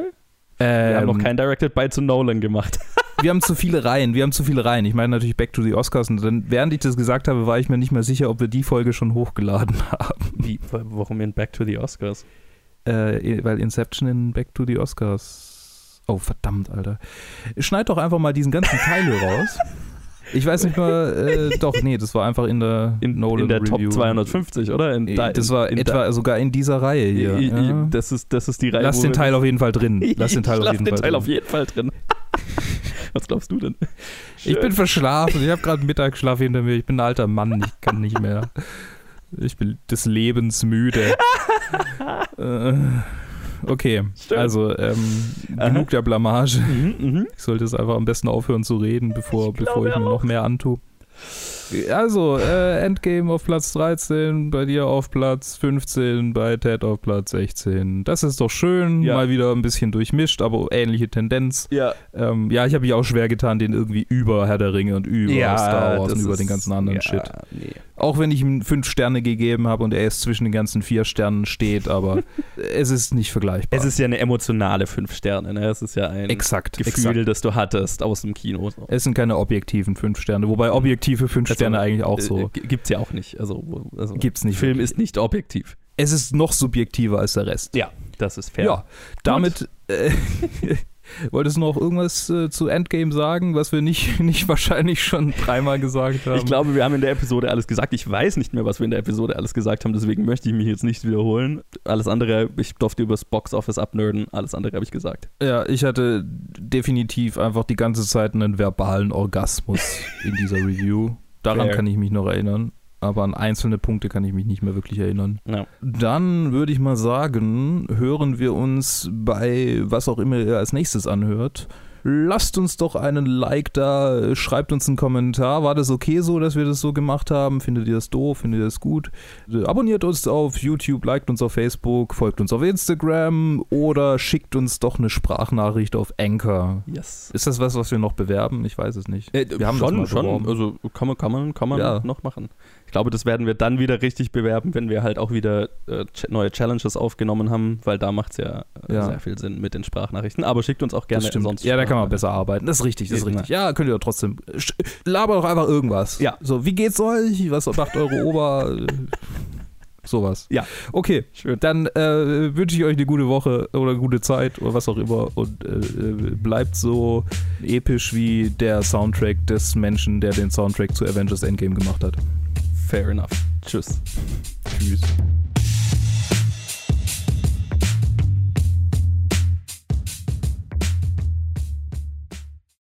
Ähm, wir haben noch kein Directed By zu Nolan gemacht. wir haben zu viele Reihen, wir haben zu viele Reihen. Ich meine natürlich Back to the Oscars und dann, während ich das gesagt habe, war ich mir nicht mehr sicher, ob wir die Folge schon hochgeladen haben. Wie, warum in Back to the Oscars? Äh, weil Inception in Back to the Oscars. Oh, verdammt, Alter. Schneid doch einfach mal diesen ganzen Teil raus. Ich weiß nicht mal, äh, doch, nee, das war einfach in der in, Nolan in der Review. Top 250, oder? In, da, das war in, etwa sogar in dieser Reihe hier. Ja. Das, ist, das ist die Reihe. Lass den Teil auf jeden Fall drin. Lass den Teil, auf jeden, den Teil auf jeden Fall drin. Was glaubst du denn? Schön. Ich bin verschlafen. Ich habe gerade Mittagsschlaf hinter mir. Ich bin ein alter Mann. Ich kann nicht mehr. Ich bin des Lebens müde. äh, okay, Stimmt. also ähm, genug der Blamage. Mhm, mh. Ich sollte es einfach am besten aufhören zu reden, bevor ich, bevor ich mir noch mehr antue. Also, äh, Endgame auf Platz 13, bei dir auf Platz 15, bei Ted auf Platz 16. Das ist doch schön, ja. mal wieder ein bisschen durchmischt, aber ähnliche Tendenz. Ja, ähm, ja ich habe mich auch schwer getan, den irgendwie über Herr der Ringe und über ja, Star Wars und über den ganzen anderen ja, Shit. Nee. Auch wenn ich ihm fünf Sterne gegeben habe und er jetzt zwischen den ganzen vier Sternen steht, aber es ist nicht vergleichbar. Es ist ja eine emotionale fünf Sterne, ne? Es ist ja ein exakt, Gefühl, exakt. das du hattest aus dem Kino. Es sind keine objektiven fünf Sterne, wobei objektive fünf Sterne also, eigentlich auch so. Äh, Gibt es ja auch nicht. Also, also Gibt's nicht. Film ist nicht objektiv. Es ist noch subjektiver als der Rest. Ja, das ist fair. Ja, damit äh, Wolltest du noch irgendwas äh, zu Endgame sagen, was wir nicht, nicht wahrscheinlich schon dreimal gesagt haben? Ich glaube, wir haben in der Episode alles gesagt. Ich weiß nicht mehr, was wir in der Episode alles gesagt haben, deswegen möchte ich mich jetzt nicht wiederholen. Alles andere, ich durfte übers Box Office abnerden, alles andere habe ich gesagt. Ja, ich hatte definitiv einfach die ganze Zeit einen verbalen Orgasmus in dieser Review. Daran Fair. kann ich mich noch erinnern aber an einzelne Punkte kann ich mich nicht mehr wirklich erinnern. Ja. Dann würde ich mal sagen, hören wir uns bei was auch immer ihr als nächstes anhört lasst uns doch einen Like da, schreibt uns einen Kommentar. War das okay so, dass wir das so gemacht haben? Findet ihr das doof? Findet ihr das gut? Abonniert uns auf YouTube, liked uns auf Facebook, folgt uns auf Instagram oder schickt uns doch eine Sprachnachricht auf Anchor. Yes. Ist das was, was wir noch bewerben? Ich weiß es nicht. Äh, wir haben schon, das mal schon. Also kann man, kann man, kann man ja. noch machen. Ich glaube, das werden wir dann wieder richtig bewerben, wenn wir halt auch wieder äh, neue Challenges aufgenommen haben, weil da macht es ja, äh, ja, sehr viel Sinn mit den Sprachnachrichten. Aber schickt uns auch gerne sonst. Ja, da kann man besser arbeiten. Das ist richtig, das ist richtig. Ja, könnt ihr doch trotzdem. Laber doch einfach irgendwas. Ja. So, wie geht's euch? Was macht eure Ober? Sowas. Ja. Okay, schön. Dann äh, wünsche ich euch eine gute Woche oder eine gute Zeit oder was auch immer und äh, bleibt so episch wie der Soundtrack des Menschen, der den Soundtrack zu Avengers Endgame gemacht hat. Fair enough. Tschüss. Tschüss.